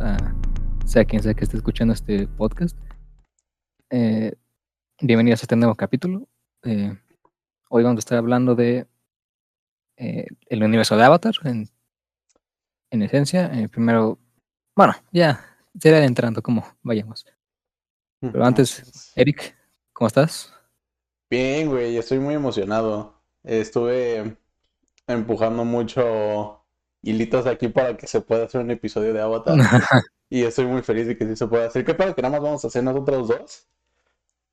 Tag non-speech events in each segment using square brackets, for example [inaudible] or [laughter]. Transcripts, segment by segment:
a sea quien sea que esté escuchando este podcast. Eh, bienvenidos a este nuevo capítulo. Eh, hoy vamos a estar hablando de eh, el universo de Avatar en, en esencia. Eh, primero, bueno, ya será entrando como vayamos. Pero antes, Eric, ¿cómo estás? Bien, güey, estoy muy emocionado. Estuve empujando mucho hilitos aquí para que se pueda hacer un episodio de Avatar. [laughs] y estoy muy feliz de que sí se pueda hacer. ¿Qué pasa? Que nada más vamos a hacer nosotros dos.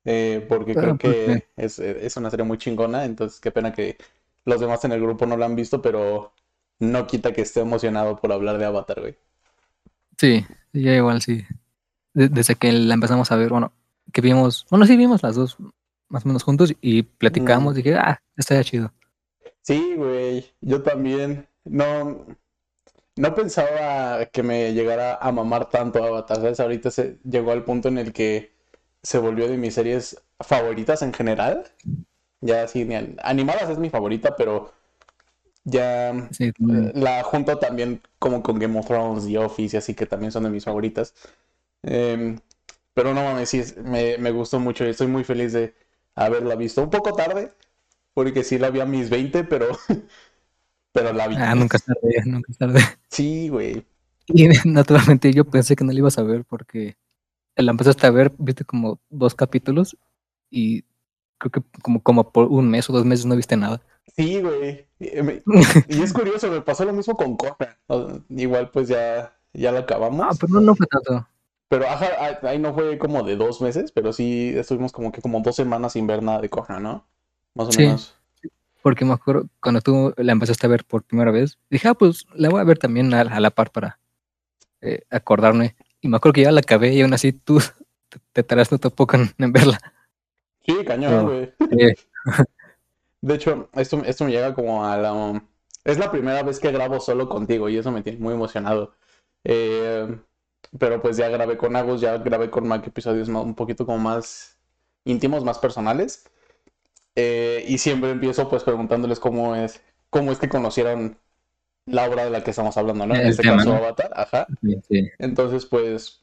Eh, porque Ah, creo pues, que es, es una serie muy chingona. Entonces, qué pena que los demás en el grupo no la han visto, pero no quita que esté emocionado por hablar de Avatar, güey. Sí, ya igual sí. De- desde que la empezamos a ver, bueno, que vimos, bueno, sí vimos las dos más o menos juntos y platicamos, Mm. dije, ah, estaría chido. Sí, güey, yo también. No, no pensaba que me llegara a mamar tanto Avatar, ¿sabes? Ahorita se llegó al punto en el que se volvió de mis series favoritas en general. Ya así, ni an- animadas es mi favorita, pero ya Sí, eh, la junto también como con Game of Thrones, The Office así que también son de mis favoritas. Em, pero no mames, sí, me, me gustó mucho y estoy muy feliz de haberla visto. Un poco tarde, porque sí la vi a mis 20, pero, [laughs] pero la vi. Ah, nunca es tarde, nunca es tarde. [laughs] Sí, güey. Y [laughs] naturalmente yo pensé que no la ibas a ver porque la empezaste a ver, viste como dos capítulos y creo que como, como por un mes o dos meses no viste nada. Sí, güey. Y, me- [laughs] y es curioso, me pasó lo mismo con. O- Igual pues ya, ya la Ah, acabamos. pero no, no fue tanto. Pero ajá, ah, ahí no fue como de dos meses, pero sí estuvimos como que como dos semanas sin ver nada de Conan, ¿no? Más o Sí. menos. Porque me acuerdo cuando tú la empezaste a ver por primera vez, dije, ah, pues la voy a ver también a, a la par para eh, acordarme. Y me acuerdo que ya la acabé y aún así tú [laughs] te, te tardaste un poco en, en verla. Sí, cañón, güey. Eh, De hecho, esto, esto me llega como a la... um, Es la primera vez que grabo solo contigo y eso me tiene muy emocionado. Eh, pero pues ya grabé con Agus, ya grabé con Mac episodios un poquito como más íntimos, más personales. Eh, y siempre empiezo pues preguntándoles cómo es, cómo es que conocieron la obra de la que estamos hablando, ¿no? En El este tema, caso, ¿no? Avatar, ajá. sí, sí. Entonces, pues,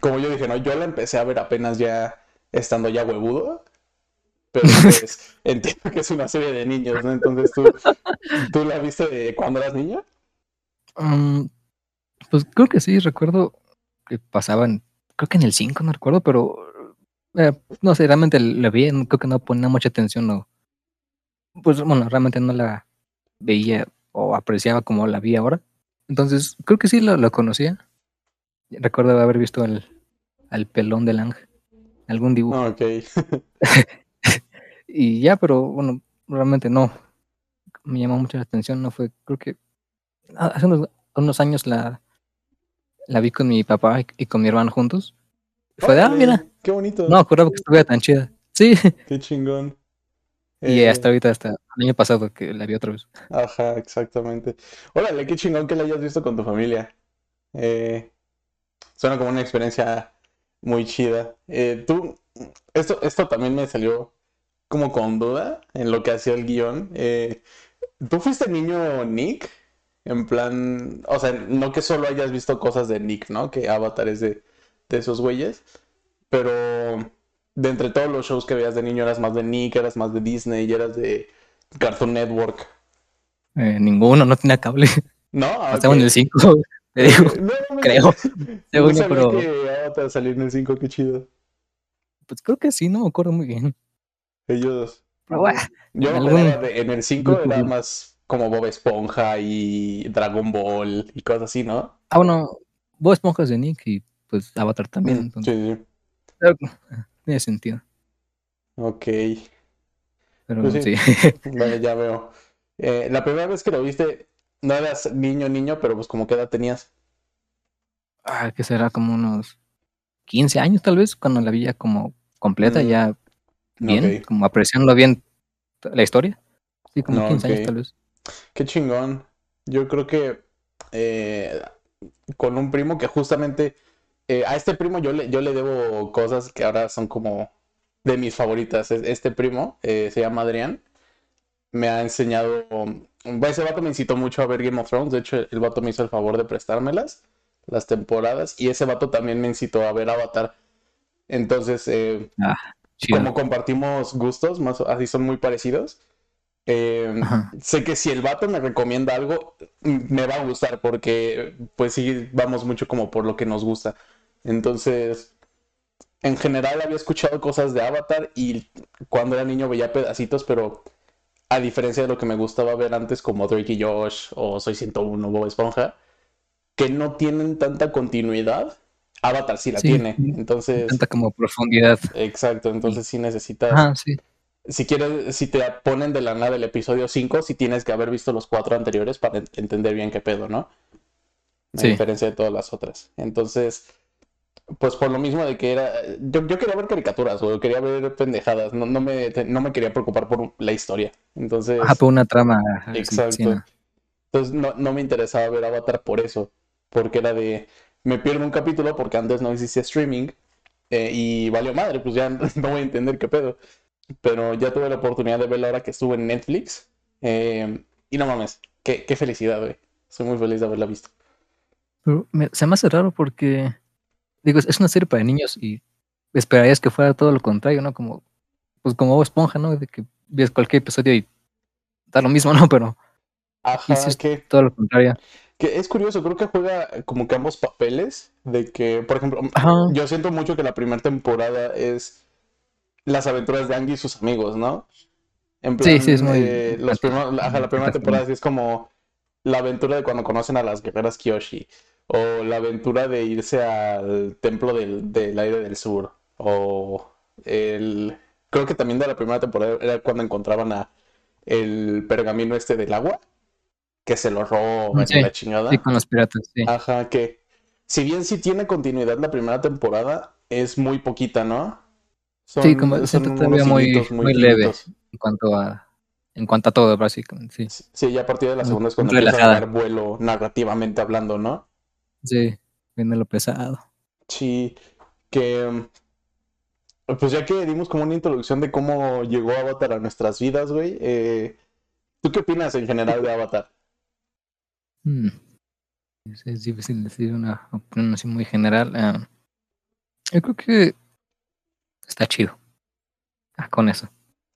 como yo dije, no, yo la empecé a ver apenas ya estando ya huevudo, pero [laughs] pues entiendo que es una serie de niños, ¿no? Entonces, ¿tú, ¿tú la viste de cuando eras niña? Mm, pues creo que sí, recuerdo que pasaban, creo que en el 5, no recuerdo, pero eh, no sé, realmente la vi, no- creo que no ponía mucha atención o pues bueno, realmente no la veía o apreciaba como la vi ahora. Entonces, creo que sí lo, lo conocía. Recuerdo haber visto al, al pelón del ángel, algún dibujo. Ah, Ok. [laughs] [laughs] Y ya, pero bueno, realmente no. Me llamó mucho la atención, no fue, creo que ah, hace unos, unos años la, la vi con mi papá y, y con mi hermano juntos. Fue de, ah, mira, Qué bonito. no acordaba que estuviera tan chida. Sí, Qué chingón. y Eh, hasta ahorita, hasta el año pasado que la vi otra vez. Ajá, exactamente. Órale, qué chingón que la hayas visto con tu familia. Eh, suena como una experiencia muy chida. Eh, tú, esto, esto también me salió como con duda en lo que hacía el guion. Eh, ¿tú fuiste niño Nick? En plan, o sea, no que solo hayas visto cosas de Nick, ¿no? Que Avatar es de, de esos güeyes, pero de entre todos los shows que veías de niño eras más de Nick, eras más de Disney, eras de Cartoon Network. Eh, ninguno, no tenía cable. No, [laughs] Ah, Estaba en ok. el 5, [laughs] te digo. [laughs] No, no creo. No sabía pero- que Avatar salió en el 5, qué chido. Pues creo que sí, no me acuerdo muy bien. Ellos. Pero bueno, Yo algún- de- en el 5 algún- era más como Bob Esponja y Dragon Ball y cosas así, ¿no? ah, bueno, vos esponjas de Nick y pues Avatar también, Mm, entonces Sí, sí. claro, tiene sentido. Ok. Pero Pues sí. sí. [laughs] [laughs] Vale, ya veo. Eh, la primera vez que lo viste, no eras niño, niño, pero pues como qué edad tenías. ah, que será como unos 15 años tal vez, cuando la vi ya como completa, Mm, ya bien, como apreciando bien la historia. Sí, como No, 15 ok. años tal vez. Qué chingón. Yo creo que eh, con un primo que justamente eh, a este primo yo le, yo le debo cosas que ahora son como de mis favoritas. Es- Este primo eh, se llama Adrián. Me ha enseñado. Bueno, ese vato me incitó mucho a ver Game of Thrones. De hecho, el vato me hizo el favor de prestármelas. las temporadas y ese vato también me incitó a ver Avatar. Entonces, eh, Ah, como compartimos gustos, más así son muy parecidos. eh, Ajá. sé que si el vato me recomienda algo, m- me va a gustar porque pues sí, vamos mucho como por lo que nos gusta. Entonces, en general había escuchado cosas de Avatar y cuando era niño veía pedacitos, pero a diferencia de lo que me gustaba ver antes como Drake y Josh o Soy 101, Bob Esponja, que no tienen tanta continuidad, Avatar sí la Sí, tiene. sí. Entonces, Tanta como profundidad. exacto, entonces sí necesitas Ajá, sí. si quieres, si te ponen de la nada el episodio 5, si tienes que haber visto los cuatro anteriores para en- entender bien qué pedo, ¿no? A Sí. diferencia de todas las otras. Entonces, pues por lo mismo de que era. Yo, yo quería ver caricaturas o quería ver pendejadas. No, no, me, no me quería preocupar por la historia. Entonces, Ajá, por una trama. exacto. sí, no. Entonces no, no me interesaba ver Avatar por eso. Porque era de. Me pierdo un capítulo porque antes no existía streaming. eh, y valió madre, pues ya [laughs] no voy a entender qué pedo. Pero ya tuve la oportunidad de verla ahora que estuve en Netflix. eh, y no mames, qué, qué felicidad, güey. Soy muy feliz de haberla visto. Pero me- se me hace raro porque, digo, es- una serie para niños y esperarías que fuera todo lo contrario, ¿no? Como, pues como Esponja, ¿no? De que ves cualquier episodio y da lo mismo, [laughs] ¿no? Pero Ajá, es que, todo lo contrario. que es curioso, creo que juega como que ambos papeles. De que, por ejemplo, Ajá. yo siento mucho que la primera temporada es las aventuras de Angie y sus amigos, ¿no? En Sí, plan, sí, es muy eh, los fácil, primeros- ajá, muy la primera temporada sí es como la aventura de cuando conocen a las guerreras Kyoshi, o la aventura de irse al templo del, del aire del sur, o el... Creo que también de la primera temporada era cuando encontraban a el pergamino este del agua, que se lo roban y Sí, la chingada. Sí, con los piratas, sí. Ajá, que si bien sí tiene continuidad la primera temporada, es muy poquita, ¿no? Son, Sí, como son todavía muy, hilitos muy leve en cuanto a, en cuanto a todo, básicamente, sí. Sí, ya a partir de la Muy- segunda es muy cuando empieza a ganar vuelo narrativamente hablando, ¿no? Sí, viene lo pesado. Sí, que mm, pues ya que dimos como una introducción de cómo llegó Avatar a nuestras vidas, güey, eh, ¿tú qué opinas en general de Avatar? Mm, Es, es difícil decir una opinión así muy general. ah, yo creo que está chido. Ah, con eso,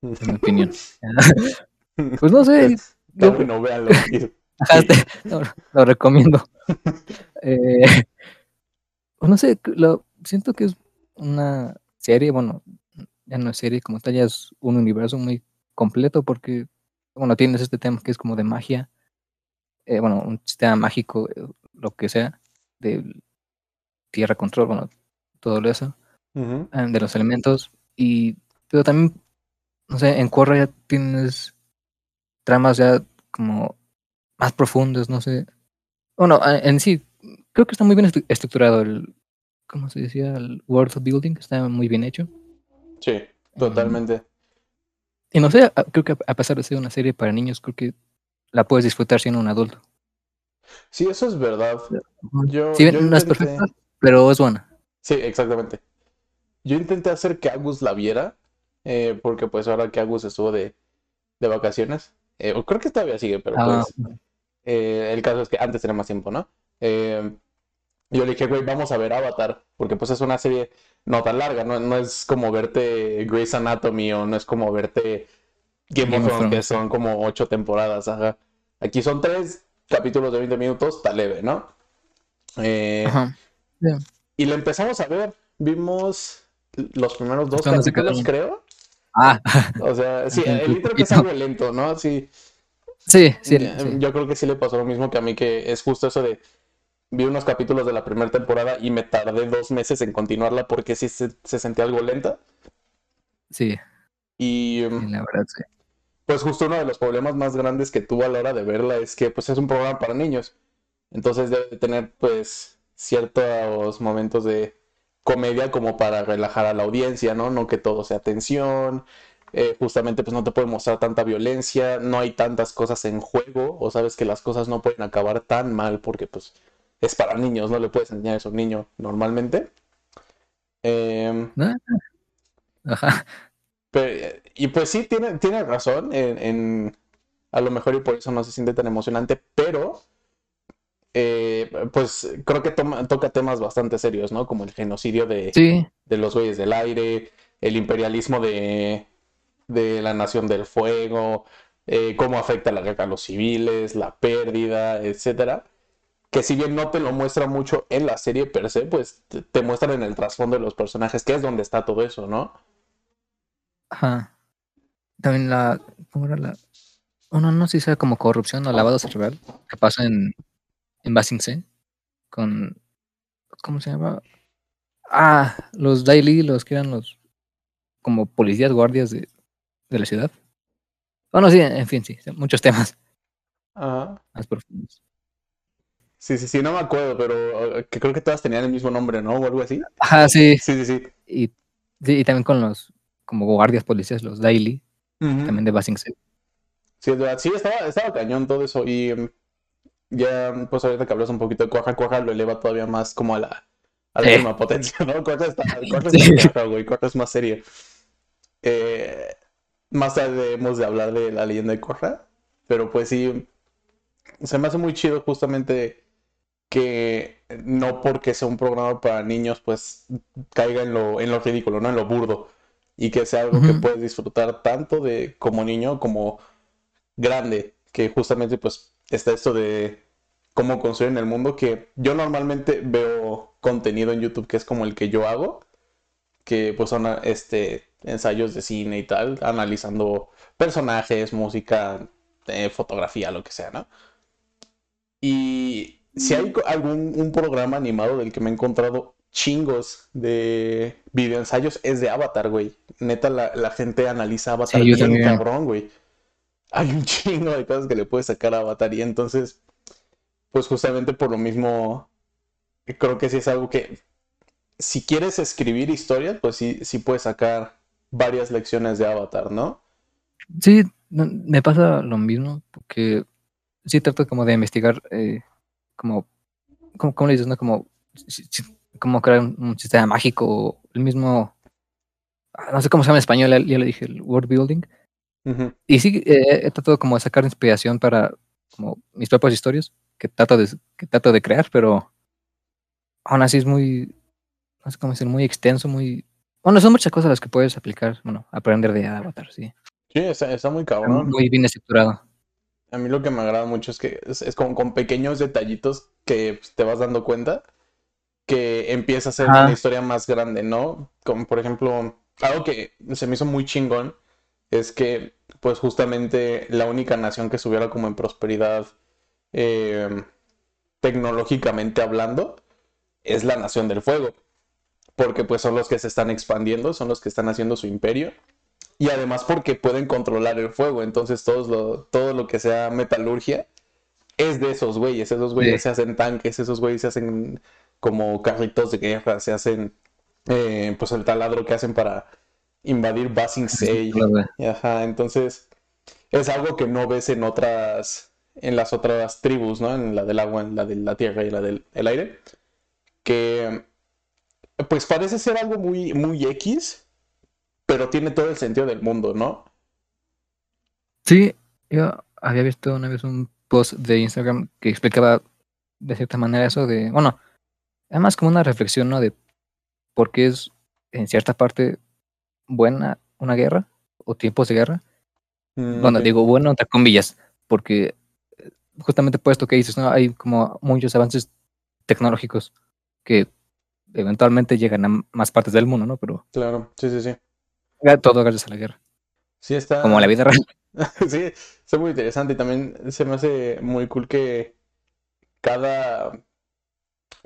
es mi opinión. [laughs] pues no sé, Está yo- bueno, véanlo. [laughs] Ajá, te- lo, lo recomiendo. [laughs] Eh, no sé, lo, siento que es una serie, bueno, ya no es serie como tal, ya es un universo muy completo porque, bueno, tienes este tema que es como de magia, eh, bueno, un sistema mágico, eh, lo que sea, de tierra control, bueno, todo eso, de los elementos, y, pero también, no sé, en Korra ya tienes tramas ya como más profundas, no sé. Bueno, en sí, creo que está muy bien estru- estructurado el, ¿cómo se decía? El world building, está muy bien hecho. Sí, totalmente. Y no sé, creo que a pesar de ser una serie para niños, creo que la puedes disfrutar siendo un adulto. Sí, eso es verdad. Yo, yo no es perfecta, pero es buena. Sí, exactamente. Yo intenté hacer que Agus la viera, eh, porque pues ahora que Agus estuvo de, de vacaciones, eh, creo que todavía sigue, pero Ah, pues eh, el caso es que antes tenía más tiempo, ¿no? Eh, yo le dije, güey, vamos a ver Avatar, porque pues es una serie no tan larga, no, no es como verte Grey's Anatomy o no es como verte Game, of Thrones, que son como ocho temporadas, ajá. Aquí son tres capítulos de 20 minutos, está leve, ¿no? Eh, Ajá. y lo empezamos a ver, vimos los primeros dos ¿Hasta dónde se capítulos, creo. Ah, O sea, sí, [laughs] el intro que es poquito. algo lento, ¿no? Sí, sí, sí, ya- sí. yo creo que sí le pasó lo mismo que a mí, que es justo eso de vi unos capítulos de la primera temporada y me tardé dos meses en continuarla porque sí se, se sentía algo lenta. Sí, Y sí, la verdad, sí. pues justo uno de los problemas más grandes que tuvo a la hora de verla es que pues es un programa para niños. Entonces debe de tener pues ciertos momentos de comedia como para relajar a la audiencia, ¿no? No que todo sea tensión. Eh, justamente pues no te puede mostrar tanta violencia, no hay tantas cosas en juego, o sabes que las cosas no pueden acabar tan mal porque pues es para niños, no le puedes enseñar eso a un niño normalmente. Em, Ah, Ajá. Pero- y pues sí, tiene, tiene razón en, en- a lo mejor y por eso no se siente tan emocionante, pero eh, pues creo que toca temas bastante serios, ¿no? Como el genocidio de, de los güeyes del aire, el imperialismo de, de la Nación del Fuego, eh, cómo afecta la guerra a los civiles, la pérdida, etcétera. Que si bien no te lo muestra mucho en la serie per se, pues te, muestran en el trasfondo de los personajes, que es donde está todo eso, ¿no? Ajá. También la. ¿Cómo era la.? Uno no sé si sea como corrupción o lavado cerebral que pasa en, en Basing con. ¿Cómo se llama? Ah, los Daily, los que eran los. como policías guardias de, de la ciudad. Bueno, sí, en fin, sí, muchos temas. Ajá. Más profundos. Sí, sí, sí, no me acuerdo, pero eh, que creo que todas tenían el mismo nombre, ¿no? O algo así. Ajá, sí. Sí, sí, sí. Y, y también con los, como guardias policías, los Daily, también de Basing Sí, sí estaba, estaba cañón todo eso. Y em, ya, pues ahorita que hablas un poquito de Cuaja, Cuaja lo eleva todavía más como a la, a la última potencia, ¿no? Cuaja está, Cuaja [laughs] Cuaja es más serio. Eh, más tarde hemos de hablar de la leyenda de Korra, pero pues sí, se me hace muy chido justamente que no porque sea un programa para niños, pues caiga en lo, en lo ridículo, ¿no? En lo burdo. Y que sea algo que puedes disfrutar tanto de como niño como grande. Que justamente pues está esto de cómo construyen el mundo. Que yo normalmente veo contenido en YouTube que es como el que yo hago. Que pues son este ensayos de cine y tal, analizando personajes, música, eh, fotografía, lo que sea, ¿no? Y si hay algún un programa animado del que me he encontrado chingos de videoensayos, es de Avatar, güey. Neta, la, gente analiza Avatar bien cabrón, güey. Hay un chingo de cosas que le puedes sacar a Avatar y entonces, pues justamente por lo mismo, creo que sí es algo que si quieres escribir historias, pues sí, sí puedes sacar varias lecciones de Avatar, ¿no? Sí, me pasa lo mismo, porque sí trato como de investigar, eh, como, ¿cómo, le dices, no? Como, como crear un, sistema mágico, el mismo, ah, no sé cómo se llama en español, ya le dije, el world building. Y sí, eh, he tratado como de sacar inspiración para como mis propias historias, que trato de, que trato de crear, pero aún así es muy, no sé cómo decir, muy extenso, muy bueno, son muchas cosas las que puedes aplicar, bueno, aprender de Avatar, sí. Sí, está, muy cabrón. Muy bien estructurado. A mí lo que me agrada mucho es que es, como con pequeños detallitos que pues, te vas dando cuenta que empieza a ser una historia más grande, ¿no? Como por ejemplo, algo que se me hizo muy chingón es que, pues justamente la única nación que estuviera como en prosperidad eh, tecnológicamente hablando es la nación del fuego porque pues son los que se están expandiendo, son los que están haciendo su imperio. Y además porque pueden controlar el fuego, entonces todo lo, todo lo que sea metalurgia es de esos güeyes, esos güeyes se hacen tanques, esos güeyes se hacen como carritos de guerra, se hacen eh, pues el taladro que hacen para invadir Basing. Ajá, entonces es algo que no ves en otras, en las otras tribus, ¿no? En la del agua, en la de la tierra y la del aire. Que pues parece ser algo muy, muy X, pero tiene todo el sentido del mundo, ¿no? Sí, yo había visto una vez un post de Instagram que explicaba de cierta manera eso de, bueno, además como una reflexión, ¿no? De por qué es en cierta parte buena una guerra o tiempos de guerra. Mm, bueno, digo bueno entre comillas, porque eh, justamente puesto que dices, ¿no? Hay como muchos avances tecnológicos que eventualmente llegan a más partes del mundo, ¿no? Pero. Claro, sí, sí, sí. Todo gracias a la guerra. Sí, está. Como la vida real. [laughs] sí, es muy interesante y también se me hace muy cool que cada.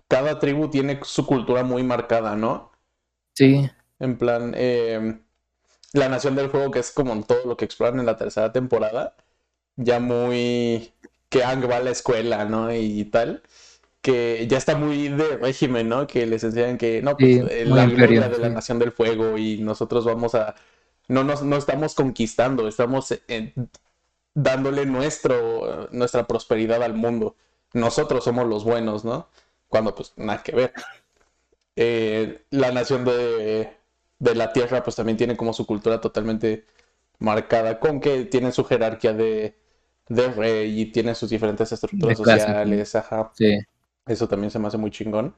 Cada tribu tiene su cultura muy marcada, ¿no? Sí. En plan, em, la Nación del Fuego, que es como todo lo que exploran en la tercera temporada, ya muy. que Ang va a la escuela, ¿no? Y tal que ya está muy de régimen, ¿no? Que les enseñan que no, pues la gloria de la Nación del Fuego y nosotros vamos a no nos no estamos conquistando, estamos dándole nuestro nuestra prosperidad al mundo. Nosotros somos los buenos, ¿no? Cuando pues nada que ver. Eh, la nación de, de la tierra pues también tiene como su cultura totalmente marcada con que tienen su jerarquía de de Rey y tiene sus diferentes estructuras sociales, ajá. Sí. Eso también se me hace muy chingón.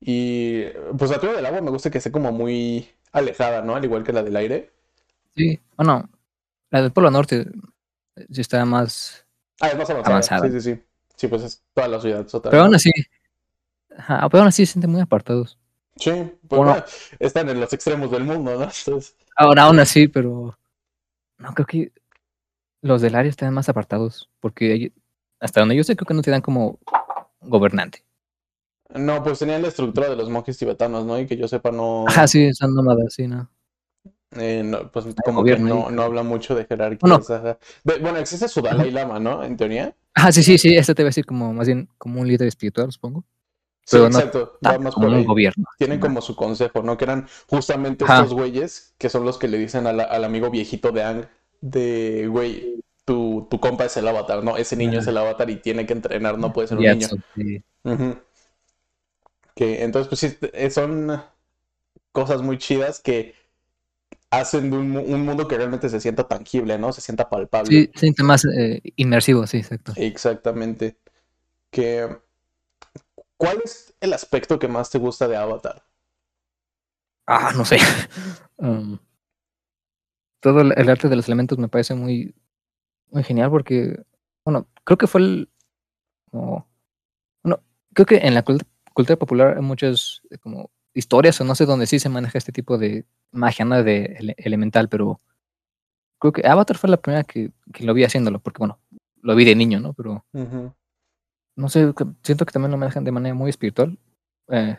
Y pues la teoría del agua me gusta que esté como muy alejada, ¿no? Al igual que la del aire. Sí. Bueno, la del Polo Norte eh, sí está más. Ah, es más avanzada. Avanzada. Sí, sí, sí. Sí, pues es toda la ciudad. otra Pero aún así. Ajá, pero aún así se sienten muy apartados. Sí, pues Bueno. [laughs] están en los extremos del mundo, ¿no? [laughs] Entonces, Ahora, aún así, pero. No, creo que los del área están más apartados. Porque hasta donde yo sé, creo que no te dan como gobernante. no, pues tenían la estructura de los monjes tibetanos, ¿no? Y que yo sepa, no, Ajá, sí, son nómadas, sí, ¿no? eh, no, pues como gobierno que no, no habla mucho de ajá. De- bueno, existe su Dalai Lama, ¿no? En teoría. Ah, sí, sí, sí, este te voy a decir como más bien como un líder espiritual, supongo. Sí, Pero no exacto. Va Tanto más como por un gobierno. Tienen como su consejo, ¿no? Que eran justamente Ajá. estos güeyes que son los que le dicen la- al amigo viejito de Ang de, güey, tu, tu compa es el avatar, ¿no? Ese niño es el avatar y tiene que entrenar, no puede ser un Ya, niño. sí. Que entonces, pues sí, son cosas muy chidas que hacen de un, mu- un mundo que realmente se sienta tangible, ¿no? Se sienta palpable. Sí, se siente más eh, inmersivo, sí, exacto. Exactamente. Que, ¿cuál es el aspecto que más te gusta de Avatar? Ah, no sé. [laughs] Um, todo el arte de los elementos me parece muy, muy genial porque, bueno, creo que fue el, como, bueno, creo que en la cult- cultura popular hay muchas eh, como historias o no sé dónde sí se maneja este tipo de magia, ¿no? De ele- elemental, pero creo que Avatar fue la primera que, que lo vi haciéndolo, porque bueno, lo vi de niño, ¿no? Pero Ujú. no sé, siento que también lo manejan de manera muy espiritual. eh,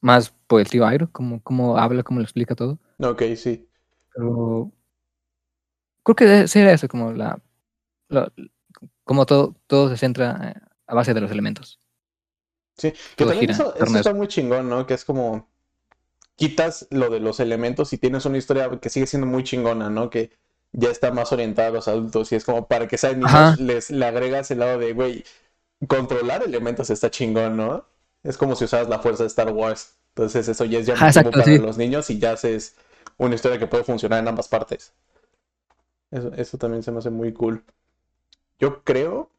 más por el tío Airo, como, como habla, cómo lo explica todo. Ok, sí. Pero creo que era eso, como la, la- como todo, todo se centra eh, a base de los elementos. Sí, que Todo también eso, eso está muy chingón, ¿no? Que es como quitas lo de los elementos y tienes una historia que sigue siendo muy chingona, ¿no? Que ya está más orientada a los adultos y es como para que sean niños, les, le agregas el lado de, güey, controlar elementos está chingón, ¿no? Es como si usaras la fuerza de Star Wars. Entonces eso ya es exacto, para sí. los niños y ya haces una historia que puede funcionar en ambas partes. Eso, eso también se me hace muy cool. Yo creo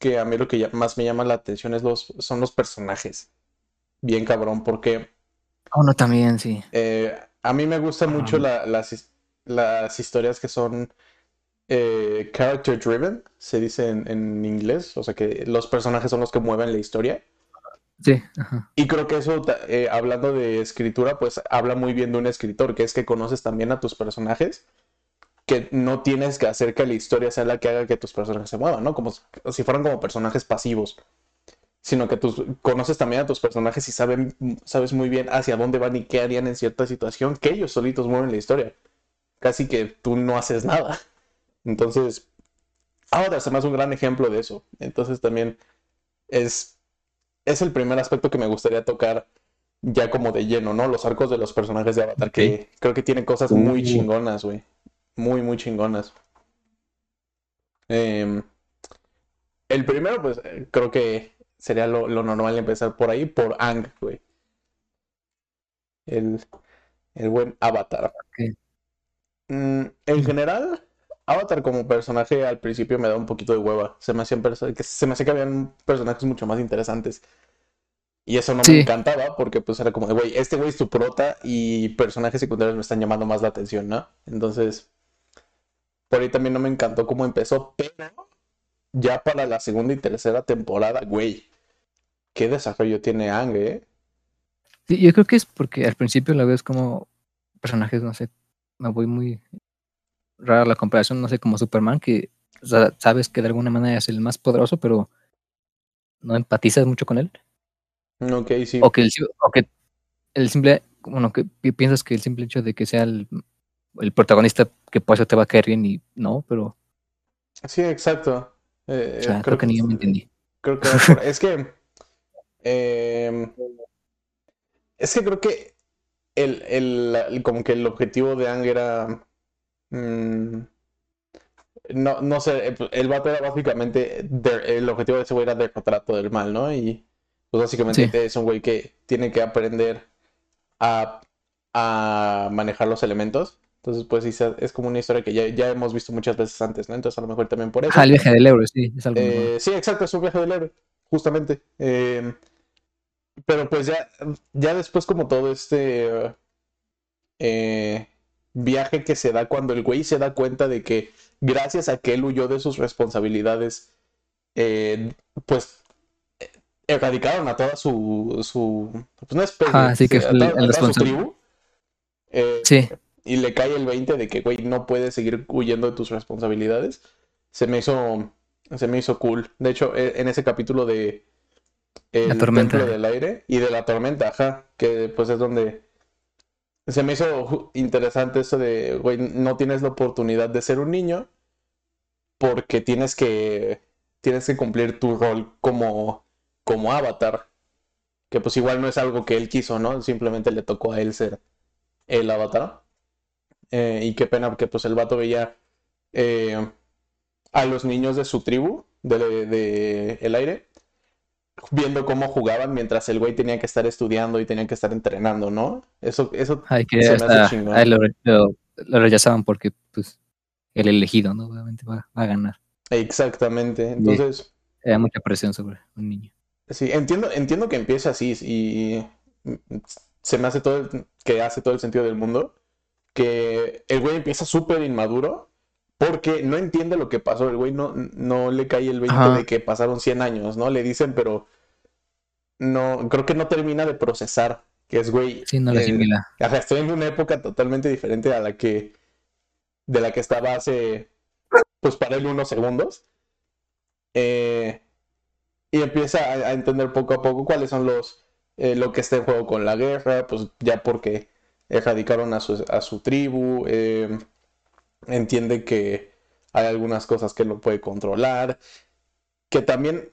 que a mí lo que más me llama la atención es los, son los personajes. Bien cabrón, porque Oh, no, también, sí. eh, a mí me gustan mucho Ah. la- las, las historias que son eh, character driven, se dice en, en inglés, o sea que los personajes son los que mueven la historia. Sí, ajá. Y creo que eso, eh, hablando de escritura, pues habla muy bien de un escritor, que es que conoces también a tus personajes, que no tienes que hacer que la historia sea la que haga que tus personajes se muevan, ¿no? Como si- fueran como personajes pasivos, sino que tú conoces también a tus personajes y saben, sabes muy bien hacia dónde van y qué harían en cierta situación, que ellos solitos mueven la historia. Casi que tú no haces nada. Entonces, ahora se me hace un gran ejemplo de eso. Entonces también es es el primer aspecto que me gustaría tocar ya como de lleno, ¿no? Los arcos de los personajes de Avatar, que creo que tienen cosas muy chingonas, güey. Muy, muy chingonas. Em, el primero, pues, eh, creo que sería lo, lo normal empezar por ahí, por Ang, güey. El, el buen Avatar. Mm, en general, Avatar como personaje al principio me da un poquito de hueva. Se me hacían que se me hacía que habían personajes mucho más interesantes. Y eso no me encantaba porque pues era como de, güey, este güey es tu prota y personajes secundarios me están llamando más la atención, ¿no? Entonces, por ahí también no me encantó cómo empezó, pero ya para la segunda y tercera temporada, güey, qué desarrollo tiene Ang, ¿eh? Sí, yo creo que es porque al principio la ves como personajes, no sé, me voy muy rara la comparación, no sé, como Superman, que o sea, sabes que de alguna manera es el más poderoso, pero no empatizas mucho con él. Ok, sí. O que el, o que el simple, bueno, que pi- piensas que el simple hecho de que sea el, el protagonista, que por eso te va a caer bien y no, pero Sí, exacto. Eh, o sea, creo creo que ni yo me que- entendí. Creo que es que em, es que creo que el, el- el- como que el objetivo de Ang era mm, no, no sé, el, vato era básicamente de- el objetivo de ese güey era derrotar a todo el mal, ¿no? Y pues básicamente Sí. es un güey que tiene que aprender a, a manejar los elementos Entonces, pues sí, es como una historia que ya, ya hemos visto muchas veces antes, ¿no? Entonces, a lo mejor también por eso. Ah, el viaje del héroe, sí, es algo Eh, sí, exacto, es un viaje del héroe, justamente. Eh, pero pues ya, ya después como todo este eh, viaje que se da cuando el güey se da cuenta de que gracias a que él huyó de sus responsabilidades, eh, pues erradicaron a toda su, su pues una especie, Ajá, sí, que a fue el- toda- el a toda su tribu. Sí, y le cae el 20 de que, güey, no puedes seguir huyendo de tus responsabilidades. Se me hizo, se me hizo cool. De hecho, e- en ese capítulo de El La tormenta. Templo del Aire y de la tormenta, ajá, que pues es donde se me hizo interesante eso de, güey, no tienes la oportunidad de ser un niño porque tienes que, tienes que cumplir tu rol como, como avatar. Que pues igual no es algo que él quiso, ¿no? Simplemente le tocó a él ser el avatar. Eh, y qué pena porque pues el vato veía eh, a los niños de su tribu, de, de el aire, viendo cómo jugaban mientras el güey tenía que estar estudiando y tenía que estar entrenando, ¿no? Eso, eso ay, que se me hace chingón. lo, lo- lo rechazaban porque, pues, el elegido, ¿no? Obviamente va, va a ganar. Exactamente. Entonces, Era mucha presión sobre un niño. sí, entiendo, entiendo que empieza así y se me hace todo el- que hace todo el sentido del mundo. Que el güey empieza súper inmaduro porque no entiende lo que pasó. El güey no, no le cae el 20 Ajá. de que pasaron 100 años, ¿no? Le dicen, pero no, creo que no termina de procesar. Que es, güey, Sí, no lo eh, asimila. Ajá, estoy en una época totalmente diferente a la que de la que estaba hace pues para él unos segundos. Eh, y empieza a, a entender poco a poco cuáles son los eh, lo que está en juego con la guerra, pues ya porque erradicaron a su, a su tribu, eh, entiende que hay algunas cosas que no puede controlar, que también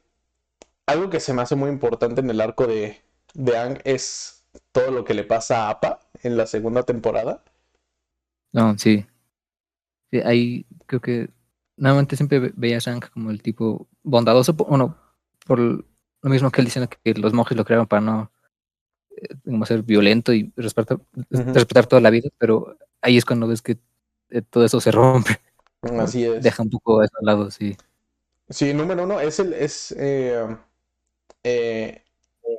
algo que se me hace muy importante en el arco de, de Aang es todo lo que le pasa a Appa en la segunda temporada. No, sí. Ahí creo que normalmente siempre ve- veía a Shang como el tipo bondadoso, po- bueno, por lo mismo que él diciendo que los monjes lo crearon para no eh, como ser violento y respetar, toda la vida, pero ahí es cuando ves que eh, todo eso se rompe, Así es. deja un poco eso al lado, sí. Sí, número uno, es el, es, eh, eh,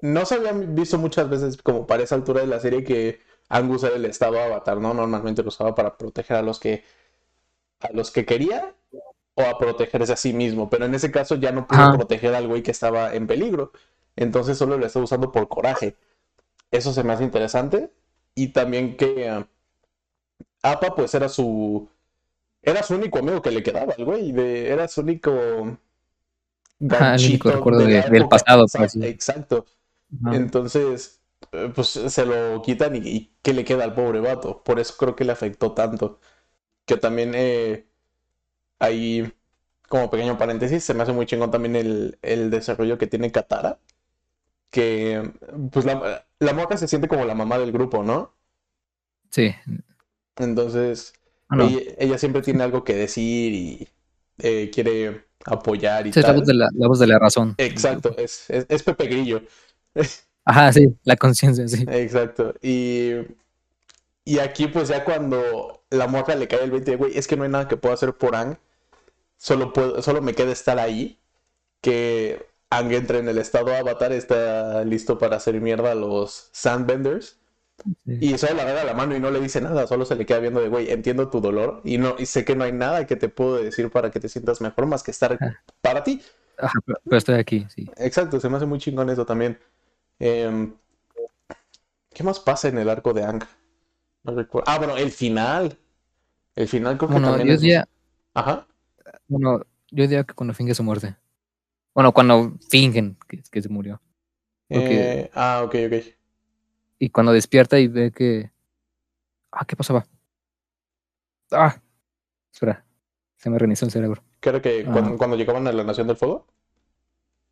no se habían visto muchas veces como para esa altura de la serie que Angus era el estado avatar, ¿no? Normalmente lo usaba para proteger a los que, a los que quería o a protegerse a sí mismo, pero en ese caso ya no pudo proteger al güey que estaba en peligro, entonces solo lo está usando por coraje. Eso se me hace interesante y también que eh, Appa pues era su, era su único amigo que le quedaba al güey, de, era su único Ajá, el único ganchito recuerdo de la de- del pasado, Exacto, pues, exacto. Ajá. Entonces, eh, pues se lo quitan y, y ¿qué le queda al pobre vato? Por eso creo que le afectó tanto. Que también eh, ahí, como pequeño paréntesis, se me hace muy chingón también el, el desarrollo que tiene Katara. Que, pues la, la morra se siente como la mamá del grupo, ¿no? Sí. Entonces, Bueno, ella, ella siempre tiene algo que decir y eh, quiere apoyar y esa es la tal. voz de la, la voz de la razón. Exacto, es, es, es Pepe Grillo. [laughs] Ajá, sí, la conciencia, sí. Exacto. Y, y aquí, pues ya cuando la morra le cae el 20 de, güey, es que no hay nada que pueda hacer por Ang. Solo, puedo, solo me queda estar ahí. Que Ang entre en el estado avatar, está listo para hacer mierda a los Sandbenders. Sí. Y solo le agarra la mano y no le dice nada, solo se le queda viendo de, güey, entiendo tu dolor y, no, y sé que no hay nada que te puedo decir para que te sientas mejor más que estar Ajá. para ti. Ajá, pero, estoy aquí, sí. Exacto, se me hace muy chingón eso también. Em, ¿qué más pasa en el arco de Ang? No recuerdo. Ah, bueno, el final. El final creo que Bueno, también yo es... diría, Ajá. bueno, yo diría que cuando finge su muerte. Bueno, cuando fingen que, que se murió. Porque- Eh, ah, ok, ok. Y cuando despierta y ve que. Ah, ¿qué pasaba? Ah, espera. Se me reinició el cerebro. Creo que Ah. cuando, cuando llegaban a la Nación del Fuego.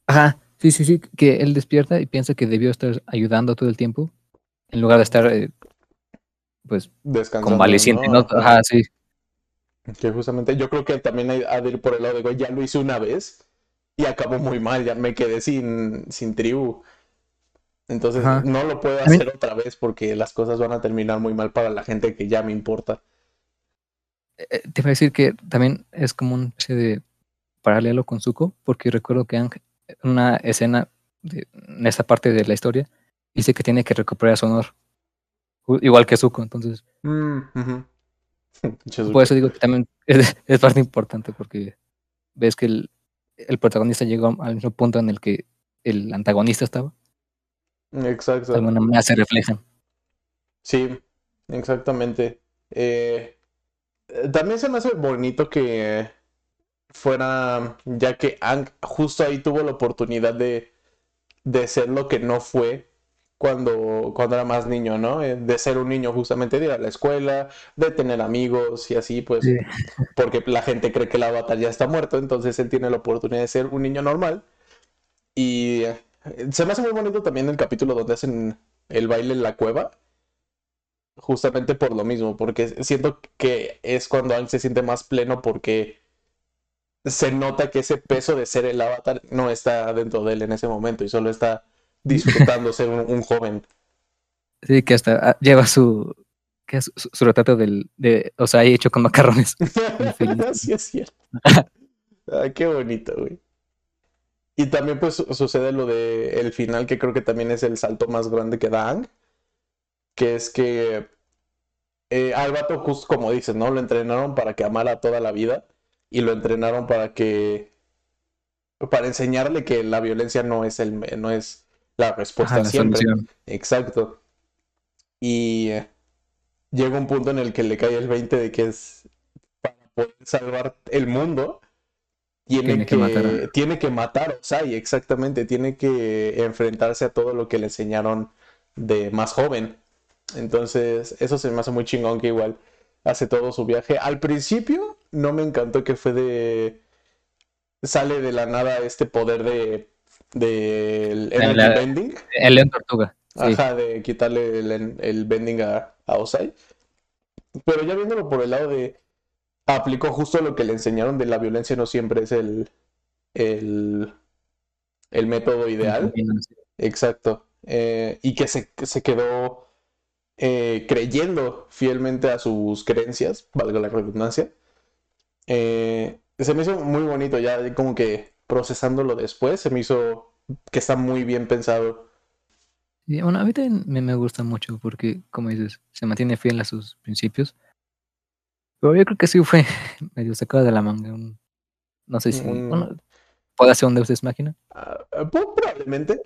Ajá, sí, sí, sí. Que él despierta y piensa que debió estar ayudando todo el tiempo. En lugar de estar, eh, pues, Descansando, convaleciente, ¿no? Ajá. Ajá, sí. Que justamente yo creo que también ha de ir por el lado de, güey, ya lo hice una vez y acabó muy mal, ya me quedé sin, sin tribu. Entonces Ajá. no lo puedo hacer otra vez porque las cosas van a terminar muy mal para la gente que ya me importa. eh, te iba a decir que también es como un de paralelo con Zuko, porque recuerdo que en una escena de, en esa parte de la historia dice que tiene que recuperar su honor, igual que Zuko, entonces. Mm, [laughs] Por eso digo que también [laughs] es, es parte importante, porque ves que el, el protagonista llegó al mismo punto en el que el antagonista estaba, de Exacto. alguna manera se reflejan. Sí, exactamente. Eh, también se me hace bonito que fuera, ya que Aang justo ahí tuvo la oportunidad de, de ser lo que no fue cuando, cuando era más niño, ¿no? Eh, De ser un niño justamente, de ir a la escuela, de tener amigos y así, pues, Sí. porque la gente cree que el avatar ya está muerto, entonces él tiene la oportunidad de ser un niño normal. Y eh, se me hace muy bonito también el capítulo donde hacen el baile en la cueva justamente por lo mismo, porque siento que es cuando Aang se siente más pleno porque se nota que ese peso de ser el avatar no está dentro de él en ese momento y solo está disfrutando ser un, un joven. Sí, que hasta ah, lleva su, que su, su retrato del, de, o sea, ahí hecho con macarrones. [laughs] sí es cierto. Ay, [laughs] qué bonito, güey. Y también pues su- sucede lo de el final que creo que también es el salto más grande que da Aang, que es que eh, al vato justo como dices, ¿no? Lo entrenaron para que amara toda la vida y lo entrenaron para que para enseñarle que la violencia no es el no es la respuesta la siempre. solución. Exacto. Y eh, llega un punto en el que le cae el 20 de que es para poder salvar el mundo, tiene, Tiene que que, matar a- tiene que matar a Osai, exactamente, tiene que enfrentarse a todo lo que le enseñaron de más joven. Entonces, eso se me hace muy chingón que igual hace todo su viaje. Al principio no me encantó que fue de... Sale de la nada este poder de... del energy la- bending. El león tortuga. Sí. Ajá, de quitarle el, el bending a, a Osai. Pero ya viéndolo por el lado de. Aplicó justo lo que le enseñaron de la violencia, no siempre es el. el, el método ideal. Exacto. Eh, y que se, que se quedó eh, creyendo fielmente a sus creencias, valga la redundancia. Eh, se me hizo muy bonito ya, como que procesándolo después, se me hizo que está muy bien pensado. Bueno, a mí también me, me gusta mucho porque, como dices, se mantiene fiel a sus principios. Pero yo creo que sí fue [laughs] medio sacado de la manga. un- no sé si. Un- Bueno, puede ser un Deus Ex Máquina. Ah, pues, probablemente.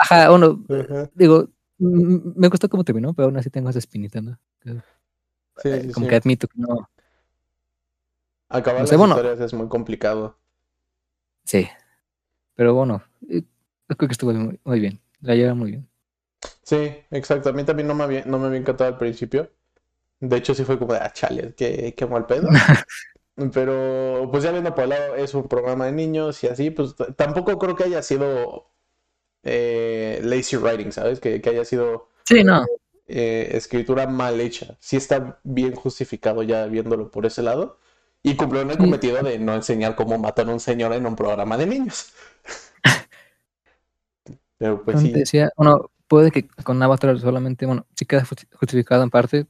Ajá, bueno, Ajá. digo, mm, me gustó cómo terminó, pero aún así tengo esa espinita, ¿no? Sí, eh, sí, como sí. que admito que no. Acabar no sé, las bueno. historias es muy complicado. Sí. Pero bueno, eh, creo que estuvo muy, muy bien. La lleva muy bien. Sí, exacto. A mí también no me había, no me había encantado al principio. De hecho, sí fue como de, ah, chale, qué, qué mal pedo. [laughs] Pero, pues ya viendo por el lado, es un programa de niños y así, pues tampoco creo que haya sido eh, lazy writing, ¿sabes? Que, que haya sido Sí, no. eh, escritura mal hecha. Sí está bien justificado ya viéndolo por ese lado. Y cumplió el cometido de no enseñar cómo matar a un señor en un programa de niños. [laughs] Pero pues sí. decía, bueno, puede que con Avatar solamente, bueno, sí queda justi- justificado en parte,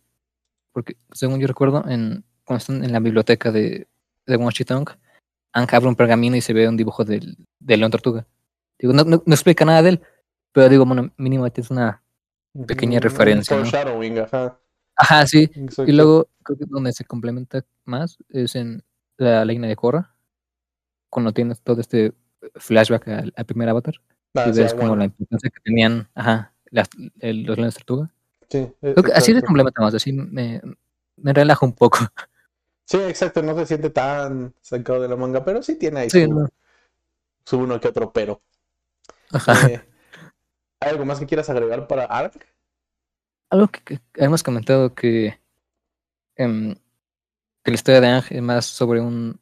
porque según yo recuerdo, en, cuando están en la biblioteca de, de Washington, Aang abre un pergamino y se ve un dibujo del, del león tortuga. Digo, no, no, no explica nada de él, pero digo, bueno, mínimo es una pequeña referencia, ¿no? Foreshadowing, ajá. Ajá, sí. Exacto. Y luego, creo que donde se complementa más es en la línea de Korra, cuando tienes todo este flashback al, al primer Avatar, Ah, y sí, ves como bueno, la importancia que tenían, ajá, las, el- los leones tortuga. sí, e- Creo que así se complementa más, así me, me relaja un poco. Sí, exacto, no se siente tan sacado de la manga, pero sí tiene ahí Sí, su, no. su uno que otro pero. Ajá. Eh, ¿hay algo más que quieras agregar para Ark? Algo que, que hemos comentado que, em, que la historia de Ang es más sobre un,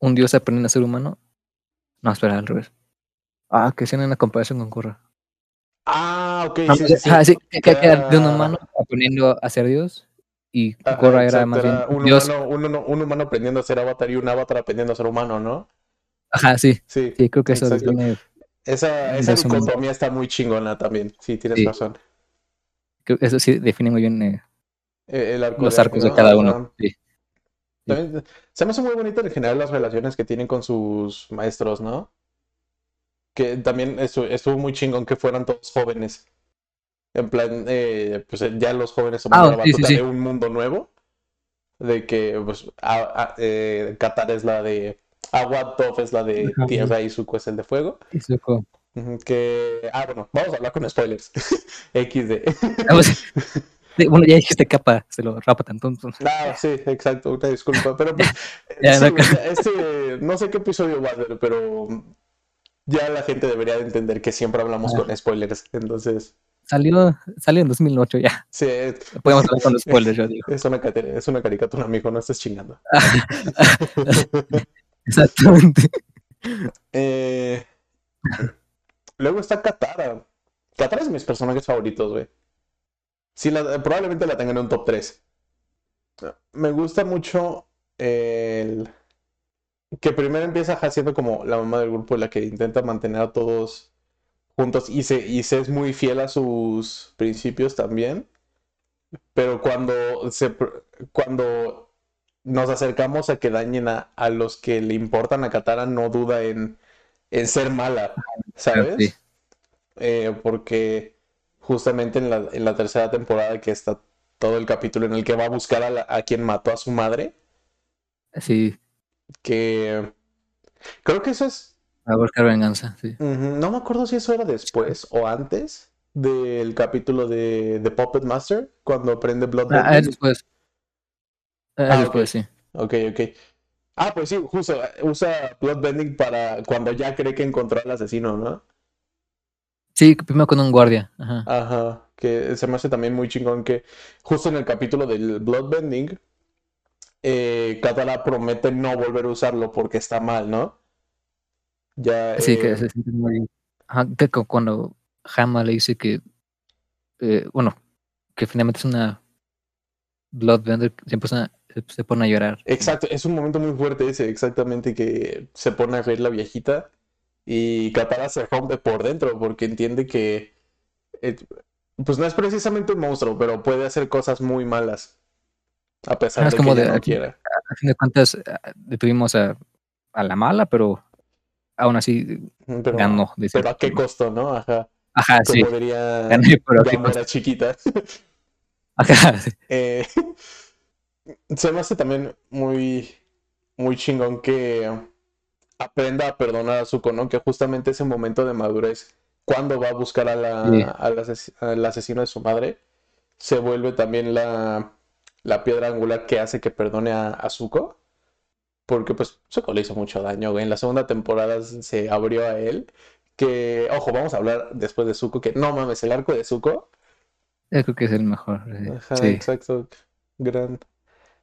un dios aprendiendo a ser humano. No, espera, al revés. Ah, que hacían una comparación con Korra. Ah, ok, Ah, sí, sí, sí. ajá, sí, que, era de un humano aprendiendo a ser dios y Ajá, Korra era exacto, más bien un dios. humano, un, humano aprendiendo a ser avatar y un avatar aprendiendo a ser humano, ¿no? Ajá, sí, Sí, sí, creo que eso define, Esa, esa dicotomía está muy chingona también, sí, tienes Sí. razón. Eso sí define muy bien eh, Eh, El arco los de arcos de cada uno. Sí. También, se me hace muy bonito en general las relaciones que tienen con sus maestros, ¿no? Que también estuvo, estuvo muy chingón que fueran todos jóvenes. En plan, eh, pues ya los jóvenes somos Ah, la sí, sí, batuta sí. de un mundo nuevo. De que, pues, a- a- eh, Qatar es la de agua, Toph es la de tierra y Zuko es el de fuego. Y Zuko. Que, ah, bueno, vamos a hablar con spoilers. [laughs] XD. Ah, pues, bueno, ya dijiste capa, se lo rapa tanto. entonces. Ah, sí, exacto, una disculpa. Pero pues, [laughs] Ya, no- este, no sé qué episodio va a ser, pero ya la gente debería de entender que siempre hablamos Ah. con spoilers. Entonces, Salió, salió en 2008 ya. sí, Podemos hablar con los spoilers, yo digo. [laughs] es una, es una caricatura, amigo, no estés chingando. Exactamente. Eh, luego está Katara. Katara es de mis personajes favoritos, güey. Sí, probablemente la tenga en un top 3. Me gusta mucho el que primero empieza ja, siendo como la mamá del grupo, la que intenta mantener a todos juntos y se, y se es muy fiel a sus principios también. Pero cuando se cuando nos acercamos a que dañen a, a los que le importan a Katara, no duda en, en ser mala, ¿sabes? Sí. Eh, porque justamente en la, en la tercera temporada que está todo el capítulo en el que va a buscar a, la- a quien mató a su madre, Sí, que creo que eso es, a buscar venganza, sí. no me acuerdo si eso era después o antes del capítulo de, de Puppet Master, cuando aprende Blood Ah, después. Ah, Ah, es después, sí. Ok, ok. Ah, pues sí, justo usa Bloodbending para cuando ya cree que encontró al asesino, ¿no? Sí, primero con un guardia. Ajá. Ajá, que se me hace también muy chingón que justo en el capítulo del Bloodbending, eh, Katara promete no volver a usarlo porque está mal, ¿no? Ya, Sí, que eh, se siente muy. Ajá, que cu- cuando Hama le dice que. eh, bueno, que finalmente es una. Bloodbender, se, empieza- se, se pone a llorar. Exacto, es un momento muy fuerte ese, exactamente, que se pone a reír la viejita y Katara se rompe por dentro porque entiende que, eh, pues no es precisamente un monstruo, pero puede hacer cosas muy malas, a pesar Ah, es de como que de- no quiera. A fin de cuentas, ah, detuvimos a, a la mala, pero aún así Pero, ganó. de pero a qué costo, ¿no? Ajá, Ajá, sí. diría Gané, pero a qué costo. chiquita. Ajá, sí. [laughs] Eh, se me hace también muy, muy chingón que aprenda a perdonar a Zuko, ¿no? Que justamente ese momento de madurez, cuando va a buscar a la, Sí. al, ases- al asesino de su madre, se vuelve también la, la piedra angular que hace que perdone a, a Zuko. Porque pues Zuko le hizo mucho daño, güey. En la segunda temporada se abrió a él. Que, ojo, vamos a hablar después de Zuko, que no mames, el arco de Zuko. Yo creo que es el mejor. sí. Ajá, Sí. exacto. Gran,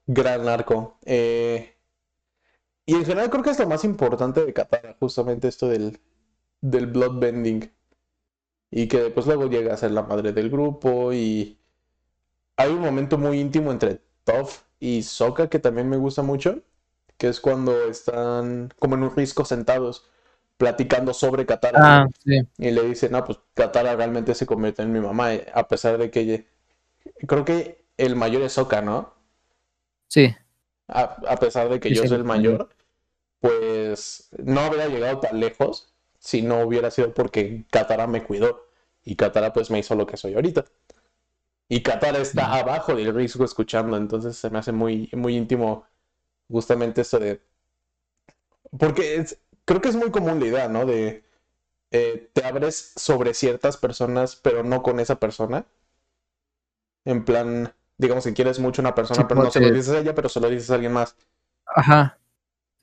gran arco. Eh, y en general creo que es lo más importante de Katara, justamente esto del, del bloodbending. Y que pues luego llega a ser la madre del grupo y hay un momento muy íntimo entre Toph y Sokka que también me gusta mucho, que es cuando están como en un risco sentados platicando sobre Katara. Ah, sí. Y le dice, no, pues Katara realmente se convierte en mi mamá, a pesar de que ella- creo que el mayor es Sokka, ¿no? Sí. A, a pesar de que Sí, yo sí, soy el mayor, pues no hubiera llegado tan lejos si no hubiera sido porque Katara me cuidó y Katara pues me hizo lo que soy ahorita. Y Katara está abajo del risco escuchando, entonces se me hace muy, muy íntimo justamente esto de... Porque es- creo que es muy común la idea, ¿no? De eh, te abres sobre ciertas personas, pero no con esa persona. En plan, digamos que quieres mucho a una persona, Sí, pero no se lo dices a ella, pero se lo dices a alguien más. Ajá.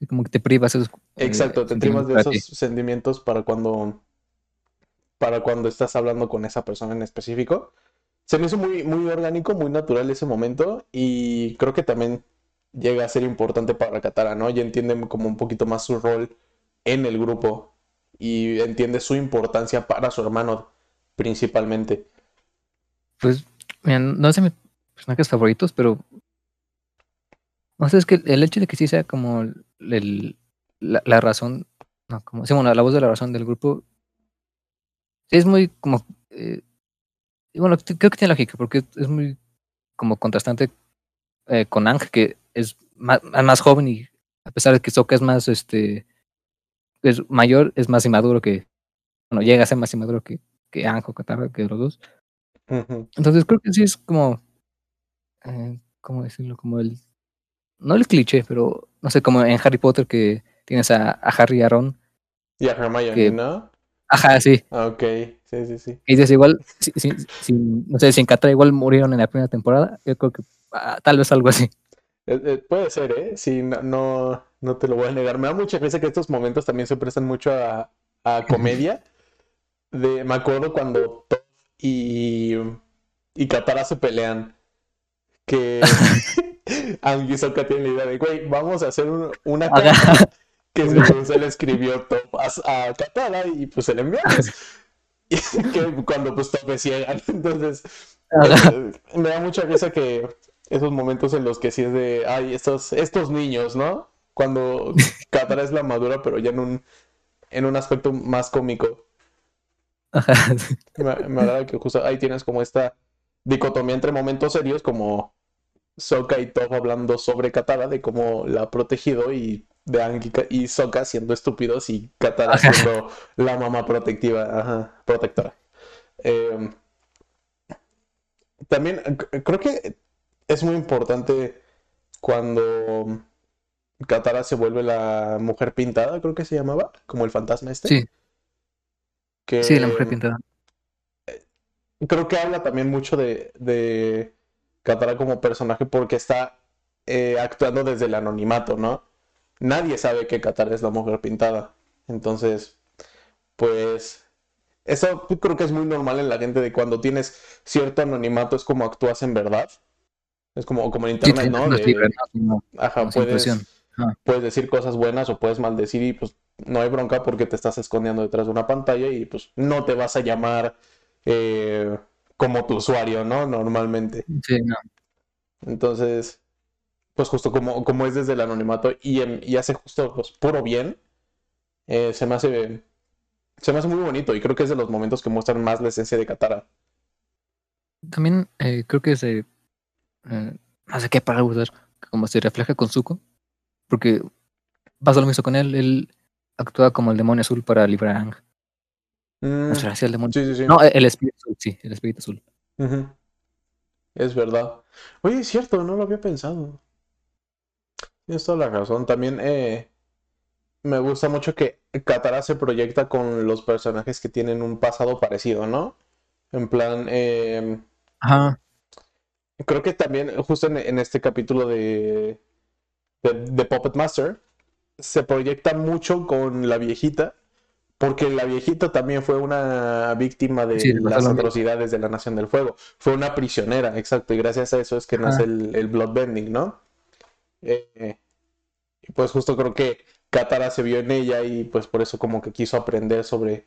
Como que te privas esos. eh, Exacto, te privas de esos sentimientos para cuando para cuando estás hablando con esa persona en específico. Se me hizo muy, muy orgánico, muy natural ese momento y creo que también llega a ser importante para Katara, ¿no? Ya entiende como un poquito más su rol en el grupo y entiende su importancia para su hermano principalmente. Pues, mira, no de mis personajes favoritos, pero. No sé, es que el hecho de que sí sea como el, la, la razón. No, como. Sí, bueno, la voz de la razón del grupo. Sí, es muy como. eh, bueno, creo que tiene lógica, porque es muy como contrastante eh, con Ang, que es más, más joven y a pesar de que Sokka es más, este, es mayor, es más inmaduro que, bueno, llega a ser más inmaduro que, que Anjo, Katara, que los dos. Entonces creo que sí es como, eh, ¿cómo decirlo? Como el, no el cliché, pero no sé, como en Harry Potter que tienes a, a Harry y a Ron. Y a Hermione, ¿no? Ajá, sí. Ah, ok, sí, sí, sí. Y dices, igual, si, si, no sé, si en Katara igual murieron en la primera temporada, yo creo que ah, tal vez algo así. Eh, eh, puede ser, ¿eh? Sí, no, no, no, te lo voy a negar. Me da mucha risa que estos momentos también se prestan mucho a, a comedia. De, me acuerdo cuando y, y Katara se pelean. Que [laughs] Ang tiene la idea de, güey, vamos a hacer una carta que se, le escribió Top a, Katara y pues se le envió. y [laughs] [laughs] que cuando pues es ciega. Entonces, eh, me da mucha risa que esos momentos en los que sí es de, ay, estos, estos niños, ¿no? Cuando Katara es la madura, pero ya en un, en un aspecto más cómico. Me, me agrada que justo ahí tienes como esta dicotomía entre momentos serios, como Soka y Toph hablando sobre Katara, de cómo la ha protegido, y de Ang y Soka siendo estúpidos y Katara siendo la mamá protectiva, protectora. Em, también creo que es muy importante cuando Katara se vuelve la mujer pintada, creo que se llamaba, como el fantasma este. Sí. sí, la mujer pintada. Eh, creo que habla también mucho de, de Katara como personaje porque está eh, actuando desde el anonimato, ¿no? Nadie sabe que Katara es la mujer pintada. Entonces, pues eso creo que es muy normal en la gente de cuando tienes cierto anonimato es como actúas en verdad. Es como, como en internet, ¿no? Ajá, puedes, puedes decir cosas buenas o puedes maldecir y pues no hay bronca porque te estás escondiendo detrás de una pantalla y pues no te vas a llamar eh, como tu usuario, ¿no? Normalmente. Sí, no. Entonces, pues justo como, como es desde el anonimato y, y hace justo pues, puro bien, eh, se me hace se me hace muy bonito y creo que es de los momentos que muestran más la esencia de Katara. También eh, creo que se eh, no sé qué para usar, como se refleja con Zuko, porque pasa lo mismo con él, él actúa como el demonio azul para librar a Ang. Mm, el demonio. Sí, sí, sí. No, el espíritu azul, sí, el espíritu azul. Es verdad. Oye, es cierto, no lo había pensado. Tienes toda la razón. También eh, me gusta mucho que Katara se proyecta con los personajes que tienen un pasado parecido, ¿no? En plan, eh, Ajá. Creo que también, justo en, este capítulo de, de, Puppet Master, se proyecta mucho con la viejita, porque la viejita también fue una víctima de las atrocidades de la Nación del Fuego. Fue una prisionera, exacto, y gracias a eso es que nace el, el Bloodbending, ¿no? Eh, y pues justo creo que Katara se vio en ella y pues por eso como que quiso aprender sobre,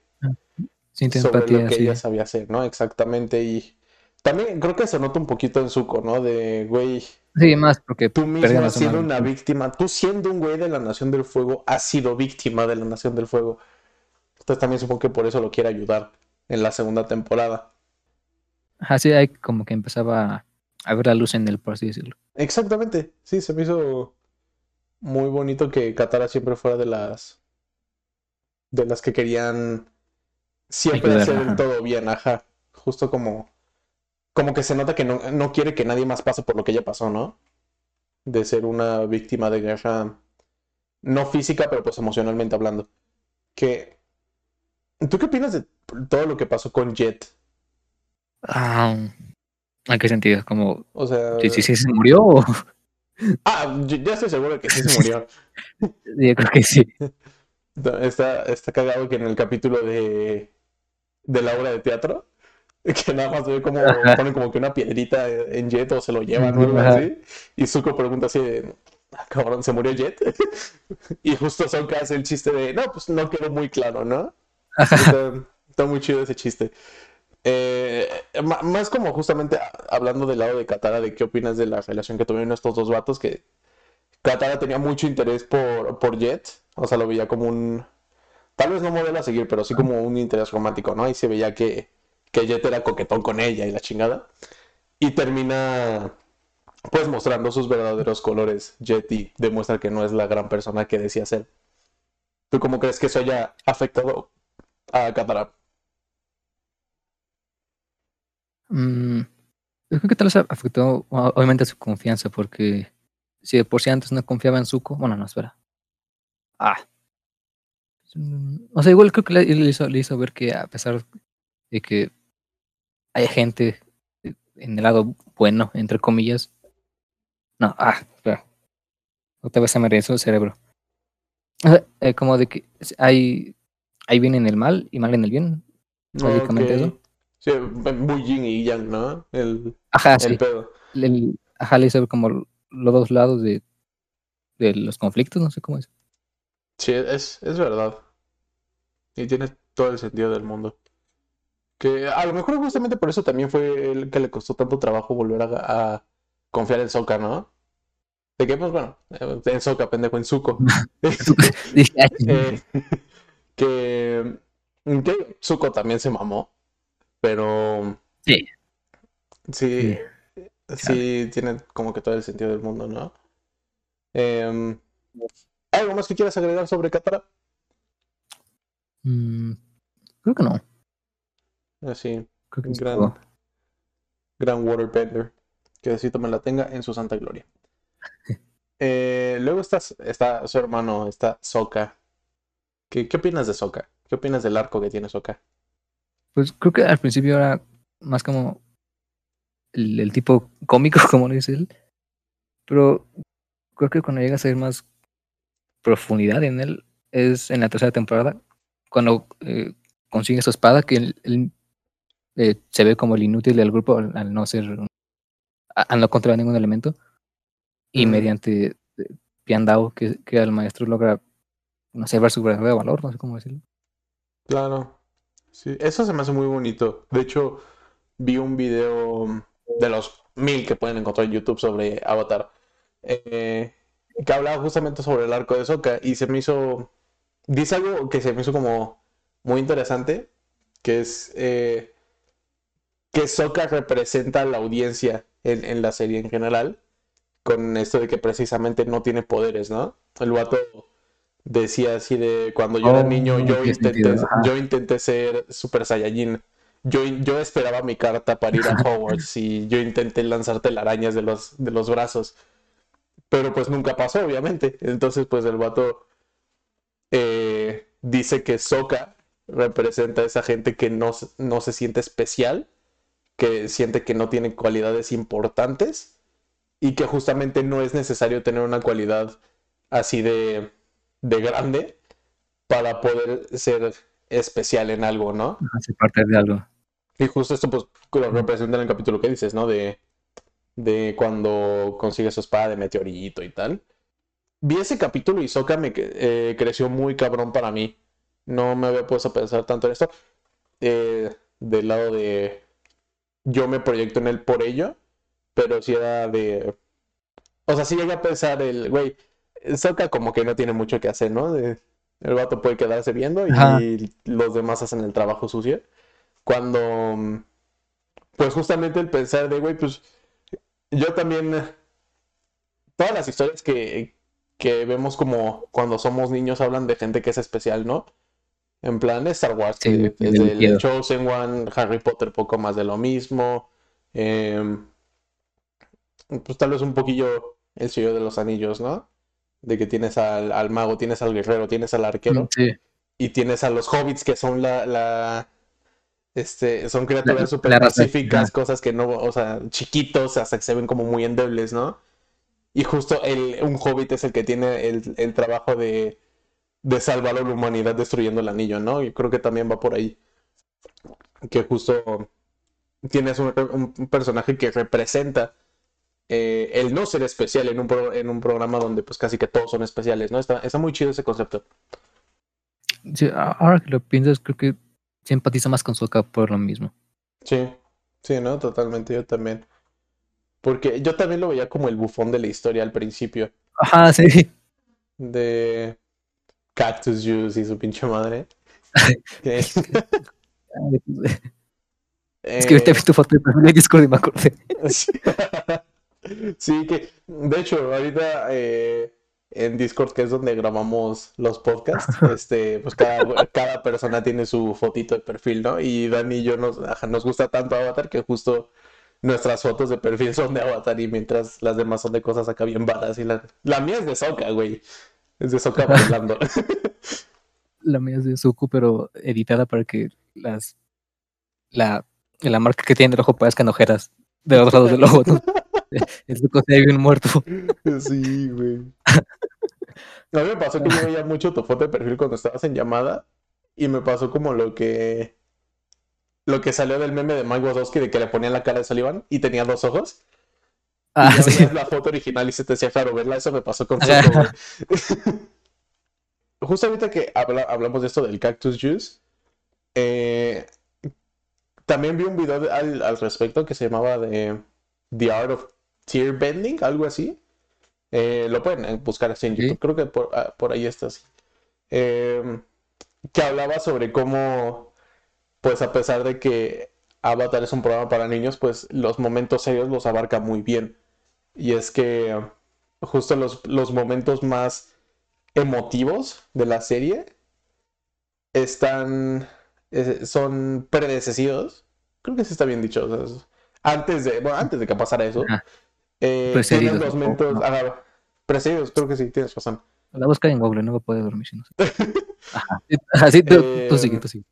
sobre lo que ella sabía hacer, ¿no? Exactamente, y también creo que se nota un poquito en Zuko, ¿no? De, güey. Sí, más porque. Tú mismo has sido una víctima. Tú siendo un güey de la Nación del Fuego, has sido víctima de la Nación del Fuego. Entonces también supongo que por eso lo quiere ayudar en la segunda temporada. Así hay como que empezaba a ver la luz en él, por así decirlo. Exactamente. Sí, se me hizo muy bonito que Katara siempre fuera de las. de las que querían siempre hacer todo bien, ajá. Justo como como que se nota que no, quiere que nadie más pase por lo que ella pasó, ¿no? De ser una víctima de guerra, no física, pero pues emocionalmente hablando. Que, ¿Tú qué opinas de todo lo que pasó con Jet? Ah, ¿En qué sentido? Como, o sea, ¿sí, sí, se murió? O... [laughs] Ah, ya estoy seguro de que sí se murió. [laughs] yo creo que sí. Está, está cagado que en el capítulo de, de la obra de teatro [laughs] que nada más ve como ponen como que una piedrita en Jet o se lo llevan o algo así. Y Zuko pregunta así de, ah, cabrón, ¿se murió Jet? y justo Zuko hace el chiste de, no, pues no quedó muy claro, ¿no? Está, muy chido ese chiste. Eh, más como justamente hablando del lado de Katara, de qué opinas de la relación que tuvieron estos dos vatos, que Katara tenía mucho interés por, por Jet, o sea, lo veía como un, tal vez no modelo a seguir, pero sí como un interés romántico, ¿no? Y se veía que que Jet era coquetón con ella y la chingada. Y termina pues mostrando sus verdaderos colores, Jetty demuestra que no es la gran persona que decía ser. ¿Tú cómo crees que eso haya afectado a Katara? Mm, creo que tal vez afectó obviamente su confianza, porque si de por sí antes no confiaba en Zuko, bueno, no, espera. Ah. O sea, igual creo que le, hizo, ver que a pesar de que hay gente en el lado bueno, entre comillas. No, ah, espera. Otra vez se me el cerebro. Eh, como de que hay, hay bien en el mal y mal en el bien. Básicamente eso. Sí, muy yin y yang, ¿no? El, ajá, el pedo. El, ajá, le hizo como los dos lados de, de los conflictos, no sé cómo es. Sí, es, es verdad. Y tiene todo el sentido del mundo. Que a lo mejor justamente por eso también fue el que le costó tanto trabajo volver a, confiar en Soka, ¿no? De que, pues bueno, en Soka, pendejo, en Zuko. [laughs] [laughs] eh, que, que Zuko también se mamó, pero... Sí. Sí, sí, tiene como que todo el sentido del mundo, ¿no? Eh, ¿Algo más que quieras agregar sobre Katara? Mm, creo que no. Así, gran, gran waterbender. Que necesito me la tenga en su santa gloria. [laughs] Eh, luego está, está su hermano, está Soka. ¿Qué, ¿Qué opinas de Soka? ¿Qué opinas del arco que tiene Soka? Pues creo que al principio era más como el, tipo cómico, [laughs] como lo dice él. Pero creo que cuando llega a ser más profundidad en él es en la tercera temporada, cuando eh, consigue su espada, que él, eh, se ve como el inútil del grupo al, no ser, al no controlar ningún elemento. Y mediante eh, Piandao, que, que el maestro logra, no sé, ver su valor, no sé cómo decirlo. Claro. Sí, eso se me hace muy bonito. De hecho, vi un video de los mil que pueden encontrar en YouTube sobre Avatar, eh, que hablaba justamente sobre el arco de Sokka y se me hizo, dice algo que se me hizo como muy interesante, que es eh, que Sokka representa a la audiencia en, la serie en general, con esto de que precisamente no tiene poderes, ¿no? El vato decía así de cuando yo era oh, niño yo intenté, yo intenté ser Super Saiyajin. Yo, yo esperaba mi carta para ir a [laughs] Hogwarts y yo intenté lanzar telarañas de los, de los brazos. Pero pues nunca pasó, obviamente. Entonces, pues el vato eh, dice que Sokka representa a esa gente que no, no se siente especial que siente que no tiene cualidades importantes y que justamente no es necesario tener una cualidad así de, de grande para poder ser especial en algo, ¿no? Hacer parte de algo. Y justo esto pues lo representa en el capítulo que dices, ¿no? De, de cuando consigue su espada de meteorito y tal. Vi ese capítulo y Soka me eh, creció muy cabrón para mí. No me había puesto a pensar tanto en esto. Eh, del lado de yo me proyecto en él por ello, pero si era de... O sea, si llega a pensar el, güey, Soca como que no tiene mucho que hacer, ¿no? el vato puede quedarse viendo y los demás hacen el trabajo sucio. Cuando, pues justamente el pensar de, güey, pues yo también, todas las historias que, que vemos como cuando somos niños hablan de gente que es especial, ¿no? En plan, Star Wars, que es el Chosen One, Harry Potter, poco más de lo mismo. Em, pues tal vez un poquillo el sello de los anillos, ¿no? De que tienes al, mago, tienes al guerrero, tienes al arquero. Sí. Y tienes a los hobbits que son la. la este, son criaturas súper pacíficas, cosas que no, o sea, chiquitos, hasta que se ven como muy endebles, ¿no? Y justo el, un hobbit es el que tiene el trabajo de de salvar a la humanidad destruyendo el anillo, ¿no? Y creo que también va por ahí. Que justo tienes un, personaje que representa eh, el no ser especial en un, en un programa donde pues casi que todos son especiales, ¿no? Está, está muy chido ese concepto. Sí, ahora que lo piensas, creo que se empatiza más con Soka por lo mismo. Sí, sí, ¿no? Totalmente, yo también. Porque yo también lo veía como el bufón de la historia al principio. Ajá, [laughs] sí. De Cactus Juice y su pinche madre. [laughs] es que ahorita vi tu foto [laughs] de Discord y me acordé. Sí, que de hecho, ahorita eh, en Discord, que es donde grabamos los podcasts, [laughs] este, pues cada, cada persona tiene su fotito de perfil, ¿no? Y Dani y yo nos, ajá, nos gusta tanto Avatar que justo nuestras fotos de perfil son de Avatar y mientras las demás son de cosas acá bien varas y la, la mía es de Soca, güey. Es de Soca bailando. [laughs] La mía es de Suku, pero editada para que las la, la marca que tiene el ojo parezcan ojeras de los lados del ojo. ¿no? [laughs] El Zuko se ve bien muerto. [laughs] Sí, güey. A mí me pasó que yo veía mucho tu foto de perfil cuando estabas en llamada y me pasó como lo que lo que salió del meme de Mike Wazowski de que le ponía la cara de Sullivan y tenía dos ojos. Ah, y sí. la foto original y se te hacía claro verla. Eso me pasó con. [laughs] Justo ahorita que habla- hablamos de esto del Cactus Juice, eh, también vi un video de- al, al respecto que se llamaba de The Art of Tear Bending, algo así. Eh, lo pueden eh, buscar así en. YouTube, creo que por, ah, por ahí está así. Eh, que hablaba sobre cómo, pues a pesar de que Avatar es un programa para niños, pues los momentos serios los abarca muy bien. Y es que justo los, los momentos más emotivos de la serie están eh, son predecesidos. Creo que sí está bien dicho. o sea, es- antes de, bueno, antes de que pasara eso. Eh, Precedidos, ajá, precedidos, creo que sí, tienes razón. La busca en Google, no poder dormir si no sé. [laughs] Ajá. Sí, Ajá, sí, tú, Eh, sigue, tú sigue.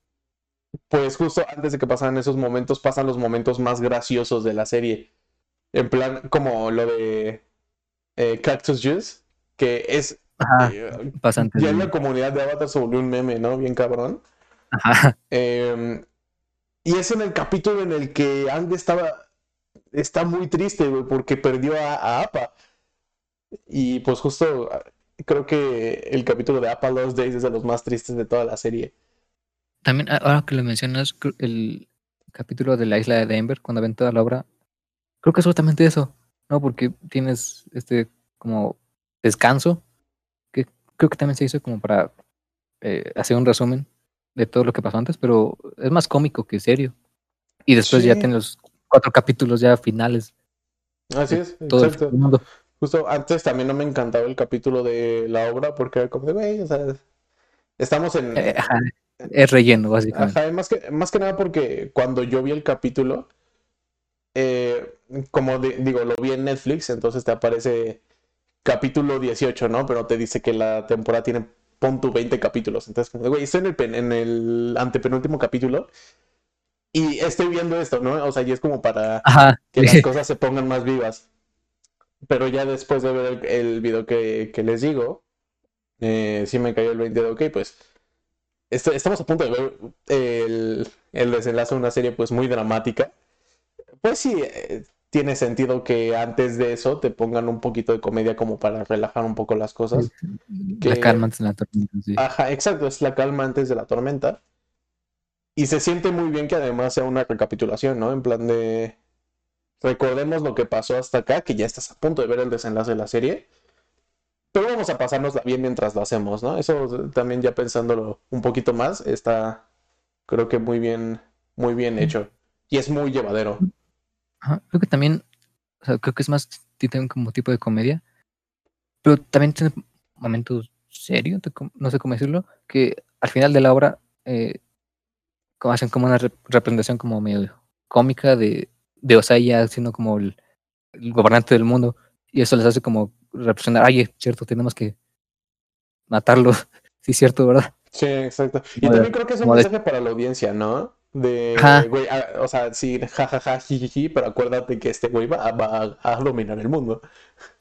Pues justo antes de que pasaran esos momentos, pasan los momentos más graciosos de la serie. En plan, como lo de eh, Cactus Juice, que es. Ajá. eh, Pasa antes ya en la comunidad de Avatar se volvió un meme, ¿no? Bien cabrón. Ajá. Eh, y es en el capítulo en el que Andy estaba. Está muy triste, güey, porque perdió a, a Appa. Y pues justo ah, creo que el capítulo de Appa Lost Days es de los más tristes de toda la serie. También, a- ahora que lo mencionas, el capítulo de la isla de Denver, cuando ven toda la obra, creo que es justamente eso, ¿no? Porque tienes este como descanso, que creo que también se hizo como para eh, hacer un resumen de todo lo que pasó antes, pero es más cómico que serio. Y después ya los cuatro capítulos ya finales, Así es, todo el exacto. mundo. Justo antes también no me encantaba el capítulo de la obra porque era como de, güey, o sea, estamos en... Eh, ajá, es relleno, básicamente. Ajá, más que, más que nada porque cuando yo vi el capítulo, eh, como di- digo, lo vi en Netflix, entonces te aparece capítulo 18, ¿no? Pero te dice que la temporada tiene, pon tu 20 capítulos. Entonces, güey, estoy en el, pen- en el antepenúltimo capítulo y estoy viendo esto, ¿no? O sea, y es como para Ajá, que las [laughs] cosas se pongan más vivas. Pero ya después de ver el, el video que, que les digo, eh, sí me cayó el 20 de, ok, pues est- estamos a punto de ver el, el desenlace de una serie pues muy dramática. Pues sí, eh, tiene sentido que antes de eso te pongan un poquito de comedia como para relajar un poco las cosas. La que- calma antes de la tormenta, sí. Ajá, exacto, es la calma antes de la tormenta. Y se siente muy bien que además sea una recapitulación, ¿no? En plan de... Recordemos lo que pasó hasta acá, que ya estás a punto de ver el desenlace de la serie. Pero vamos a pasárnosla bien mientras lo hacemos, ¿no? Eso también ya pensándolo un poquito más, está creo que muy bien, muy bien hecho. Y es muy llevadero. Ajá, Creo que también, o sea, creo que es más, como tipo de comedia, pero también tiene momentos serios, no sé cómo decirlo, que al final de la obra eh, como hacen como una rep- representación como medio cómica de, de Osaya siendo como el, el gobernante del mundo, y eso les hace como representar, ay, es cierto, tenemos que matarlo, [laughs] sí, cierto, ¿verdad? Sí, exacto. Y Como de- también creo que es un de- mensaje para la audiencia, ¿no? De, güey, ah, o sea, sí, jajaja, jijiji, pero acuérdate que este güey va, va a dominar el mundo.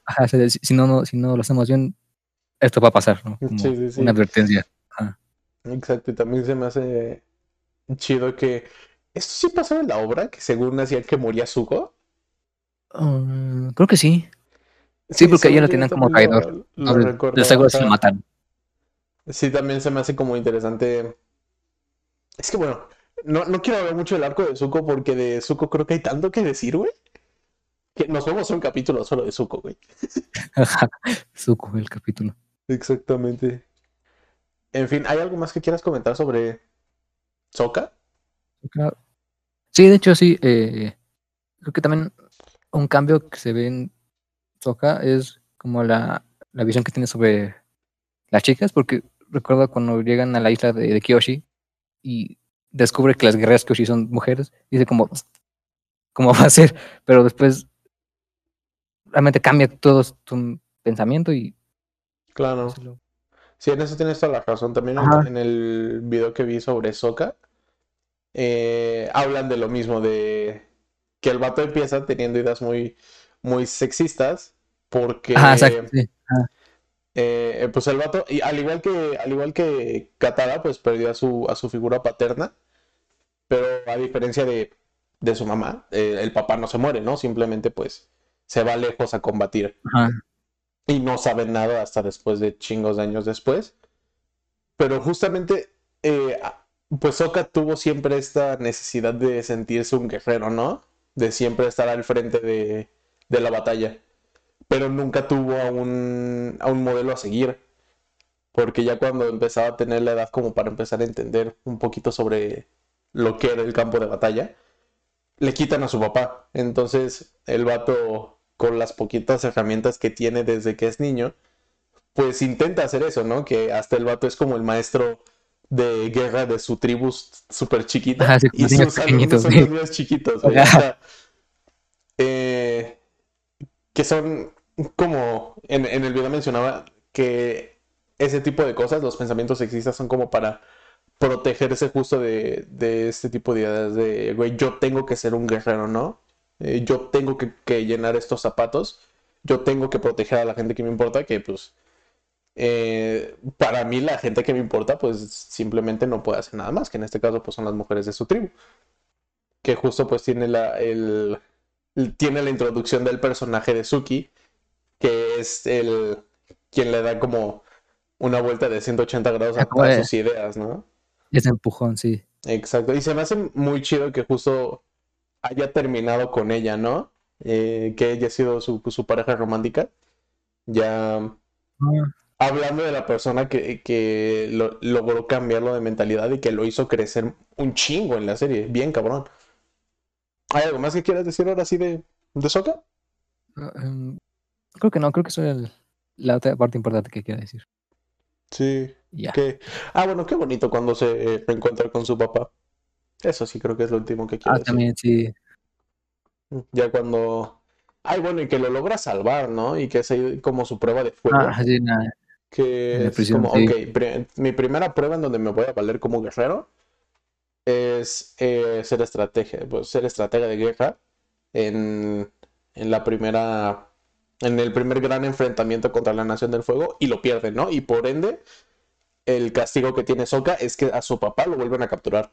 Ajá, si, si no, no, si no lo hacemos bien, esto va a pasar, ¿no? Como Sí, sí, sí. una advertencia. Exacto, y también se me hace chido que esto sí pasó en la obra, que según hacía que moría Zuko. Mm, creo que sí. Sí, porque ya lo tenían como también traidor. Lo, lo Entonces, recuerdo, de seguro se mataron. Sí, también se me hace como interesante. Es que bueno, no, no quiero hablar mucho del arco de Zuko porque de Zuko creo que hay tanto que decir, güey. Que nos vamos a un capítulo solo de Zuko, güey. [laughs] Zuko, el capítulo. Exactamente. En fin, ¿hay algo más que quieras comentar sobre Claro. Sí, de hecho, sí. eh, creo que también un cambio que se ve en Soka es como la, la visión que tiene sobre las chicas, porque recuerdo cuando llegan a la isla de, de Kyoshi y descubre que las guerreras Kyoshi son mujeres, dice como, [laughs] ¿cómo va a ser? Pero después realmente cambia todo tu pensamiento y... Claro. Sí, en eso tienes toda la razón. También en el video que vi sobre Soka, eh, hablan de lo mismo, de que el vato empieza teniendo ideas muy, muy sexistas, porque eh, pues el vato, y al igual que, al igual que Katara, pues perdió a su, a su figura paterna, pero a diferencia de, de su mamá, eh, el papá no se muere, ¿no? Simplemente pues se va lejos a combatir. Y no sabe nada hasta después de chingos de años después. Pero justamente, eh, pues Soka tuvo siempre esta necesidad de sentirse un guerrero, ¿no? De siempre estar al frente de, de la batalla pero nunca tuvo a un, a un modelo a seguir. Porque ya cuando empezaba a tener la edad como para empezar a entender un poquito sobre lo que era el campo de batalla, le quitan a su papá. Entonces el vato, con las poquitas herramientas que tiene desde que es niño, pues intenta hacer eso, ¿no? Que hasta el vato es como el maestro de guerra de su tribu súper chiquita. y sus alumnos son los niños chiquitos. eh, que son como en, el video mencionaba que ese tipo de cosas, los pensamientos sexistas son como para protegerse justo de, este tipo de ideas de, güey, yo tengo que ser un guerrero, ¿no? Eh, yo tengo que, llenar estos zapatos, yo tengo que proteger a la gente que me importa, que pues eh, para mí la gente que me importa pues simplemente no puede hacer nada más, que en este caso pues son las mujeres de su tribu, que justo pues tiene la, el, tiene la introducción del personaje de Suki, que es el quien le da como una vuelta de 180 grados a, todas sus ideas, ¿no? Ese empujón, sí. Exacto. Y se me hace muy chido que justo haya terminado con ella, ¿no? Eh, que haya sido su, pareja romántica. Ya ah. hablando de la persona que, logró cambiarlo de mentalidad y que lo hizo crecer un chingo en la serie. Bien cabrón. ¿Hay algo más que quieras decir ahora sí de, de Soka? Ah, em, Creo que no, creo que eso es la otra parte importante que quiero decir. Sí. Ya. Ah, bueno, qué bonito cuando se reencuentra con su papá. Eso sí creo que es lo último que quiero ah, también, sí. Ya cuando... Ay, bueno, y que lo logra salvar, ¿no? Y que es como su prueba de fuego. Ah, sí, nada. Que es como, ok, mi primera prueba en donde me voy a valer como guerrero es eh, ser estrategia, pues ser estratega de guerra en, en la primera en el primer gran enfrentamiento contra la Nación del Fuego y lo pierden, ¿no? Y por ende, el castigo que tiene Soka es que a su papá lo vuelven a capturar.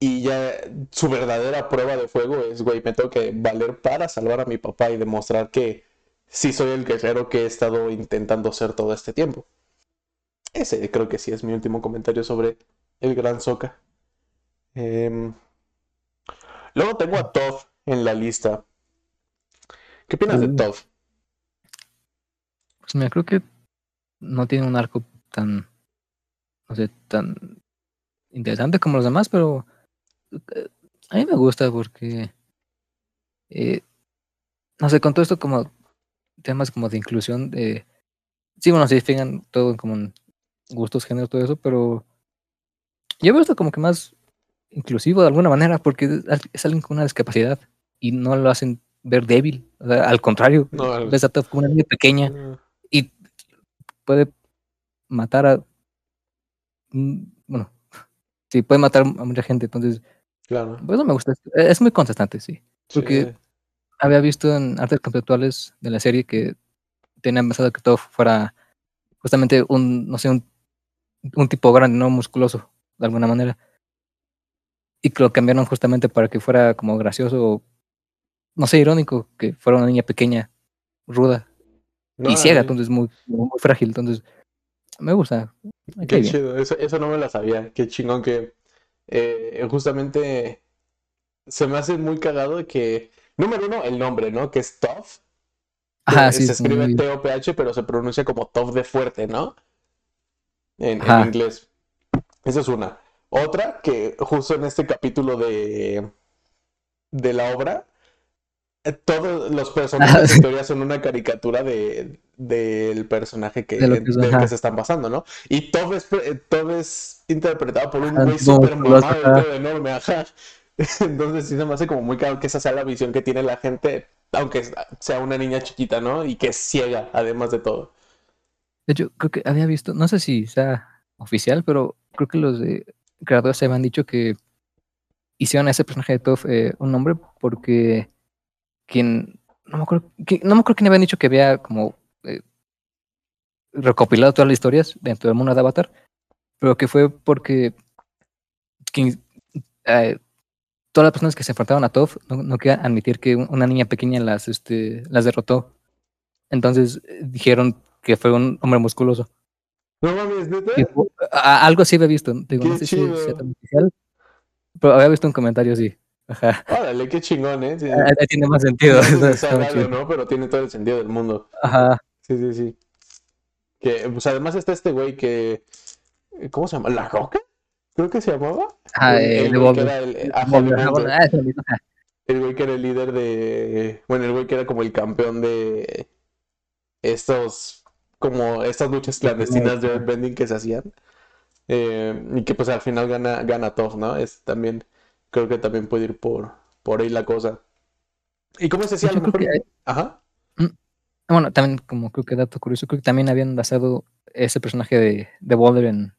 Y ya su verdadera prueba de fuego es, güey, me tengo que valer para salvar a mi papá y demostrar que sí soy el guerrero que he estado intentando ser todo este tiempo. Ese creo que sí es mi último comentario sobre el gran Soka. Em, luego tengo a Toph en la lista. ¿Qué opinas de Toph? Pues mira, creo que no tiene un arco tan, no sé, tan interesante como los demás, pero a mí me gusta porque, eh, no sé, con todo esto como temas como de inclusión, de, sí, bueno, sí, fijan todo como en gustos, géneros, todo eso, pero yo veo esto como que más inclusivo de alguna manera porque es alguien con una discapacidad y no lo hacen ver débil. al contrario, ves a como una niña pequeña y puede matar a. Bueno, [laughs] sí, puede matar a mucha gente. Entonces, claro. Pues me gusta. Es muy constante, sí. Porque había visto en artes conceptuales de la serie que tenían pensado que todo fuera justamente un, no sé, un, un tipo grande, no musculoso, de alguna manera. Y que lo cambiaron justamente para que fuera como gracioso no sé, irónico que fuera una niña pequeña, ruda y ciega, entonces muy, muy frágil. Entonces, me gusta. Qué chido, eso, eso, no me lo sabía. Qué chingón que eh, justamente se me hace muy cagado que, número uno, el nombre, ¿no? Que es Tough. Ajá, sí, se escribe T-O-P-H, pero se pronuncia como Tough de fuerte, ¿no? En, en, inglés. Esa es una. Otra, que justo en este capítulo de, de la obra, todos los personajes [laughs] en teoría son una caricatura de, del personaje que, De lo que del que se están basando, ¿no? Y todo es, todo es interpretado por un güey súper mamado, enorme, ajá. [laughs] Entonces sí se me hace como muy claro que esa sea la visión que tiene la gente, aunque sea una niña chiquita, ¿no? Y que es ciega, además de todo. De hecho, creo que había visto, no sé si sea oficial, pero creo que los de creadores se habían dicho que hicieron a ese personaje de Toph eh, un nombre porque quien, no me acuerdo, que- no me acuerdo quién habían dicho que había como eh, recopilado todas las historias dentro del mundo de Avatar, pero que fue porque quien, eh, todas las personas que se enfrentaban a Toph no, no querían admitir que un- una niña pequeña las, este, las derrotó. Entonces eh, dijeron que fue un hombre musculoso. No mames, neta. Y fu- a- algo sí había visto, digo, no Qué sé si chido. sea tan oficial, pero había visto un comentario así. Ajá. Órale, qué chingón, ¿eh? Sí. Tiene más sentido. No raro, chido. ¿no? Pero tiene todo el sentido del mundo. Ajá. Sí, sí, sí. Que, pues además está este güey que. ¿Cómo se llama? ¿La Roca? Creo que se llamaba. Ajá, El- eh, el güey que era el- el ah, es. El güey que era el líder de. Bueno, el güey que era como el campeón de. Estos. Como estas luchas clandestinas de Bending que se hacían. Eh, y que pues al final gana, gana Toph, ¿no? Es también. Creo que también puede ir por, por ahí la cosa. ¿Y cómo se decía? A Yo lo creo mejor. que Ajá. Bueno, también como creo que dato curioso, creo que también habían basado ese personaje de, de Boulder en,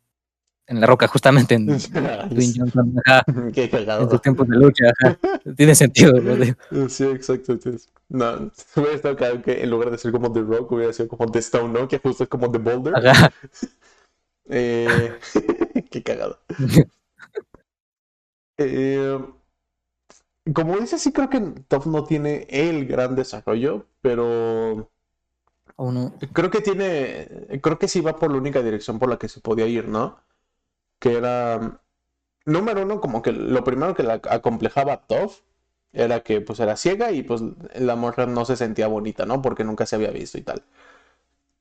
en La Roca, justamente en [laughs] Dwayne Johnson, ajá, [laughs] Qué en cagado. sus tiempos de lucha, ajá. [laughs] Tiene sentido, lo digo. Sí, exacto. entonces, No, hubiera estado claro que en lugar de ser como The Rock, hubiera sido como The Stone, ¿no? Que justo es como The Boulder. Ajá. Eh, qué cagado. Eh, como dices, sí creo que Top no tiene el gran desarrollo, pero no. creo que tiene, creo que sí va por la única dirección por la que se podía ir, ¿no? Que era, número uno, como que lo primero que la acomplejaba a Toph era que pues era ciega y pues la morra no se sentía bonita, ¿no? Porque nunca se había visto y tal.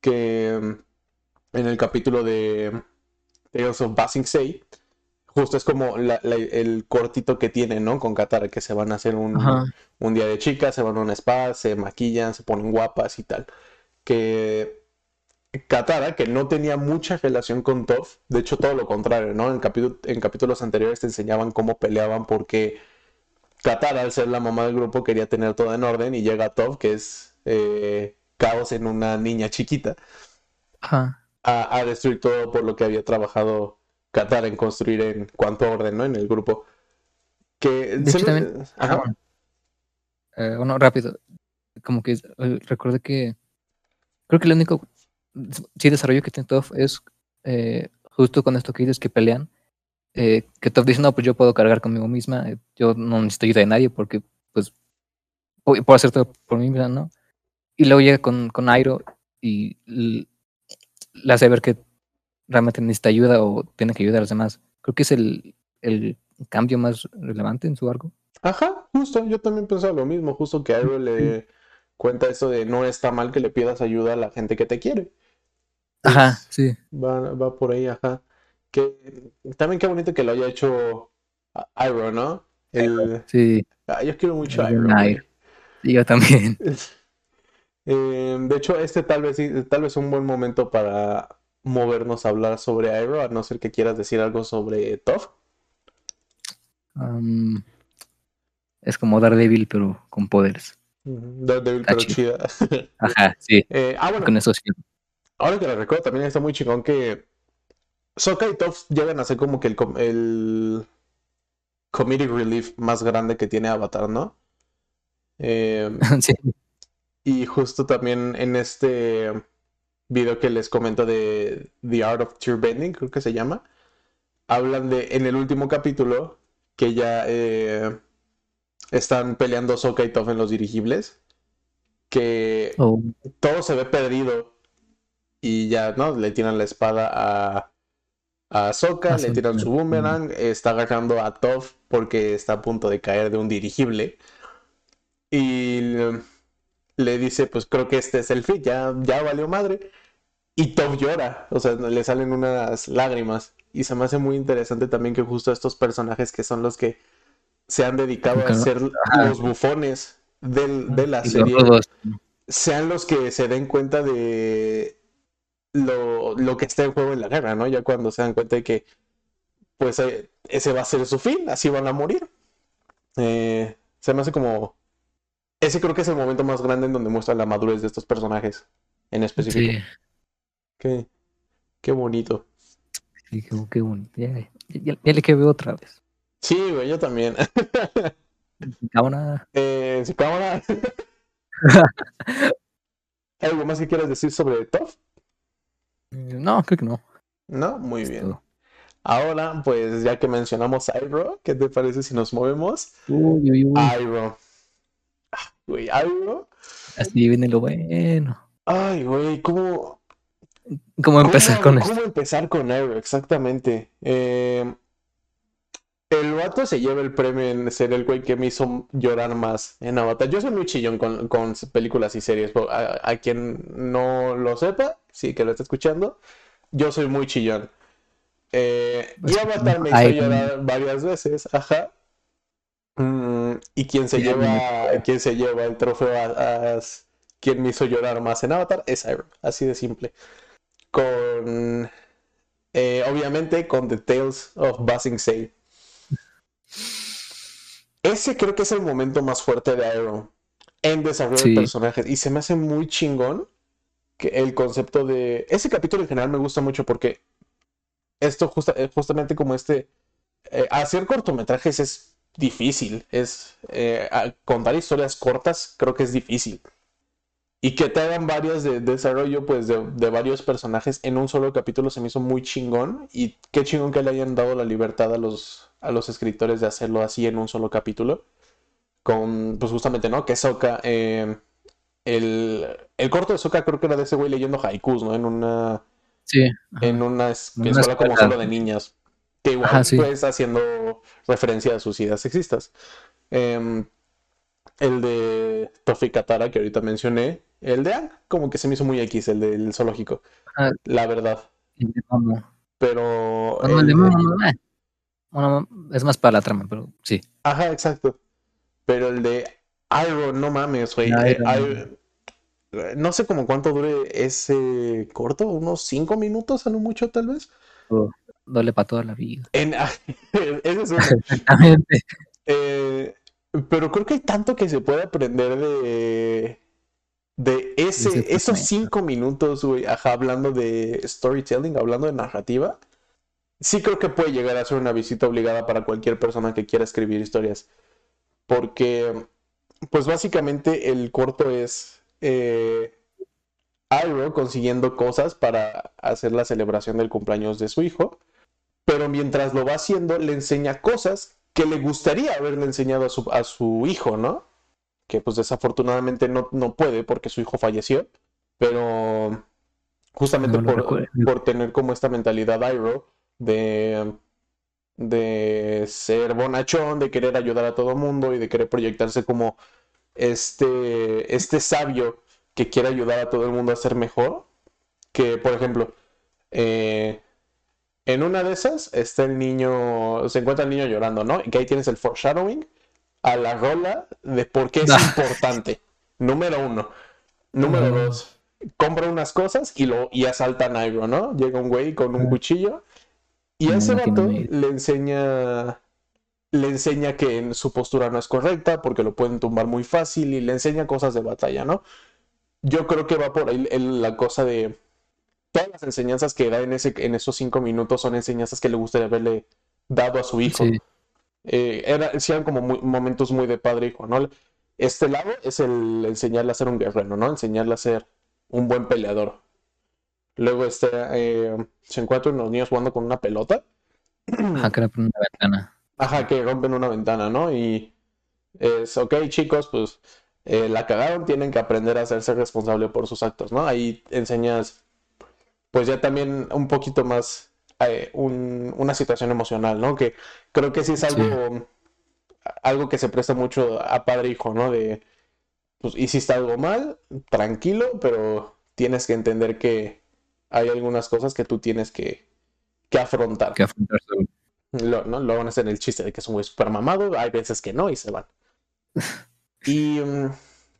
Que mm, en el capítulo de Tales of Ba Sing Se, justo es como la- la- el cortito que tiene, ¿no? Con Katara, que se van a hacer un, un día de chicas, se van a un spa, se maquillan, se ponen guapas y tal. Que Katara, que no tenía mucha relación con Toph, de hecho todo lo contrario, ¿no? En, capítulo- en capítulos anteriores te enseñaban cómo peleaban porque Katara, al ser la mamá del grupo, quería tener todo en orden y llega Toph, que es eh, caos en una niña chiquita, Ajá. a, a destruir todo por lo que había trabajado Katara en construir en cuanto a orden, ¿no? En el grupo. Que De hecho, me- también- Ajá. bueno. Eh, bueno, rápido. Como que eh, recuerdo que creo que el único sí desarrollo que tiene Toph es eh, justo con esto que dices que pelean. eh, que Toph dice, no, pues yo puedo cargar conmigo misma, eh, yo no necesito ayuda de nadie porque pues pu- puedo hacer todo por mí misma, ¿no? Y luego llega con, con Airo y l- le hace ver que realmente necesita ayuda o tiene que ayudar a los demás. Creo que es el, el cambio más relevante en su arco. Ajá, justo, yo también pensaba lo mismo, justo que Iroh le cuenta eso de no está mal que le pidas ayuda a la gente que te quiere. Ajá, sí. Va, va por ahí, ajá. Que también qué bonito que lo haya hecho Iroh, ¿no? El, Sí, ah, yo quiero mucho a Iroh, y yo también. [laughs] Eh, de hecho, este tal vez sí- tal vez un buen momento para movernos a hablar sobre Iroh, a no ser que quieras decir algo sobre. Am, es como Daredevil, pero con poderes. Daredevil, pero chida. [laughs] Ajá, sí. [laughs] Eh, ah, bueno, Con eso sí. Ahora que lo recuerdo, también está muy chingón que Sokka y Toph llegan a ser como que el, com- el comedic relief más grande que tiene Avatar, ¿no? Eh, [laughs] sí. y justo también en este video que les comento de The Art of Tearbending, creo que se llama, hablan de en el último capítulo que ya eh, están peleando Sokka y Toph en los dirigibles, que Oh, todo se ve perdido y ya, ¿no? Le tiran la espada a, a Sokka, le tiran su boomerang, está agarrando a Toph porque está a punto de caer de un dirigible. Y le, dice, pues creo que este es el fin, ya, ya valió madre. Y Toph llora, o sea, le salen unas lágrimas. Y se me hace muy interesante también que justo estos personajes que son los que se han dedicado a ser los bufones del- de la serie sean los que se den cuenta de lo, lo que está en juego en la guerra, ¿no? Ya cuando se dan cuenta de que, pues, eh, ese va a ser su fin, así van a morir. Eh, se me hace como... Ese creo que es el momento más grande en donde muestra la madurez de estos personajes en específico. Sí, Qué, qué bonito. sí, qué, qué bonito. Ya, ya, ya le quedé otra vez. Sí, güey, yo también. Ahora, eh, ¿su cámara? [laughs] ¿Algo más que quieras decir sobre Toff? no, creo que no. No, muy Es bien. todo. Ahora, pues ya que mencionamos a ¿qué te parece si nos movemos? Uy, uy, uy. Güey, Iroh. Así viene lo bueno. Ay, güey, ¿cómo, ¿Cómo empezar cómo- con cómo esto? empezar con Iroh? Exactamente. Eh, el vato se lleva el premio en ser el güey que me hizo llorar más en Avatar. Yo soy muy chillón con, con películas y series. A, a quien no lo sepa, sí que lo está escuchando, yo soy muy chillón. Eh, y Pues, Avatar me hizo llorar varias veces, ajá. Mm, y quien se me lleva, quien se lleva el trofeo a, a- quien me hizo llorar más en Avatar es Iroh, así de simple. Con eh, obviamente con The Tales of Ba Sing Se. Ese creo que es el momento más fuerte de Iroh en desarrollo Sí. de personajes. Y se me hace muy chingón que el concepto de. Ese capítulo en general me gusta mucho porque esto justa- eh, justamente como este. eh, hacer cortometrajes es difícil. Es eh, contar historias cortas creo que es difícil. Y que te hagan varias de, de desarrollo, pues, de, de varios personajes en un solo capítulo se me hizo muy chingón. Y qué chingón que le hayan dado la libertad a los, a los escritores de hacerlo así en un solo capítulo. Con, pues, justamente, ¿no? Que Sokka, eh, el, el corto de Sokka creo que era de ese güey leyendo haikus, ¿no? En una, Sí. en una En una escuela como solo de niñas. Que igual, Ajá, sí. pues, haciendo referencia a sus ideas sexistas. Em, el de Tofi Katara, que ahorita mencioné. El de Aang, como que se me hizo muy X, el del zoológico. Ah. La verdad. Pero. El no, eh. Es más para la trama, pero sí. Ajá, exacto. Pero el de Iroh, no mames, güey. Eh, Iroh- No sé como cuánto dure ese corto, unos cinco minutos a lo mucho, tal vez. Duele para toda la vida. En... [laughs] Ese es un- [laughs] Exactamente. Eh, pero creo que hay tanto que se puede aprender de, de ese, Ese esos cinco minutos, güey, ajá, hablando de storytelling, hablando de narrativa. Sí creo que puede llegar a ser una visita obligada para cualquier persona que quiera escribir historias. Porque, pues básicamente el corto es eh, Iroh consiguiendo cosas para hacer la celebración del cumpleaños de su hijo. Pero mientras lo va haciendo, le enseña cosas que le gustaría haberle enseñado a su, a su hijo, ¿no? Que pues desafortunadamente no, no puede porque su hijo falleció. Pero justamente No por, por tener como esta mentalidad Iroh de, de ser bonachón, de querer ayudar a todo mundo y de querer proyectarse como este, este sabio que quiere ayudar a todo el mundo a ser mejor. Que, por ejemplo, eh, en una de esas está el niño, se encuentra el niño llorando, ¿no? Y que ahí tienes el foreshadowing a la rola de por qué es Ah. importante. [laughs] Número uno. Número dos. Compra unas cosas y lo y asalta a Iroh, ¿no? Llega un güey con un cuchillo y a ese vato le enseña le enseña que su postura no es correcta porque lo pueden tumbar muy fácil y le enseña cosas de batalla, ¿no? Yo creo que va por ahí la cosa de todas las enseñanzas que da en, ese, en esos cinco minutos son enseñanzas que le gustaría haberle dado a su hijo. Sí. Eh, era, eran como muy- momentos muy de padre e hijo, ¿no? Este lado es el enseñarle a ser un guerrero, ¿no? Enseñarle a ser un buen peleador. Luego este, eh, se encuentran unos niños jugando con una pelota. Ajá, que por una ventana. Ajá, que rompen una ventana, ¿no? Y es, ok, chicos, pues eh, la cagaron, tienen que aprender a hacerse responsable por sus actos, ¿no? Ahí enseñas, pues ya también un poquito más eh, un- una situación emocional, ¿no? Que creo que sí es algo, algo que se presta mucho a padre hijo, ¿no? De, pues hiciste algo mal, tranquilo, pero tienes que entender que hay algunas cosas que tú tienes que, que afrontar. Que afrontar. Lo, ¿no? Luego van a hacer el chiste de que es un güey super mamado, hay veces que no y se van. [laughs] Y mm,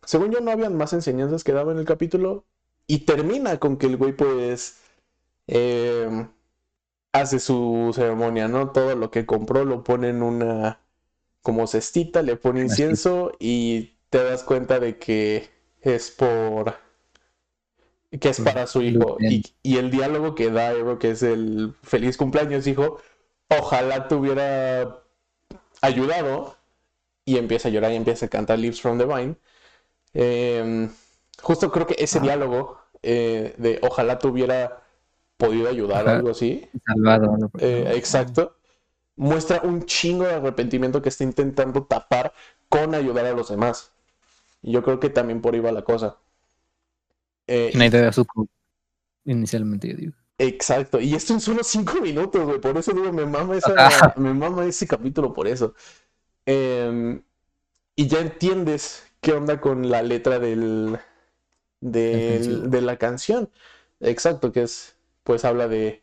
según yo no habían más enseñanzas que daba en el capítulo. Y termina con que el güey pues em, hace su ceremonia, ¿no? Todo lo que compró lo pone en una como cestita, le pone incienso y te das cuenta de que es por que es para su hijo. Y, y, el diálogo que da Ero, que es el feliz cumpleaños, hijo, ojalá te hubiera ayudado. Y empieza a llorar y empieza a cantar Leaves from the Vine. Eh, justo creo que ese diálogo eh, de ojalá te hubiera podido ayudar o algo así. Salvado. Eh, exacto. Muestra un chingo de arrepentimiento que está intentando tapar con ayudar a los demás. Y yo creo que también por ahí va la cosa. Eh, inicialmente, yo digo. Exacto, y esto en solo cinco minutos, güey. Por eso digo, me mama, esa, me mama ese capítulo por eso. Em, y ya entiendes qué onda con la letra del, del de la canción. Exacto, que es, pues habla de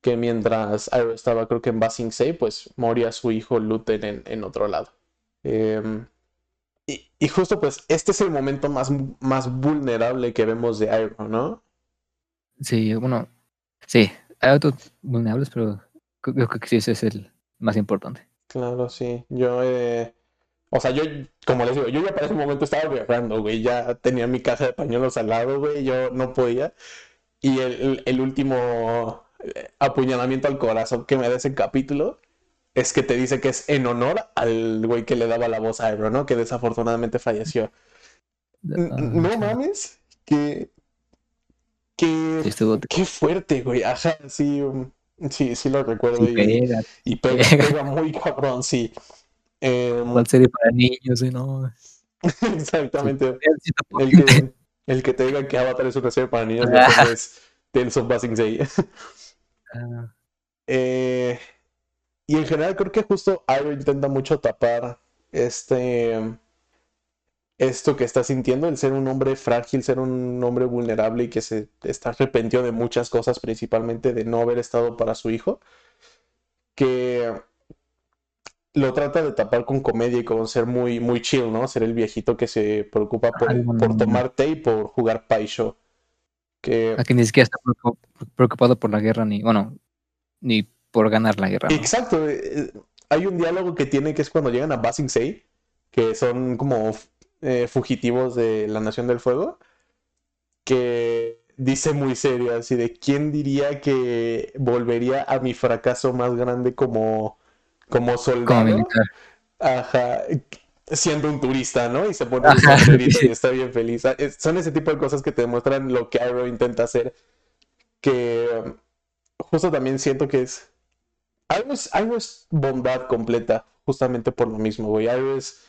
que mientras Iroh estaba, creo que en Basing Say, pues moría su hijo Luthen en, en otro lado. Eh, y, justo pues este es el momento más, más vulnerable que vemos de Iron, ¿no? Sí, bueno, sí, hay otros vulnerables, pero creo que sí ese es el más importante. Claro, sí. Yo, eh, o sea, yo, como les digo, yo ya para ese momento estaba viajando, güey, ya tenía mi caja de pañuelos al lado, güey, yo no podía. Y el, el último eh, apuñalamiento al corazón que me da ese capítulo es que te dice que es en honor al güey que le daba la voz a Ebro, ¿no? Que desafortunadamente falleció. No mames, que. Que. Qué fuerte, güey. Ajá, sí. Um, sí, sí lo recuerdo. y, pega, y pega, muy cabrón, sí. Eh, serie para niños, ¿no? [laughs] Exactamente. el, que, el que te diga que Avatar es una serie para niños ah. es Tales of Basing [laughs] ah. eh, y en general creo que justo Iroh intenta mucho tapar este esto que está sintiendo, el ser un hombre frágil, ser un hombre vulnerable y que se está arrepentido de muchas cosas, principalmente de no haber estado para su hijo, que lo trata de tapar con comedia y con ser muy, muy chill, ¿no? Ser el viejito que se preocupa por, por tomar té y por jugar paisho. Que... A que ni siquiera está preocupado por la guerra, ni, bueno, ni por ganar la guerra. Exacto. Eh, eh, hay un diálogo que tiene que es cuando llegan a Basing Say, que son como eh, fugitivos de la Nación del Fuego, que dice muy serio, así de quién diría que volvería a mi fracaso más grande como, como soldado. Ajá. Siendo un turista, ¿no? Y se pone un [laughs] sombrerito y está bien feliz. Ah, son ese tipo de cosas que te demuestran lo que Arrow intenta hacer. Que justo también siento que es algo es, bondad completa, justamente por lo mismo, güey. Algo es,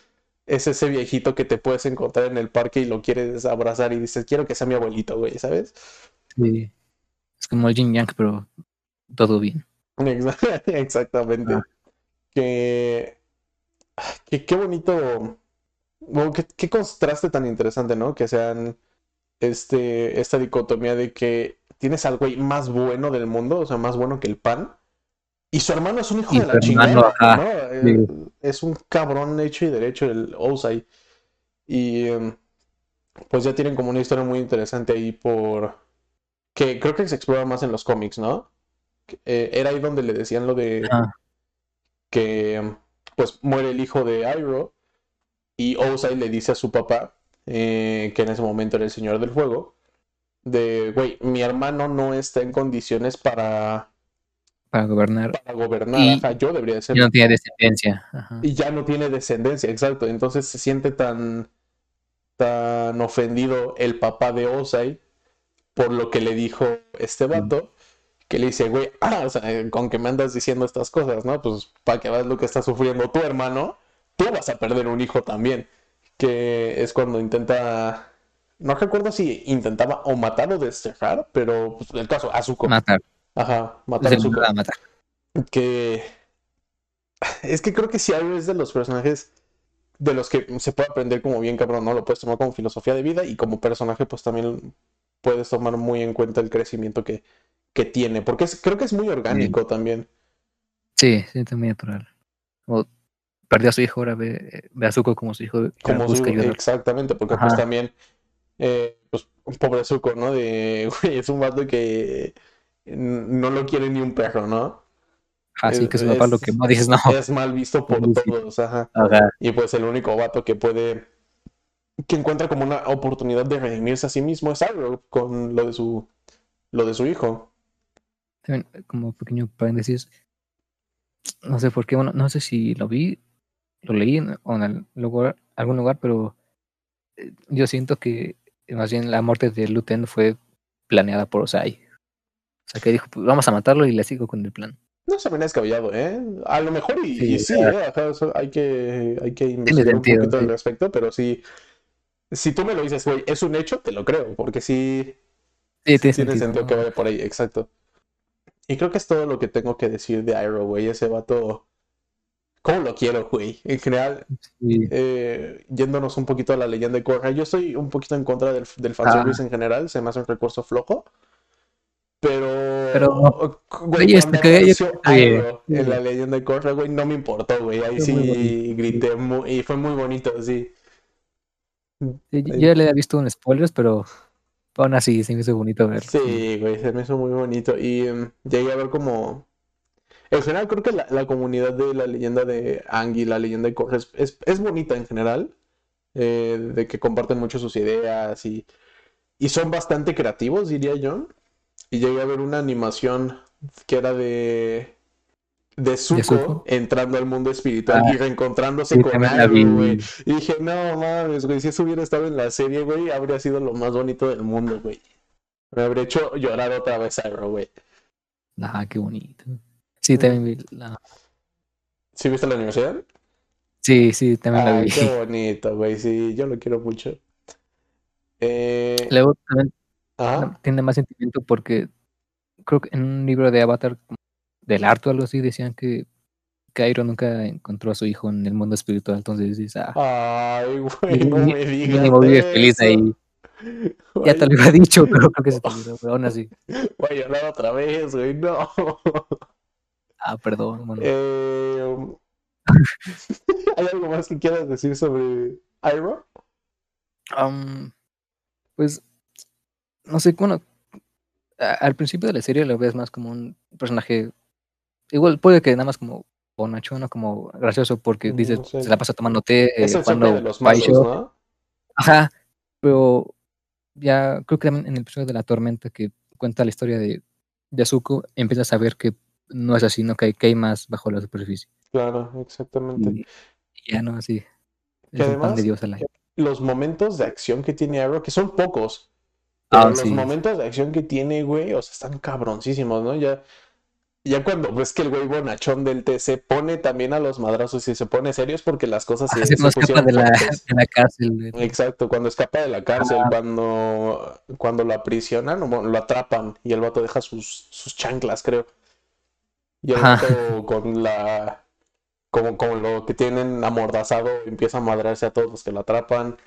ese viejito que te puedes encontrar en el parque y lo quieres abrazar y dices, quiero que sea mi abuelito, güey, ¿sabes? Sí. Es como el Jin Yang, pero todo bien. [laughs] Exactamente. Ah. Que, qué bonito. qué, qué, contraste tan interesante, ¿no? Que sean este, esta dicotomía de que tienes al güey más bueno del mundo, o sea, más bueno que el pan, y su hermano es un hijo de la chingada, ¿no? Eh, es un cabrón hecho y derecho el Osai. Y em, pues ya tienen como una historia muy interesante ahí por... Que creo que se explora más en los cómics, ¿no? Eh, era ahí donde le decían lo de... Que pues muere el hijo de Iroh y Osai le dice a su papá, eh, que en ese momento era el Señor del Fuego, de, güey, mi hermano no está en condiciones para para gobernar. Para gobernar, yo debería ser. Y no tiene descendencia. Y ya no tiene descendencia, exacto. Entonces se siente tan, tan ofendido el papá de Osai por lo que le dijo este vato, que le dice, güey, ah, o sea, con que me andas diciendo estas cosas, ¿no? Pues para que veas lo que está sufriendo tu hermano, tú vas a perder un hijo también. Que es cuando intenta. No recuerdo si intentaba o matar o desterrar, pero pues, el caso, Azuko. Matar. Ajá, matar a su matar. Que es que creo que si algo es de los personajes de los que se puede aprender como bien cabrón, ¿no? Lo puedes tomar como filosofía de vida y como personaje pues también puedes tomar muy en cuenta el crecimiento que, que tiene, porque creo que es muy orgánico también. Sí, sí, es muy natural. perdió a su hijo, ahora ve, ve a Zuko como su hijo. Como busca su- exactamente, porque pues también, eh, pues, pobre Zuko, ¿no? De, [laughs] güey, es un vato que no lo quiere ni un perro, ¿no? Así es- que su papá lo es- que no dices, no. Es mal visto [laughs] por todos, ajá. Ajá. Y pues el único vato que puede, que encuentra como una oportunidad de redimirse a sí mismo es Arrow con lo de su, lo de su hijo. También, como pequeño paréntesis, no sé por qué, bueno, no sé si lo vi, lo leí en, o en el lugar- algún lugar, pero eh, yo siento que eh, más bien la muerte de Luten fue planeada por Osai. O sea, que dijo, pues vamos a matarlo y le sigo con el plan. No se me ha descabellado, ¿eh? A lo mejor y Sí, y sí, ya. ¿eh? Hay que, hay que investigar un poquito al respecto, pero sí, si tú me lo dices, güey, es un hecho, te lo creo, porque sí, tiene sentido. sentido que vaya por ahí, exacto. Y creo que es todo lo que tengo que decir de Iroh, güey, ese vato, ¿cómo lo quiero, güey? En general, Sí. eh, yéndonos un poquito a la leyenda de Korra, yo estoy un poquito en contra del, del fanservice Ah. en general, se me hace un recurso flojo. Pero, Pero, güey, este, que- oye, Iroh en la leyenda de Korra, güey, no me importó, güey. Ahí sí grité muy, y fue muy bonito, sí. Yo ya le había visto en spoilers, pero aún así se me hizo bonito verlo. Sí, güey, se me hizo muy bonito. Y em, llegué a ver como. En general, creo que la, la comunidad de la leyenda de Angie, la leyenda de Korra, es, es, es bonita en general. eh, de que comparten mucho sus ideas y, y son bastante creativos, diría yo. Y llegué a ver una animación que era de. De Zuko, entrando al mundo espiritual Ah, y reencontrándose sí, con vi. güey. Y dije, no mames, güey, si eso hubiera estado en la serie, güey, habría sido lo más bonito del mundo, güey. Me habría hecho llorar otra vez a güey. Ah, qué bonito. Sí, también vi la... ¿Sí viste la universidad? Sí, sí, también la vi. qué bonito, güey. Sí, yo lo quiero mucho. Eh, Luego también tiene más sentimiento porque creo que en un libro de Avatar del arte o algo así decían que Cairo nunca encontró a su hijo en el mundo espiritual, entonces dices, ah, Ay, güey, no me digas mínimo vive feliz ahí. Ya te lo iba dicho, pero creo que se te [laughs] olvidó, pero aún así. Voy a llorar otra vez, güey, no. Ah, perdón, bueno. Eh, [laughs] ¿Hay algo más que quieras decir sobre Iroh? Am, pues, no sé, bueno, al principio de la serie lo ves más como un personaje, igual puede que nada más como bonachón o como gracioso porque dices, sí. se la pasa tomando té, eh, Es el sombra de los Bioshock. ¿no? Ajá, pero ya creo que en el episodio de la tormenta que cuenta la historia de, de Zuko, empiezas a ver que no es así, no que hay, que hay más bajo la superficie. Claro, exactamente. Y, ya no así. Que Es de además- Dios los momentos de acción que tiene Arrow, que son pocos, Ah, pero los sí. momentos de acción que tiene, güey, o sea, están cabroncísimos, ¿no? Ya, ya cuando ves que el güey bonachón del T se pone también a los madrazos y se pone serio es porque las cosas se, Así se no escapa de la, fuertes. [laughs] de la cárcel. güey. Exacto, cuando escapa de la cárcel, Ah. cuando, cuando lo aprisionan, o bueno, lo atrapan y el vato deja sus, sus chanclas, creo. Y el Ajá. vato con la... Como, como lo que tienen amordazado, empieza a madrarse a todos los que lo atrapan.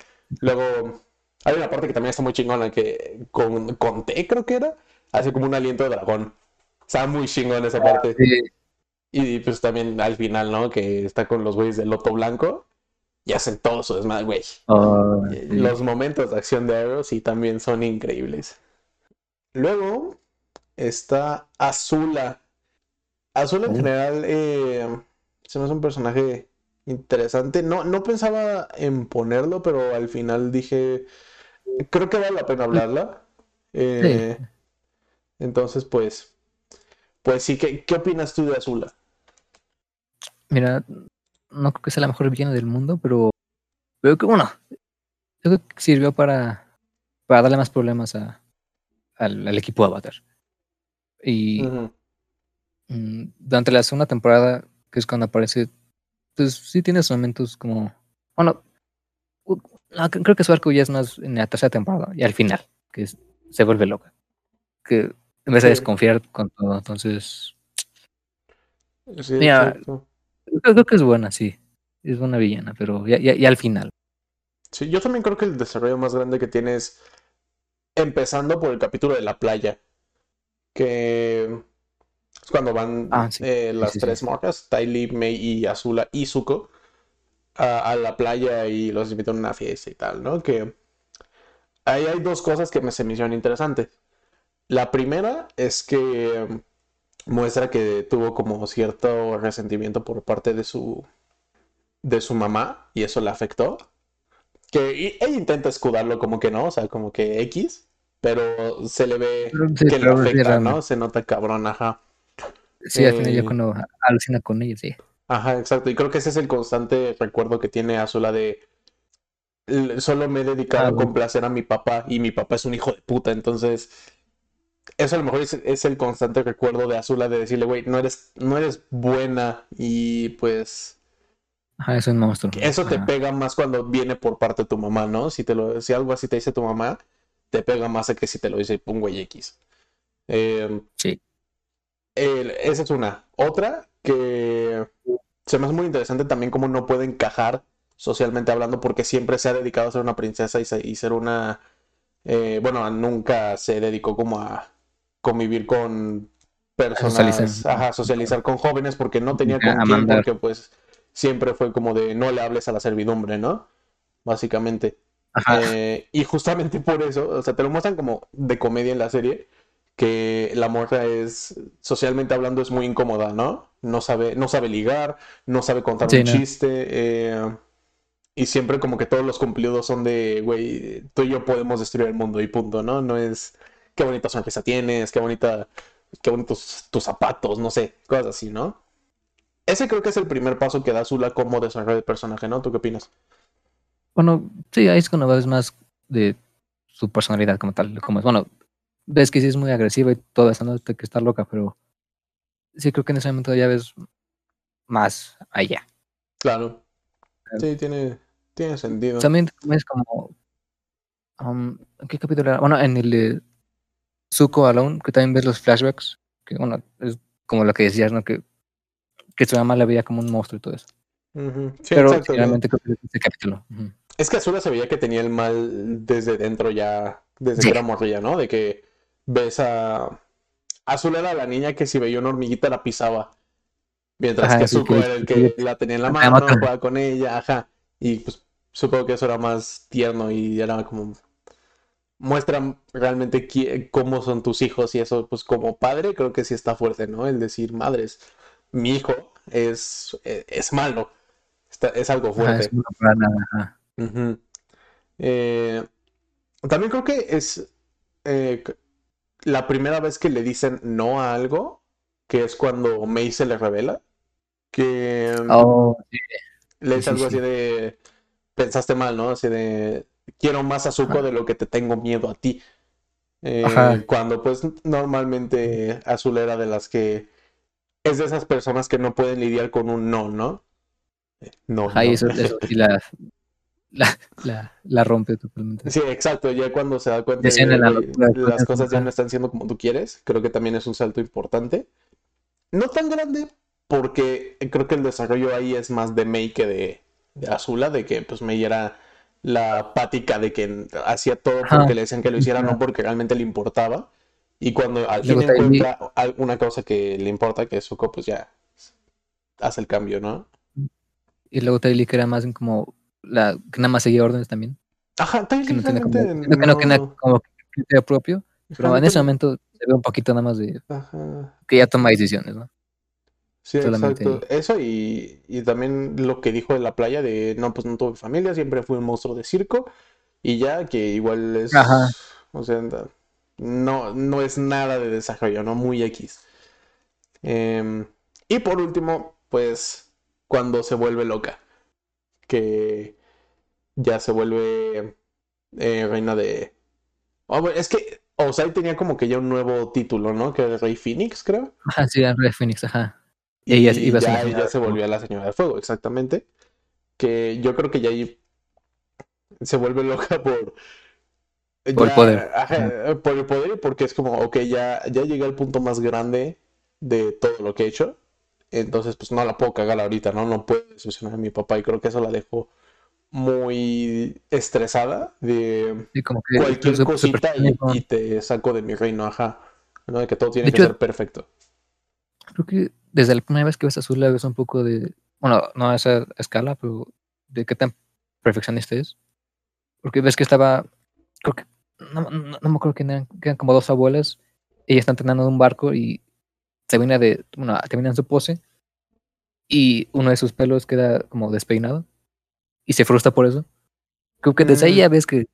Luego, hay una parte que también está muy chingona, que con, con té, creo que era, hace como un aliento de dragón. Está muy chingón esa parte. Sí, Y pues también al final, ¿no? Que está con los güeyes del Loto Blanco y hacen todo su desmadre, güey. oh, Eh, sí. Los momentos de acción de Arrow sí también son increíbles. Luego está Azula. Azula en Oh. general eh, se me hace un personaje interesante. No, no pensaba en ponerlo, pero al final dije, creo que vale la pena hablarla. Eh, Entonces, pues, pues sí, ¿qué, qué opinas tú de Azula? Mira, no creo que sea la mejor villana del mundo, pero veo que, bueno, creo que sirvió para, para darle más problemas a, al, al equipo de Avatar. Y mm, durante la segunda temporada, que es cuando aparece, pues sí tienes momentos como, bueno, no, creo que su arco ya es más en la tercera temporada y al final, que es- se vuelve loca. Que empieza a Sí. desconfiar con todo, entonces Sí, Mira, exacto. creo, que es buena, sí. Es buena villana, pero ya, ya, ya al final. Sí, yo también creo que el desarrollo más grande que tiene es empezando por el capítulo de la playa, que es cuando van Ah, sí. eh, las sí, sí, tres sí. morras, Ty Lee, Mei y Azula y Zuko, a, a la playa y los invitó a una fiesta y tal, ¿no? Que ahí hay dos cosas que me se me hicieron interesantes. La primera es que muestra que tuvo como cierto resentimiento por parte de su de su mamá y eso le afectó. Que ella intenta escudarlo como que no, o sea, como que X, pero se le ve Sí, que le afecta, ¿no? Se nota cabrón, ajá. Sí, al final Eh, ya cuando alucina con ella, sí. Ajá, exacto. Y creo que ese es el constante recuerdo que tiene Azula de "L- solo me he dedicado Ah, a bueno. complacer a mi papá y mi papá es un hijo de puta. Entonces, eso a lo mejor es, es el constante recuerdo de Azula de decirle, güey, no eres, no eres buena y pues Ajá, es un monstruo. eso te pega más cuando viene por parte de tu mamá, ¿no? Si te lo, si algo así te dice tu mamá, te pega más a que si te lo dice un güey X. Eh, Sí. el- esa es una. Otra que se me hace muy interesante también cómo no puede encajar socialmente hablando porque siempre se ha dedicado a ser una princesa y, se- y ser una... eh, bueno, nunca se dedicó como a convivir con personas, socializar. ajá, socializar con jóvenes porque no tenía con quién, porque pues siempre fue como de no le hables a la servidumbre, ¿no? Básicamente. Ajá. Eh, y justamente por eso, o sea, te lo muestran como de comedia en la serie, que la morra es, socialmente hablando, es muy incómoda, ¿no? No sabe, no sabe ligar, no sabe contar Sí, un no. chiste, eh, y siempre como que todos los cumplidos son de, güey, tú y yo podemos destruir el mundo y punto, ¿no? No es, qué bonita sonrisa tienes, qué bonita, qué bonitos tus zapatos, no sé, cosas así, ¿no? Ese creo que es el primer paso que da Zula como desarrollo de personaje, ¿no? ¿Tú qué opinas? Bueno, sí, ahí es cuando ves más de su personalidad como tal. Como es. Bueno, ves que sí es muy agresiva y todo eso, ¿no? Que está loca, pero sí creo que en ese momento ya ves más allá. Claro. Sí, tiene, tiene sentido. También es como. um, ¿en ¿Qué capítulo era? Bueno, en el de Zuko Alone, que también ves los flashbacks. Que bueno, es como lo que decías, ¿no? Que, que su mamá la veía como un monstruo y todo eso. Sí, Pero realmente creo que es este capítulo. Es que Azula se veía que tenía el mal desde dentro ya, desde Sí. que era morrilla, ¿no? De que ves a... Azula era la niña que si veía una hormiguita la pisaba. Mientras Ajá, que Zuko era el que- la tenía en la mano, jugaba con ella, ajá. Y pues supongo que eso era más tierno y era como... Muestran realmente cómo son tus hijos y eso, pues como padre creo que sí está fuerte, ¿no? El decir, madres, mi hijo es, es, es malo, Está- es algo fuerte. es ajá. Ujú. Eh, también creo que es eh, la primera vez que le dicen no a algo, que es cuando Mei se le revela, que Oh, sí, le dice sí, algo sí. así de, pensaste mal, ¿no? Así de, quiero más a Zuko Ajá. de lo que te tengo miedo a ti. Eh, cuando pues normalmente Azul era de las que es de esas personas que no pueden lidiar con un no, ¿no? Eh, No, no. eso, eso sí la, la, la, la rompe totalmente. Sí, exacto. Ya cuando se da cuenta de, en la las cosas ya no están siendo como tú quieres, creo que también es un salto importante. No tan grande, porque creo que el desarrollo ahí es más de Mei que de, de Azula, de que pues Mei era la pática de que hacía todo Ajá. porque le decían que lo hiciera, no porque realmente le importaba. Y cuando al fin encuentra alguna cosa que le importa, que es Zuko, pues ya hace el cambio, ¿no? Y luego Tylee que era más como la que nada más seguía órdenes también. Ajá, Que no tiene como, que no tiene no- como criterio propio. Pero ajá, en ese momento se ve un poquito nada más de Ajá. que ya toma decisiones, ¿no? Sí, Solamente exacto. Eso y, y también lo que dijo de la playa de no, pues no tuve familia, siempre fui un monstruo de circo y ya que igual es, Ajá. o sea, no, no es nada de desarrollo, ¿no? Muy X. Em, y por último, pues cuando se vuelve loca, que ya se vuelve eh, reina de... Oh, bueno, es que Osai tenía como que ya un nuevo título, ¿no? Que era Rey Phoenix, creo. Ajá, sí, era Red Phoenix, ajá. Y Y ella iba a ya, se volvió la señora de fuego, exactamente. Que yo creo que ya ahí se vuelve loca [laughs] por... Por el poder. ajá, por el poder y porque es como, ok, ya, ya llegué al punto más grande de todo lo que he hecho. Entonces, pues no la puedo cagar ahorita, ¿no? No puedo decepcionar a mi papá y creo que eso la dejó muy estresada de Sí, como que cualquier cosita y, te saco de mi reino, ajá. ¿no? De que todo tiene De que hecho- ser perfecto. Creo que desde la primera vez que ves Azul la ves un poco de. Bueno, no a esa escala, pero de qué tan perfeccionista es. Porque ves que estaba, creo que, no, no, no me acuerdo que eran, eran como dos abuelas, ella está entrenando en un barco y termina de, bueno, termina en su pose y uno de sus pelos queda como despeinado y se frustra por eso. Creo que desde ahí Mm. ya ves que,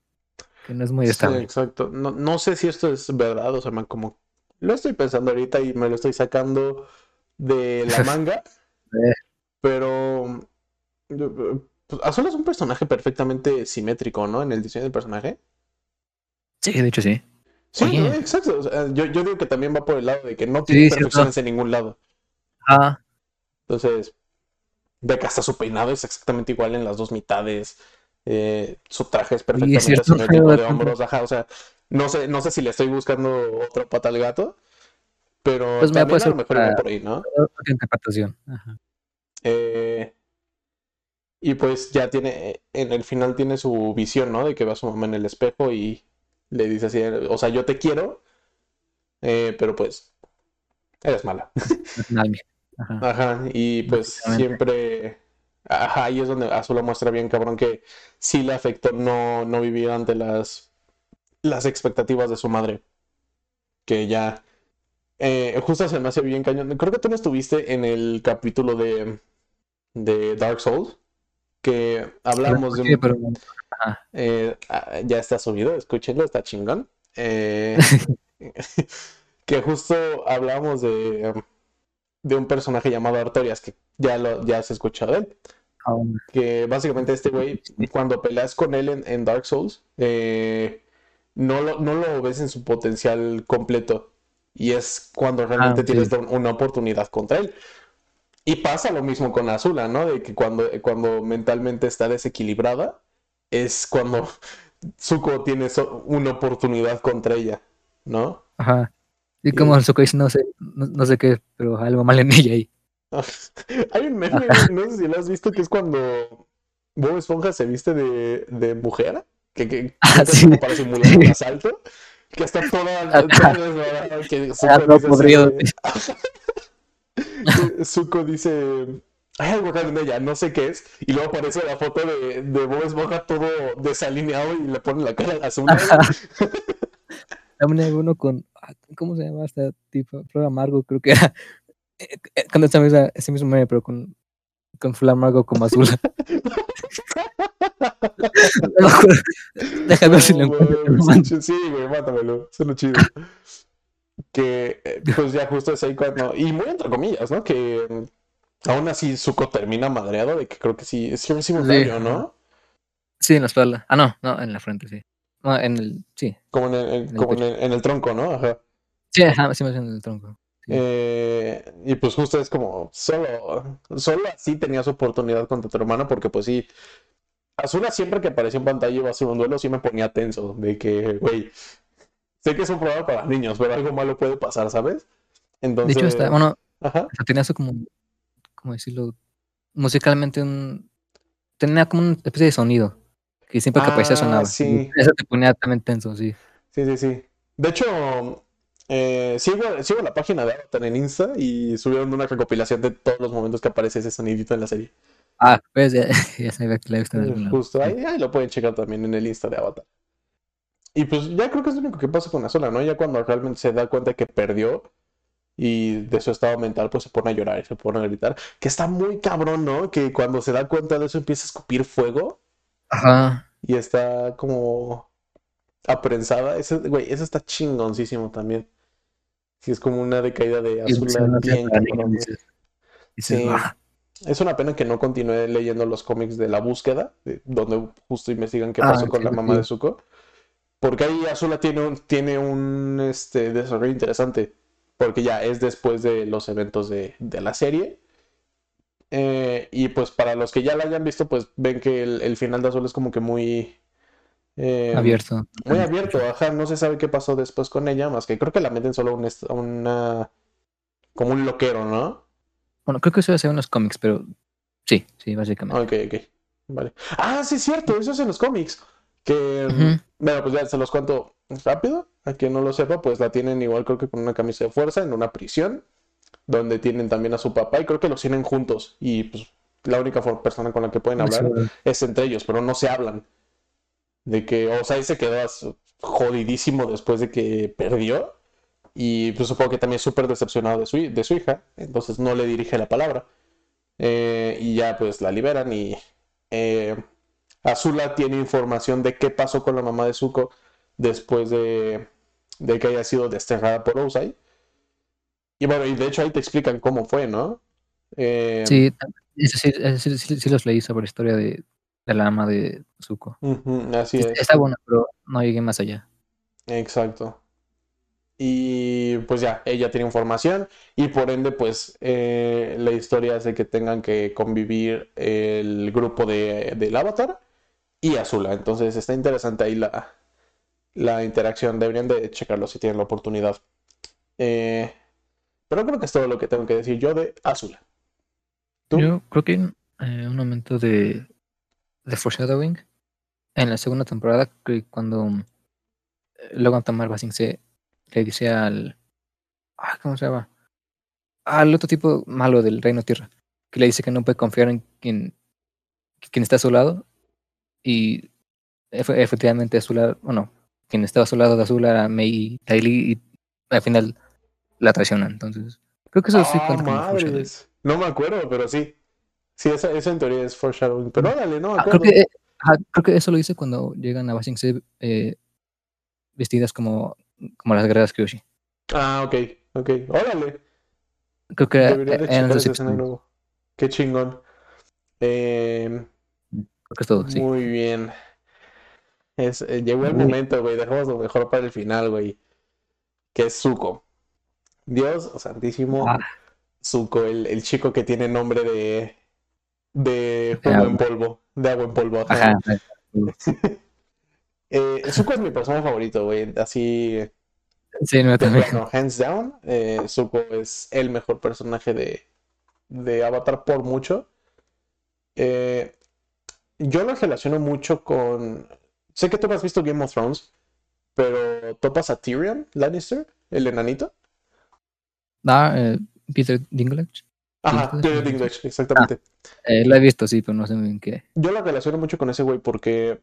que no es muy Sí, estable. exacto. No, no sé si esto es verdad, o sea, man, como lo estoy pensando ahorita y me lo estoy sacando de la [laughs] manga, Eh. pero pues, Azula es un personaje perfectamente simétrico, ¿no? En el diseño del personaje. Sí, de hecho sí. Sí, exacto. O sea, yo, yo digo que también va por el lado de que no Sí, tiene cierto. imperfecciones en ningún lado. Ah, Entonces, ve que hasta su peinado es exactamente igual en las dos mitades. eh, su traje es perfectamente cierto, simétrico me [laughs] de hombros. Ajá, o sea, no sé, no sé si le estoy buscando otra pata al gato, pero Pues también puede a lo mejor para- por ahí, ¿no? interpretación. Ajá. Eh, y pues ya tiene, en el final tiene su visión, ¿no? De que ve a su mamá en el espejo y le dice así, o sea, yo te quiero, eh, pero pues eres mala. [laughs] Ajá. Ajá, y pues siempre, ajá, ahí es donde Azula muestra bien, cabrón, que sí le afectó no, no vivir ante las, las expectativas de su madre, que ya, eh, justo se me hace bien cañón, creo que tú no estuviste en el capítulo de, de Dark Souls, que hablamos de un, pero eh, ah, ya está subido, escúchenlo, está chingón. Eh, [laughs] que justo hablamos de, de un personaje llamado Artorias, que ya, lo, ya has escuchado de él. aún- Que básicamente este güey, cuando peleas con él en, en Dark Souls, eh, no, lo, no lo ves en su potencial completo. Y es cuando realmente Ah, tienes sí. una oportunidad contra él. Y pasa lo mismo con Azula, ¿no? De que cuando, cuando mentalmente está desequilibrada, es cuando [laughs] Zuko tiene so- una oportunidad contra ella, ¿no? Ajá. Y como Zuko dice, no sé, no, no sé qué, pero algo mal en ella ahí. [laughs] Hay un meme, no sé si lo has visto, que es cuando Bob Esponja se viste de, de mujer, que, que Ah, sí. para simular un [laughs] asalto, que está toda, que Ah, Zuko todo dice que Zuko dice, hay algo raro en ella, no sé qué es, y luego aparece la foto de, de Bob Esponja todo desalineado y le pone la cara azul. También hay uno con, ah, ¿cómo se llama esta tipo? Flor Amargo, creo que era. eh, eh, misma, ese mismo meme, pero con, con Flor Amargo como azul. [laughs] [laughs] Déjame ver si lo No, encuentro. te lo mando. Sí, güey, mátamelo. Suena chido. Que, eh, pues ya justo es ahí cuando. Y muy entre comillas, ¿no? Que mm, aún así Zuko termina madreado de que creo que sí. Es que simultáneo, Sí, ¿no? Sí, en la espalda. Ah, no, no, en la frente, sí. No, en el, sí. Como en el, en- como en el, en el tronco, ¿no? Ajá. Sí, ajá, sí me hacen el tronco. Eh, y pues justo es como. Solo, solo así tenías oportunidad contra tu hermano, porque pues sí. Azula siempre que aparecía en pantalla iba a hacer un duelo, sí me ponía tenso. De que, güey. Sé que es un programa para niños, pero algo malo puede pasar, ¿sabes? De Entonces. hecho, está, bueno, Ajá. hasta tenía eso como, ¿cómo decirlo? Musicalmente un, tenía como una especie de sonido, que siempre que aparecía Ah, sonaba. sí. Eso te ponía también tenso, sí. Sí, sí, sí. De hecho, eh, sigo, sigo la página de Avatar en Insta y subieron una recopilación de todos los momentos que aparece ese sonidito en la serie. Ah, pues ya, [laughs] ya sabía que la he visto en algún lado. Justo ahí, ahí lo pueden checar también en el Insta de Avatar. Y pues ya creo que es lo único que pasa con Azula, ¿no? Ya cuando realmente se da cuenta que perdió y de su estado mental, pues se pone a llorar y se pone a gritar. Que está muy cabrón, ¿no? Que cuando se da cuenta de eso empieza a escupir fuego Ajá. y está como aprensada. Eso, güey, eso está chingoncísimo también. Sí, es como una decaída de Azula bien Sí. "Ah". Es una pena que no continúe leyendo los cómics de La Búsqueda, de- donde justo investigan qué Ah, pasó con la mamá sí. de Zuko. Porque ahí Azula tiene un, tiene un este, desarrollo interesante. Porque ya es después de los eventos de, de la serie. Eh, y pues para los que ya la hayan visto, pues ven que el, el final de Azula es como que muy... eh, abierto. Muy abierto, ajá, no se sabe qué pasó después con ella, más que creo que la meten solo a un una... como un loquero, ¿no? Bueno, creo que eso va a ser unos cómics, pero sí, sí, básicamente. Ok, ok. Vale. Ah, sí, es cierto, eso es en los cómics. Que, Ujú. bueno, pues ya se los cuento rápido. A quien no lo sepa, pues la tienen igual, creo que con una camisa de fuerza en una prisión, donde tienen también a su papá y creo que los tienen juntos. Y pues la única persona con la que pueden hablar es entre ellos, pero no se hablan. De que Osai se quedó jodidísimo después de que perdió. Y pues supongo que también súper decepcionado de su, de su hija. Entonces no le dirige la palabra. Eh, y ya pues la liberan y eh, Azula tiene información de qué pasó con la mamá de Zuko después de, de que haya sido desterrada por Osai. Y bueno, y de hecho ahí te explican cómo fue, ¿no? Eh, sí, sí, sí, los leí sobre la historia de, la ama de Zuko. así es. Está bueno, pero no llegué más allá. Exacto. Y pues ya, ella tiene información y por ende pues eh, la historia hace que tengan que convivir el grupo de, del avatar y Azula. Entonces está interesante ahí la, la interacción. Deberían de checarlo si tienen la oportunidad. Eh, pero creo que es todo lo que tengo que decir yo de Azula. Yo creo que eh, un momento de, de foreshadowing en la segunda temporada que cuando eh, Logan Tamar Basing se le dice al ah, ¿cómo se llama? al otro tipo malo del Reino Tierra que le dice que no puede confiar en quien, quien está a su lado y efectivamente a su lado, bueno, quien estaba a su lado de Azul era May y Tylee y al final la traiciona, entonces creo que eso sí ah, cuenta No me acuerdo, pero sí. Sí, esa, en teoría es foreshadowing. Pero órale, no ah, creo, que, creo que eso lo dice cuando llegan a Basing eh, vestidas como, como las guerreras Kyoshi. Ah, ok, ok. Órale. Creo que de Qué chingón. Eh, creo que es todo, sí. Muy bien. Es, eh, llegó el momento, güey. Dejamos lo mejor para el final, güey. Que es Zuko. Dios santísimo. Ah. Zuko, el, el, chico que tiene nombre de de agua en polvo, de agua en polvo. Ajá. [laughs] eh, Zuko es mi personaje favorito, güey. Así. Sí, no también. Bueno, hands down, eh, Zuko es el mejor personaje de, de Avatar por mucho. Eh, yo lo relaciono mucho con. Sé que tú has visto Game of Thrones, pero ¿topas a Tyrion Lannister, el enanito? Ah, eh, Peter Dinklage. Ajá, Peter Dinklage, exactamente. Ah, eh, la he visto, sí, pero no sé bien qué. Yo lo relaciono mucho con ese güey porque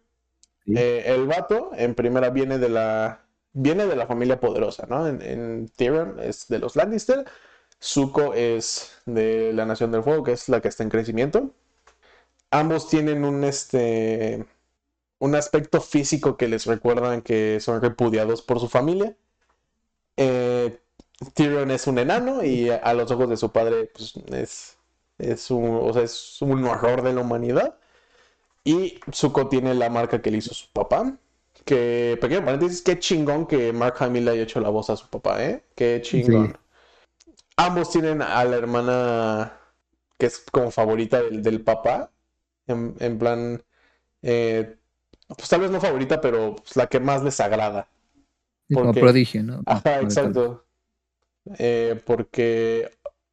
eh, el vato, en primera, viene de la viene de la familia poderosa, ¿no? En, en Tyrion es de los Lannister, Zuko es de la Nación del Fuego, que es la que está en crecimiento. Ambos tienen un este un aspecto físico que les recuerdan que son repudiados por su familia. Eh, Tyrion es un enano y a los ojos de su padre pues, es es un, o sea, es un horror de la humanidad. Y Zuko tiene la marca que le hizo su papá. Que, pequeño paréntesis, qué chingón que Mark Hamill le haya hecho la voz a su papá, ¿eh? Qué chingón. Ambos tienen a la hermana que es como favorita del, del papá. En, plan, eh, pues tal vez no favorita, pero pues, la que más les agrada. Como prodigio, ¿no? Ajá, exacto. Eh, porque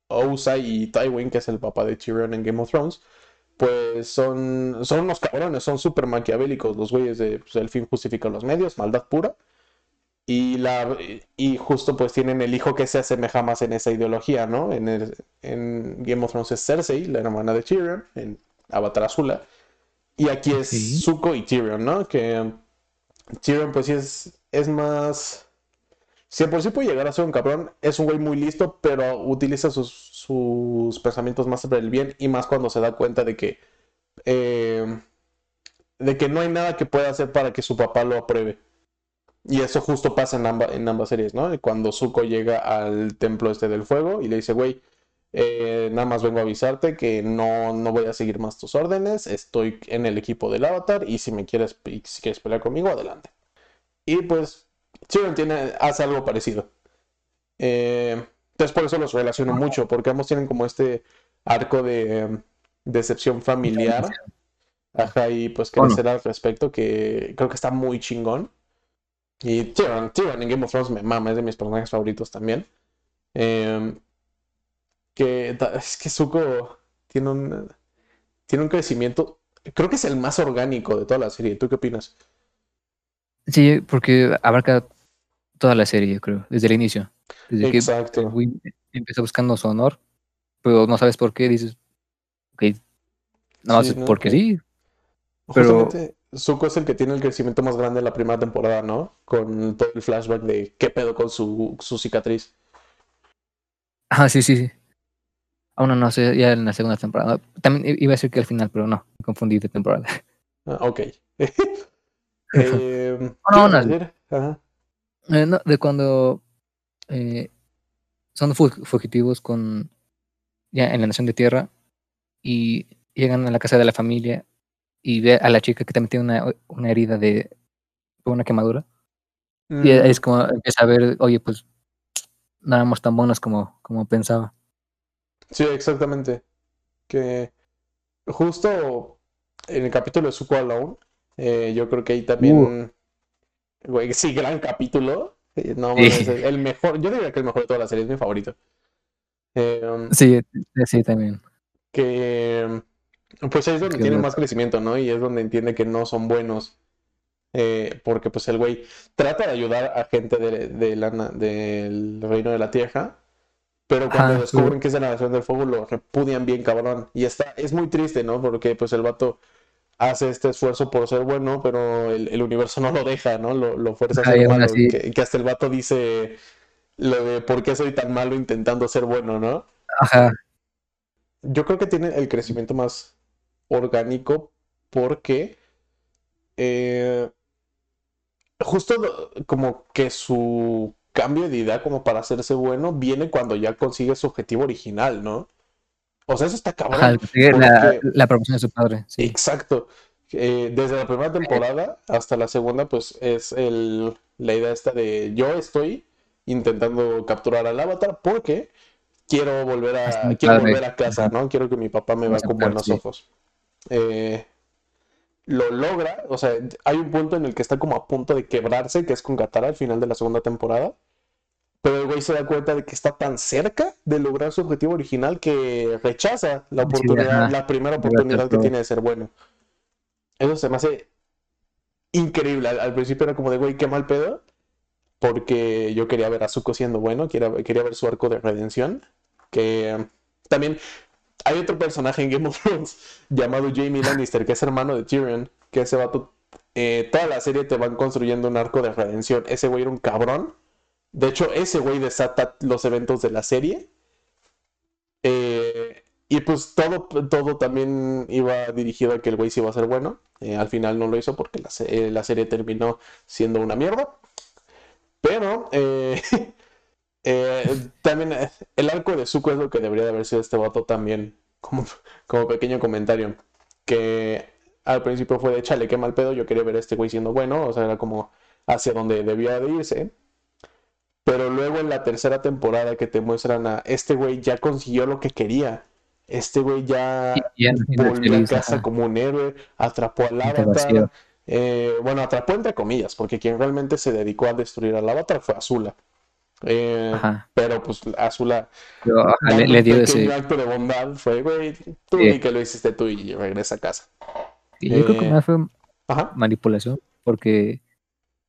Osai y Tywin, que es el papá de Tyrion en Game of Thrones, pues son, son unos cabrones, son súper maquiavélicos los güeyes de pues, el fin justifica los medios, maldad pura. Y, la, y justo pues tienen el hijo que se asemeja más en esa ideología, ¿no? En, en Game of Thrones es Cersei, la hermana de Tyrion, en Avatar Azula. Y aquí es Zuko y Tyrion, ¿no? Que Tyrion pues sí es, es más si por sí puede llegar a ser un cabrón, es un güey muy listo, pero utiliza sus, pensamientos más sobre el bien y más cuando se da cuenta de que. Eh, de que no hay nada que pueda hacer para que su papá lo apruebe. Y eso justo pasa en, en ambas series, ¿no? Cuando Zuko llega al templo este del fuego y le dice, güey, eh, nada más vengo a avisarte que no, no voy a seguir más tus órdenes, estoy en el equipo del avatar y si me quieres, si quieres pelear conmigo, adelante. Y pues Tyrion tiene, hace algo parecido. Eh, entonces por eso los relaciono mucho, porque ambos tienen como este arco de em, decepción familiar. Ajá, y pues qué decir al respecto, que creo que está muy chingón. Y Tyrion, Tyrion en Game of Thrones me mama, es de mis personajes favoritos también. Em, que es que Zuko tiene un, tiene un crecimiento, creo que es el más orgánico de toda la serie. ¿Tú qué opinas? Sí, porque abarca toda la serie, yo creo, desde el inicio. Desde Exacto. que empezó buscando su honor, pero no sabes por qué, dices, ok, No, Sí, no, porque eh, sí. Pero- Justamente, Zuko es el que tiene el crecimiento más grande en la primera temporada, ¿no? Con todo el flashback de qué pedo con su, su cicatriz. Ah, sí, sí, sí. Aún no, no sé, ya en la segunda temporada. También iba a decir que al final, pero no, me confundí de temporada. Ah, ok. [laughs] [laughs] Eh, ¿qué no, no. decir? Ajá. Eh, no, de cuando eh, son fu- fugitivos con ya en la nación de tierra y llegan a la casa de la familia y ve a la chica que también tiene una, una herida de una quemadura. Y Mm, es como empieza a ver, oye, pues no éramos tan buenos como, como pensaba. Sí, exactamente. Que justo en el capítulo de Zuko Alone, eh, yo creo que ahí también, güey, sí, gran capítulo. Eh, No, Sí. mames, el mejor, yo diría que el mejor de toda la serie es mi favorito. Eh, um, Sí, sí, también. que pues ahí es donde Qué tiene más crecimiento, ¿no? Y es donde entiende que no son buenos. Eh, porque pues el güey trata de ayudar a gente de, de la na- del reino de la tierra, pero cuando descubren que es de la Nación del Fuego lo repudian bien cabrón. Y está, es muy triste, ¿no? Porque pues el vato hace este esfuerzo por ser bueno, pero el, el universo no lo deja, ¿no? Lo, lo fuerza a ser malo. Que, que hasta el vato dice lo de por qué soy tan malo intentando ser bueno, ¿no? Ajá, Yo creo que tiene el crecimiento más orgánico porque eh, justo como que su cambio de idea como para hacerse bueno viene cuando ya consigue su objetivo original, ¿no? O sea, eso está cabrón. ajá, sí, la, porque- la promoción de su padre, sí. Exacto. Eh, desde la primera temporada hasta la segunda, pues es el, la idea esta de yo estoy intentando capturar al avatar porque quiero volver a, quiero volver a casa, ¿no? Quiero que mi papá me vea con buenos ojos. Eh, lo logra, o sea, hay un punto en el que está como a punto de quebrarse, que es con Katara al final de la segunda temporada. Pero el güey se da cuenta de que está tan cerca de lograr su objetivo original que rechaza la oportunidad, la primera oportunidad que tiene de ser bueno. Eso se me hace increíble. Al, al principio era como de, güey, qué mal pedo. Porque yo quería ver a Zuko siendo bueno, quería, quería ver su arco de redención. Que también hay otro personaje en Game of Thrones [laughs] llamado Jaime Lannister, que es hermano de Tyrion. Que ese vato, eh, toda la serie te van construyendo un arco de redención. Ese güey era un cabrón. De hecho, ese güey desata los eventos de la serie. Eh, y pues todo, todo también iba dirigido a que el güey sí iba a ser bueno. Eh, al final no lo hizo porque la, eh, serie terminó siendo una mierda. Pero [laughs] también el arco de Zuko es lo que debería de haber sido este vato también. Como, como pequeño comentario. Que al principio fue de chale, qué mal pedo. Yo quería ver a este güey siendo bueno. O sea, era como hacia donde debía de irse. Pero luego en la tercera temporada que te muestran a este güey ya consiguió lo que quería. Este güey ya siendo volvió a casa como un héroe, atrapó al avatar. eh, bueno, atrapó entre comillas, porque quien realmente se dedicó a destruir al avatar fue Azula. Eh, pero pues Azula ajá, dando le, dio ese. acto de bondad fue, güey, tú Sí. y que lo hiciste tú y regresa a casa. y yo creo que eh, más fue Ajá. manipulación, porque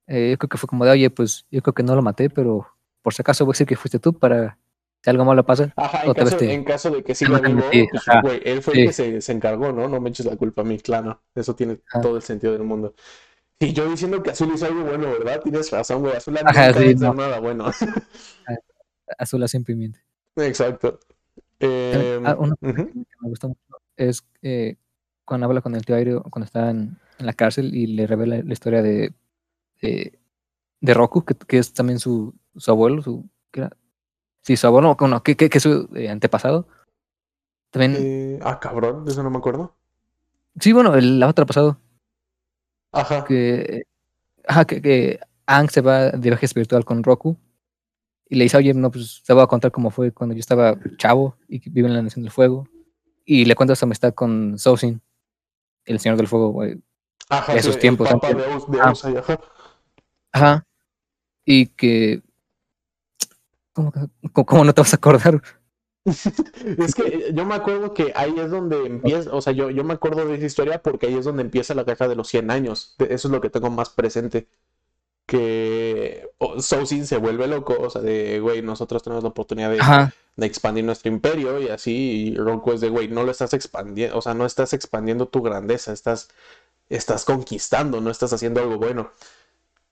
eh, yo creo que fue como de, oye, pues yo creo que no lo maté, pero por si acaso voy a decir que fuiste tú para si algo malo pasa. Ajá, en caso, te- en caso de que siga vivo, ti, pues, güey, él fue sí. el que se, se encargó, ¿no? No me eches la culpa a mí, claro. Eso tiene Ajá. todo el sentido del mundo. Y yo diciendo que Azul hizo algo bueno, ¿verdad? Tienes razón, güey. Azul Ajá, sí, no. nada bueno. Azul siempre miente. Exacto. Eh, Ah, una cosa ujú. que me gusta mucho es eh, cuando habla con el tío Airo, cuando está en, en la cárcel y le revela la historia de, de, de Roku, que, que es también su, su abuelo, su, ¿qué era? Sí, su abuelo, no, que, que, que es su eh, antepasado. También, Eh, ah, cabrón, de eso no me acuerdo. sí, bueno, el pasado, Ajá. que, ajá, que, que Aang se va de viaje espiritual con Roku y le dice, oye, no, pues te voy a contar cómo fue cuando yo estaba chavo y vive en la Nación del Fuego. Y le cuenta su amistad con Sosin, el Señor del Fuego, güey. Ajá, esos sí, el tiempos papá de, de Ah. Ajá. Ajá. Y que. ¿Cómo, cómo- no te vas a acordar? [laughs] Es que yo me acuerdo que ahí es donde empieza, o sea, yo, yo me acuerdo de esa historia porque ahí es donde empieza la caja de los 100 años. Eso es lo que tengo más presente. que Sosin se vuelve loco, o sea, de, güey, nosotros tenemos la oportunidad de, expandir nuestro imperio y así, y Roku es de, güey, no lo estás expandiendo, o sea, no estás expandiendo tu grandeza, estás, estás conquistando, no estás haciendo algo bueno.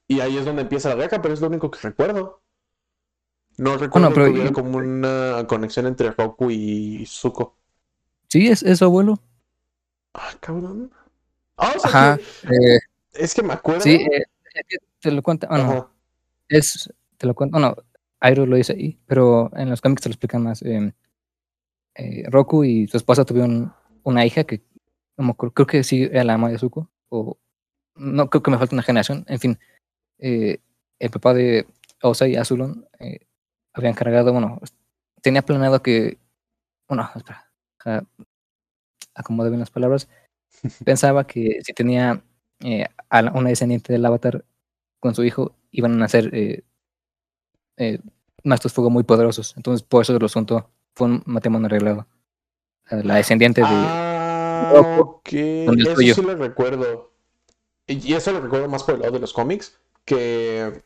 Y ahí es donde empieza la guerra, pero es lo único que recuerdo. No recuerdo pero- que hubiera como una conexión entre Roku y Zuko. Sí, es, es su abuelo. Ah, cabrón. Ah, o sea Ajá. que- eh, es que me acuerdo. sí, eh, te lo Ajá. es. Te lo cuento. Bueno, Airo lo dice ahí, pero en los cómics te lo explican más. eh, eh, Roku y su esposa tuvieron una hija que. no acuerdo, creo que sí era la ama de Zuko. O. No, creo que me falta una generación. En fin. Eh, el papá de Osa y Azulon eh, habían cargado. Bueno, tenía planeado que. Bueno, espera. ja, Acomodo bien las palabras. [laughs] Pensaba que si tenía eh, a la- una descendiente del avatar con su hijo, iban a nacer eh, eh, maestros fuego muy poderosos. Entonces, por eso lo juntó. Fue un matrimonio arreglado. La descendiente de. Ah, Roku ok. Eso sí lo recuerdo. Y eso lo recuerdo más por el lado de los cómics. Que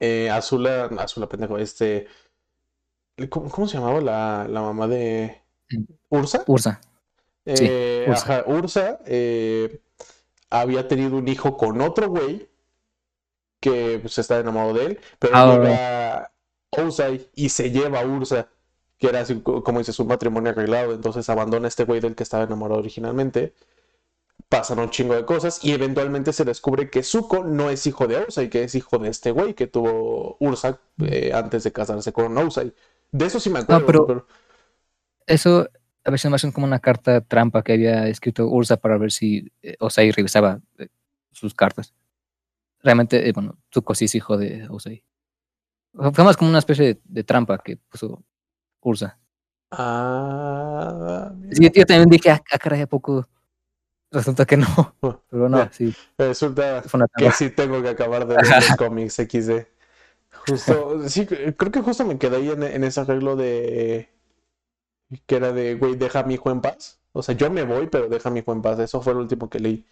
eh, Azula, Azula, pendejo, este. ¿Cómo, cómo se llamaba la, la mamá de. Ursa? Ursa. sí, Eh, Ursa. Ajá, Ursa eh, había tenido un hijo con otro güey que pues está enamorado de él, pero Ah, llega Ozai y se lleva a Ursa, que era así, co- como dices, un matrimonio arreglado, entonces abandona a este güey del que estaba enamorado originalmente. Pasan un chingo de cosas y eventualmente se descubre que Zuko no es hijo de Ozai, que es hijo de este güey que tuvo Ursa eh, antes de casarse con Ozai. De eso sí me acuerdo. pero- pero- Eso a veces me hacen como una carta trampa que había escrito Ursa para ver si eh, Osai revisaba eh, sus cartas. Realmente, eh, bueno, Zuko sí es hijo de Osai. O sea, Fue más como una especie de, de trampa que puso Ursa. Ah, mira. Sí, yo también dije, ah, ah, caray, ¿a poco? Resulta que no. [laughs] Pero no, sí, Resulta que sí tengo que acabar de ver los cómics XD. Justo, [laughs] sí, creo que justo me quedé ahí en, en ese arreglo de que era de, güey, deja a mi hijo en paz. O sea, yo me voy, pero deja a mi hijo en paz. Eso fue el último que leí.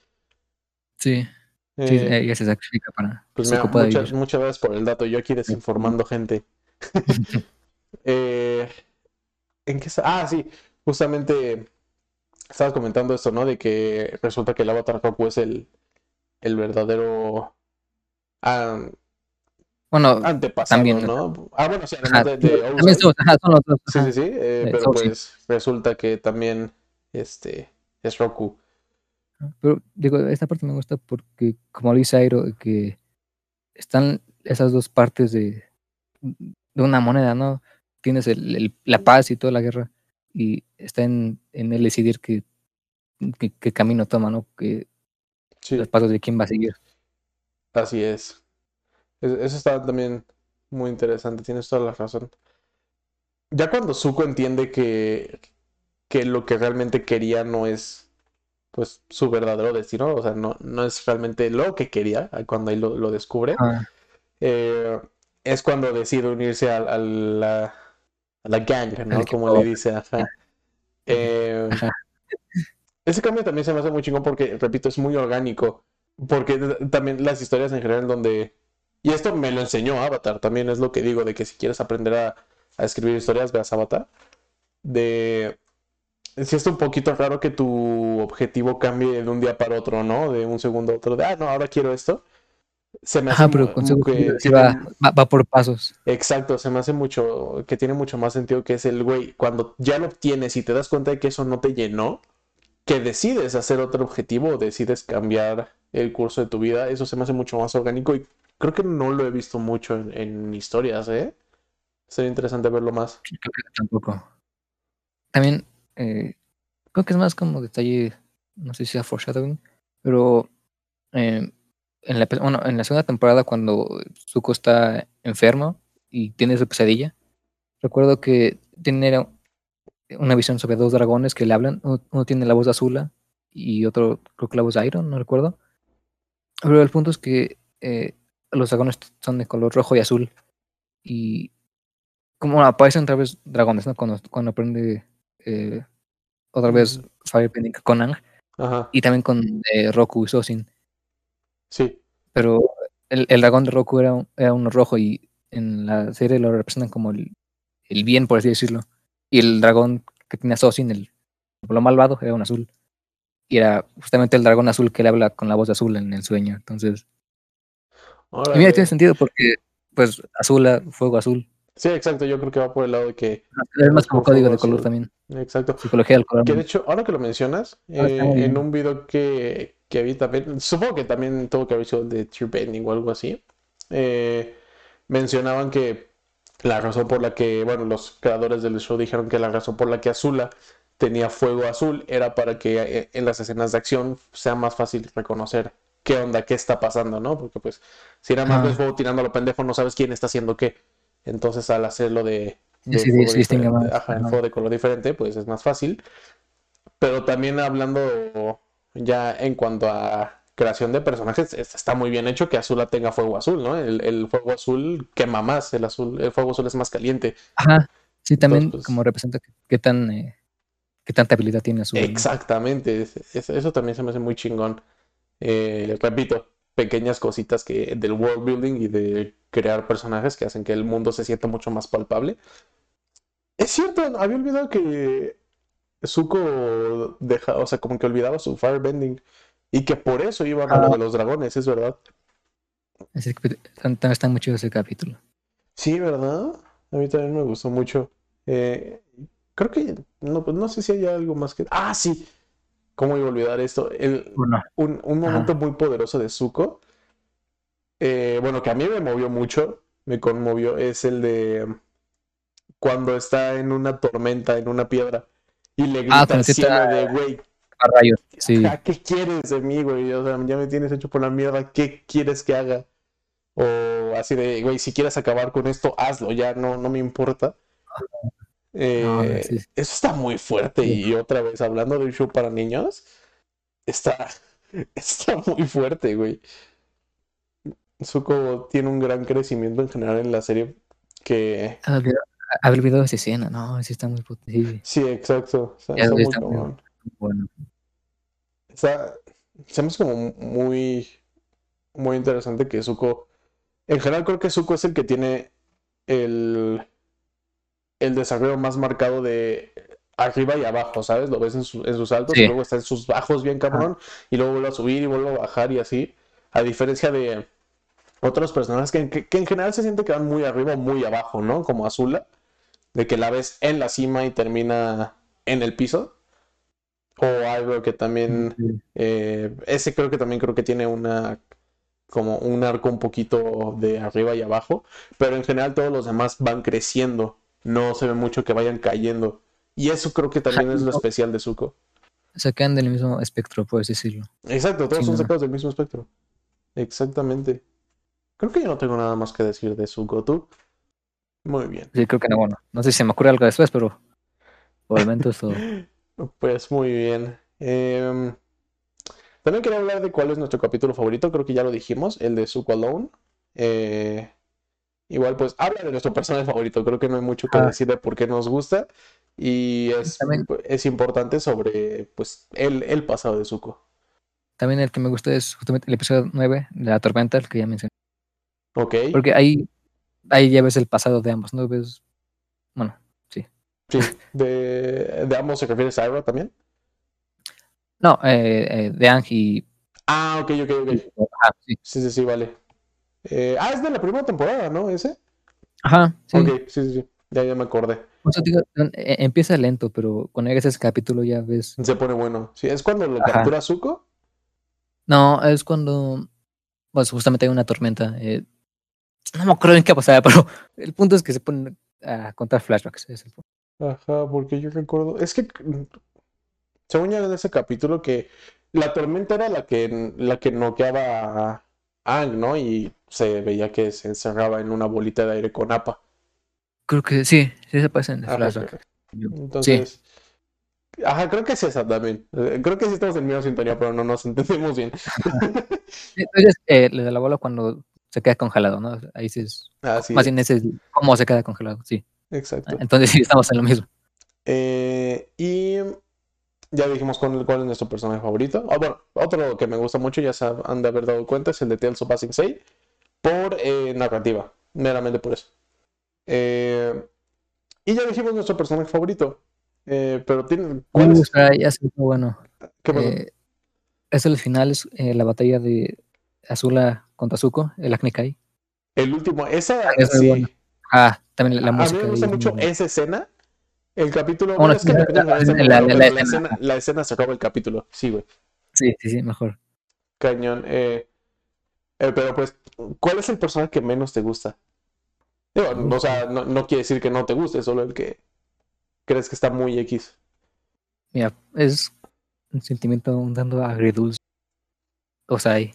Sí, sí, Eh, ella se sacrifica para pues mira, muchas, muchas gracias por el dato. Yo aquí desinformando gente. [laughs] Eh, ¿en qué? Ah, sí, justamente estabas comentando esto, ¿no? De que resulta que el Avatar Roku es el, el verdadero ah, Bueno, antepasado, También, ¿no? Ah, bueno, sí, ajá, de, de también Ozai. son, ajá, son los dos. Sí, sí, sí, eh, Eh, pero pues resulta que también este es Roku. Pero digo, esta parte me gusta porque, como dice Airo, que están esas dos partes de, de una moneda, ¿no? Tienes el, el- la paz y toda la guerra, y está en, en el decidir qué, qué, qué camino toma, ¿no? Que Sí, los pasos de quién va a seguir. así es. Es- Eso está también muy interesante, tienes toda la razón. Ya cuando Zuko entiende que, que lo que realmente quería no es pues su verdadero destino, o sea, no, no es realmente lo que quería, cuando ahí lo, lo descubre, Ah, eh, es cuando decide unirse a, a la, a la gang, ¿no? Como le dice, ajá. Eh, Ajá. ese cambio también se me hace muy chingón porque, repito, es muy orgánico. Porque también las historias en general donde... Y esto me lo enseñó Avatar, también es lo que digo, de que si quieres aprender a, a escribir historias, veas Avatar. De... Si es un poquito raro que tu objetivo cambie de un día para otro, ¿no? De un segundo a otro, de, ah, no, ahora quiero esto. Se me hace Ajá, pero que va, va, va por pasos. Exacto, se me hace mucho, que tiene mucho más sentido que es el güey, cuando ya lo obtienes y te das cuenta de que eso no te llenó, que decides hacer otro objetivo o decides cambiar el curso de tu vida, eso se me hace mucho más orgánico y creo que no lo he visto mucho en, en historias, ¿eh? Sería interesante verlo más. Creo que tampoco. También, eh, creo que es más como detalle, no sé si sea foreshadowing, pero eh, en, la, bueno, en la segunda temporada cuando Zuko está enfermo y tiene su pesadilla, recuerdo que tiene una visión sobre dos dragones que le hablan. Uno, uno tiene la voz de Azula y otro creo que la voz de Iron, no recuerdo. Pero el punto es que eh, los dragones son de color rojo y azul y como aparecen otra vez dragones, ¿no? Cuando, cuando aprende eh, otra vez Firebending con Ang Ajá, y también con eh, Roku y Sosin. Sí. Pero el, el dragón de Roku era, un- era uno rojo y en la serie lo representan como el, el bien, por así decirlo. Y el dragón que tenía Sosin, el lo malvado, era un azul. Y era justamente el dragón azul que le habla con la voz de azul en el sueño. Entonces, y mira, Órale. tiene sentido porque, pues, azul, a- fuego azul. Sí, exacto, yo creo que va por el lado de que... Es más como código de color también. Exacto. Psicología del color. Que de hecho, ahora que lo mencionas, Ah, eh, en un video que, que vi también, supongo que también tuvo que haber sido de True Bending o algo así, eh, mencionaban que la razón por la que, bueno, los creadores del show dijeron que la razón por la que Azula tenía fuego azul era para que eh, en las escenas de acción sea más fácil reconocer qué onda, qué está pasando, ¿no? Porque pues si nada más ves fuego tirando a lo pendejo no sabes quién está haciendo qué. Entonces al hacerlo de, de sí, más, ajá, ajá. fuego de color diferente, pues es más fácil. Pero también hablando ya en cuanto a creación de personajes, es- está muy bien hecho que Azula tenga fuego azul, ¿no? El, el fuego azul quema más, el azul, el fuego azul es más caliente. Ajá. Sí, también Entonces, pues- como representa qué, tan eh, qué tanta habilidad tiene azul. ¿no? Exactamente, es- es- eso también se me hace muy chingón. Eh, repito, pequeñas cositas que del world building y de crear personajes que hacen que el mundo se sienta mucho más palpable. Es cierto, había olvidado que Zuko deja, o sea, como que olvidaba su firebending y que por eso iban a lo Ah. de los dragones, es verdad. Tan- también está muy chido ese capítulo. Sí, ¿verdad? A mí también me gustó mucho. Eh, creo que no, pues no sé si hay algo más que. Ah, sí. ¿Cómo iba a olvidar esto? El, Bueno, un, un Ajá. momento muy poderoso de Zuko. eh, bueno, que a mí me movió mucho, me conmovió, es el de cuando está en una tormenta, en una piedra, y le grita Ah, al cielo de, güey, a rayos. Sí. ¿qué quieres de mí, güey? O sea, ya me tienes hecho por la mierda, ¿qué quieres que haga? O así de, güey, si quieres acabar con esto, hazlo, ya no, no me importa. Eh, No, sí. Eso está muy fuerte. Sí. Y otra vez, hablando de un show para niños, está, [laughs] está muy fuerte, güey. Zuko tiene un gran crecimiento en general en la serie que... Había había olvidado esa escena, no, sí está muy potente. Sí, Sí, exacto. Está está muy cabrón. bueno. Está, se me hace como muy, muy interesante que Zuko... En general creo que Zuko es el que tiene el, el desarrollo más marcado de arriba y abajo, ¿sabes? Lo ves en, su- en sus altos y luego está en sus bajos bien cabrón y luego vuelve a subir y vuelve a bajar y así. A diferencia de otros personajes que, que- que en general se siente que van muy arriba o muy abajo, ¿no? Como Azula, de que la ves en la cima y termina en el piso. O algo que también... Sí. Eh, ese creo que también creo que tiene una como un arco un poquito de arriba y abajo, pero en general todos los demás van creciendo, no se ve mucho que vayan cayendo. Y eso creo que también es lo especial de Zuko. Se quedan del mismo espectro, puedes decirlo. Exacto, todos Sí, son no. sacados del mismo espectro. Exactamente. Creo que yo no tengo nada más que decir de Zuko, ¿tú? Muy bien. Sí, creo que no, bueno. No sé si se me ocurre algo después, pero por el momento esto. [laughs] Pues muy bien. Em, también quería hablar de cuál es nuestro capítulo favorito. Creo que ya lo dijimos, el de Zuko Alone. Eh, igual, pues habla de nuestro personaje favorito. Creo que no hay mucho que Ah. decir de por qué nos gusta. Y es, También- es importante sobre pues el, el pasado de Zuko. También el que me gusta es justamente el episodio 9 de la tormenta, el que ya mencioné. ¿Ok? Porque ahí, ahí ya ves el pasado de ambos, ¿no? Ves. Bueno, sí. Sí. ¿De, de ambos se refiere a Iroh también? No, eh, eh, de Ang y. Ah, ok, ok, ok. Ajá, sí. Sí, sí, sí, vale. Eh, ah, es de la primera temporada, ¿no? ¿Ese? Ajá, sí. Ok, sí, sí, sí. Ya, ya me acordé. Digo, eh, empieza lento, pero cuando llegas a ese capítulo ya ves. Se pone bueno. Sí, es cuando lo Ajá. captura Zuko. No, es cuando. Pues justamente hay una tormenta. eh, no me acuerdo en qué pasaba, pero el punto es que se ponen a contar flashbacks. ese es el punto. Ajá, porque yo recuerdo. Es que según ya en ese capítulo que la tormenta era la que la que noqueaba a Ang, ¿no? Y se veía que se encerraba en una bolita de aire con APA. Creo que sí, sí se pasa en el Ajá, flashback. Entonces. Ajá, creo que es esa también. Eh, Creo que sí estamos en misma sintonía, pero no nos entendemos bien. [laughs] Entonces, eh, le da la bola cuando se queda congelado, ¿no? Ahí sí es. Así más es, bien ese es cómo se queda congelado, sí. exacto. Entonces [laughs] sí estamos en lo mismo. Eh, y ya dijimos cuál, cuál es nuestro personaje favorito. Ah, bueno, otro que me gusta mucho, ya se han de haber dado cuenta, es el de Tales of Passing Say. por eh, narrativa, meramente por eso. Eh, y ya dijimos nuestro personaje favorito. Pero tiene. ¿cuál es? ya se bueno. ¿Qué es el final, es la batalla de Azula contra Zuko, el Acne Kai. el último, esa es muy sí. bueno. Ah, también la a mí música. me gusta mucho esa escena. El capítulo. Bueno, es que la- escena. escena, la escena se acaba el capítulo. Sí, güey. Sí, sí, sí, mejor. Cañón. Eh, eh, pero pues, ¿cuál es el personaje que menos te gusta? Digo, o sea, no, no quiere decir que no te guste, solo el que crees que está muy X. Mira, es un sentimiento un tanto agridulce. O sea, hay-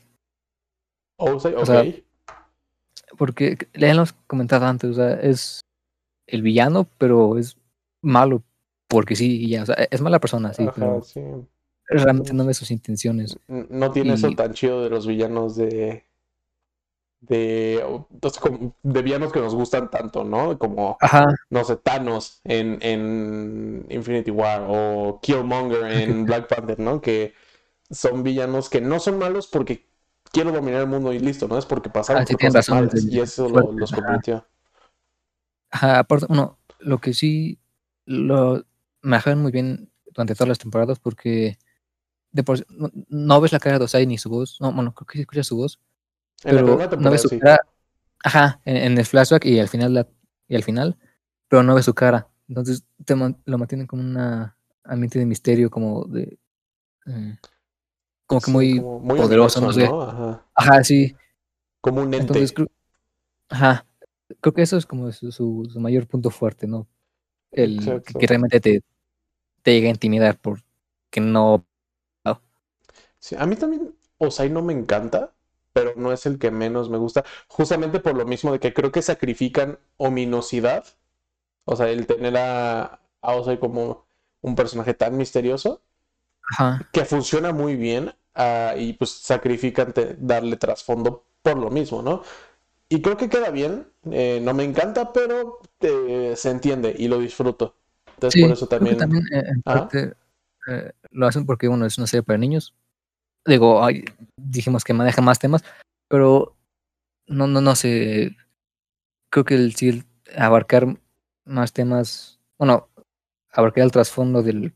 O sea, O sea, ok. porque ya hemos comentado antes, o sea, es el villano, pero es malo porque sí, ya, o sea, es mala persona, sí, Ajá, pero sí. realmente no ve sus intenciones. No tiene eso tan chido de los villanos de. De, como- de villanos que nos gustan tanto, ¿no? Como, Ajá, no sé, Thanos en, en Infinity War o Killmonger en [laughs] Black Panther, ¿no? Que son villanos que no son malos porque quiero dominar el mundo y listo, ¿no? Es porque pasaron Ah, sí, por cosas razones malas y eso lo, los convirtió. ajá, aparte, bueno, lo que sí lo manejaron muy bien durante todas las temporadas porque de por no, no ves la cara de Osai ni su voz, no, bueno, creo que sí escuchas su voz, En la pero primera no ves su sí. cara, ajá, en, en el flashback y al final la- y al final, pero no ves su cara. Entonces te lo mantienen como una ambiente de misterio, como de eh, como que Sí, muy como muy poderoso, no odioso, sé. ¿no? Ajá. Ajá, sí. Como un ente. Entonces creo, ajá, creo que eso es como su, su, su mayor punto fuerte, ¿no? El que- Exacto. que realmente te, te llega a intimidar porque no Sí, a mí también Osai no me encanta, pero no es el que menos me gusta, justamente por lo mismo de que creo que sacrifican ominosidad, o sea, el tener a, a Osai como un personaje tan misterioso, Ajá. que funciona muy bien, ah, y pues sacrifican te- darle trasfondo por lo mismo, ¿no? Y creo que queda bien, eh, no me encanta, pero eh, se entiende y lo disfruto. Entonces Sí, por eso también... también eh, en parte lo hacen porque uno es una serie para niños. Digo, ay, dijimos que maneja más temas, pero no, no, no sé. Creo que el, sí, el abarcar más temas, bueno, abarcar el trasfondo del,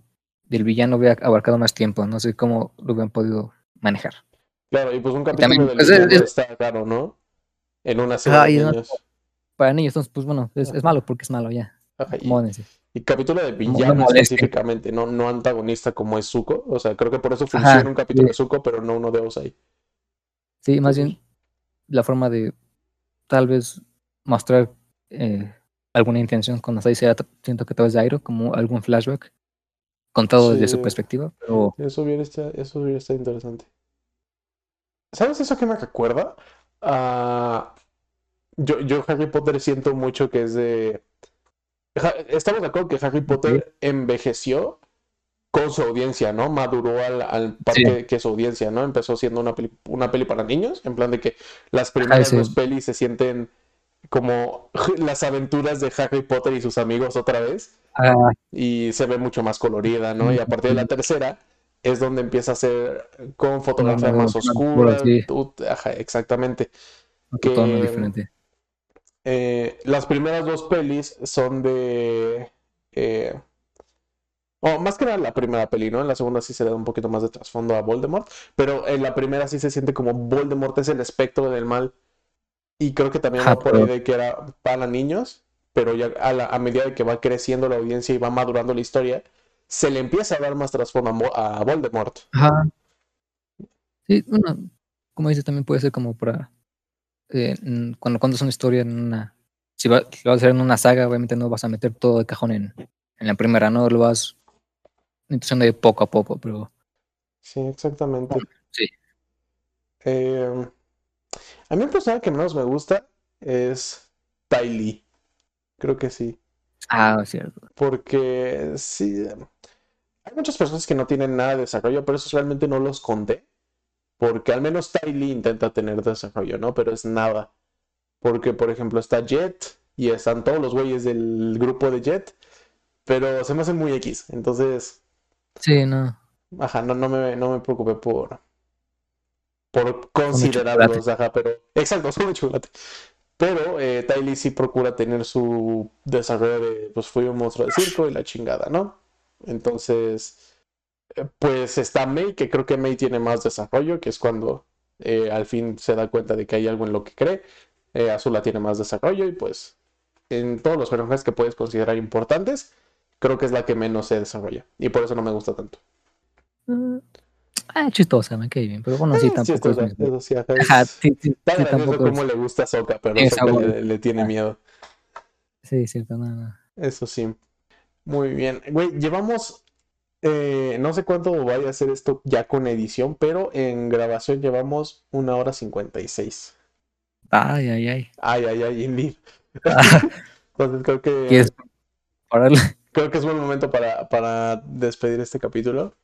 del villano hubiera abarcado más tiempo. No sé cómo lo hubieran podido manejar. Claro, y pues un capítulo también, del pues, es- villano es- está caro, ¿no? En una serie de no- niños. Para niños, entonces, pues bueno, es, es malo porque es malo ya. Ajá, y, capítulo de no villano específicamente, no, no antagonista como es Zuko. O sea, creo que por eso Ajá, funciona un capítulo sí. de Zuko, pero no uno de Osai. Sí, más bien la forma de tal vez mostrar eh, alguna intención con Asai sea, t- siento que a través de Airo, como algún flashback contado desde su perspectiva, pero Eso hubiera estado, eso hubiera estado interesante. ¿Sabes eso que me recuerda? Ah, yo, yo Harry Potter siento mucho que es de... Estamos de acuerdo que Harry Potter envejeció con su audiencia, ¿no? Maduró al, al par Sí. que, su audiencia, ¿no? Empezó siendo una peli, una peli para niños, en plan de que las primeras sí. dos pelis se sienten como [laughs] las aventuras de Harry Potter y sus amigos otra vez ah, y se ve mucho más colorida, ¿no? Y a partir de la tercera es donde empieza a ser con fotografía no, más más oscura. tú- ajá, exactamente. tono que- diferente. Eh, las primeras dos pelis son de... eh, o más que nada la primera peli, ¿no? En la segunda sí se da un poquito más de trasfondo a Voldemort, pero en la primera sí se siente como Voldemort es el espectro del mal. Y creo que también va por ahí de que era para niños, pero ya a, la- a medida de que va creciendo la audiencia y va madurando la historia, se le empieza a dar más trasfondo a, Mo- a Voldemort. Ajá. Sí, bueno, como dices, también puede ser como para eh, cuando cuando es una historia en una si va, si lo vas a hacer en una saga, obviamente no vas a meter todo de cajón en, en la primera, no lo vas introduciendo de poco a poco, pero Sí, exactamente. sí. Eh, a mí el personaje que menos me gusta es Ty Lee. Creo que sí. Ah, cierto. Porque sí, hay muchas personas que no tienen nada de desarrollo, pero esos realmente no los conté. Porque al menos Ty Lee intenta tener desarrollo, ¿no? Pero es nada. Porque, por ejemplo, está Jet y están todos los güeyes del grupo de Jet, pero se me hacen muy X. Entonces, Sí, no. ajá, no, no me, no me preocupé por, por considerarlos, ajá, pero exacto, [laughs] son de chocolate. Pero eh, Tylee sí procura tener su desarrollo de, pues fui un monstruo de circo y la chingada, ¿no? Entonces, eh, pues está May, que creo que May tiene más desarrollo, que es cuando eh, al fin se da cuenta de que hay algo en lo que cree. Eh, Azula tiene más desarrollo y pues en todos los personajes que puedes considerar importantes, creo que es la que menos se desarrolla. Y por eso no me gusta tanto. Mm, Ah, chistosa, me cae bien, pero bueno, sí, Eh, tampoco chistosa, eso sí, ajá, [laughs] Ajá, sí, sí, Tan sí, tampoco como es- le gusta a Sokka, pero voz. le, le tiene miedo. Sí, cierto, no, no. Eso sí. Muy bien. Güey, llevamos. eh, no sé cuánto vaya a ser esto ya con edición, pero en grabación llevamos una hora cincuenta y seis. Ay, ay, ay. Ay, ay, ay, indeed. Ah, [laughs] Entonces creo que ¿Quieres pararle? creo que es buen momento para, para despedir este capítulo.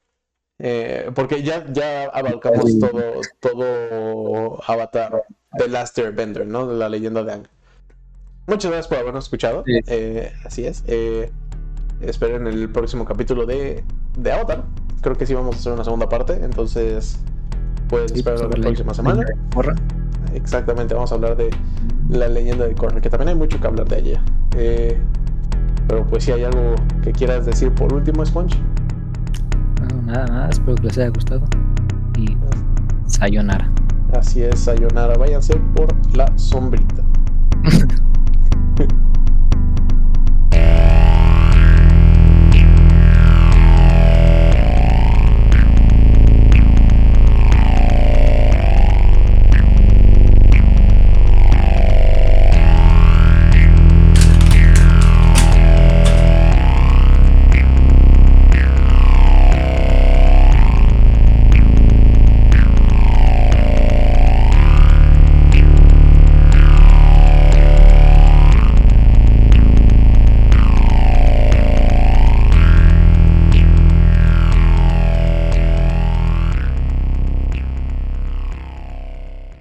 Eh, porque ya, ya abarcamos todo, todo Avatar The Last Airbender, ¿no? La leyenda de Aang. Muchas gracias por habernos escuchado. Sí. Eh, así es. Eh, esperen el próximo capítulo de, de Avatar. Creo que sí vamos a hacer una segunda parte. Entonces, pues Sí, espero la próxima semana. Exactamente, vamos a hablar de la leyenda de Korra, que también hay mucho que hablar de ella. Eh, pero pues si hay algo que quieras decir por último, Sponge nada, nada. Espero que les haya gustado. Y sayonara. Así es, sayonara. Váyanse por la sombrita. [laughs]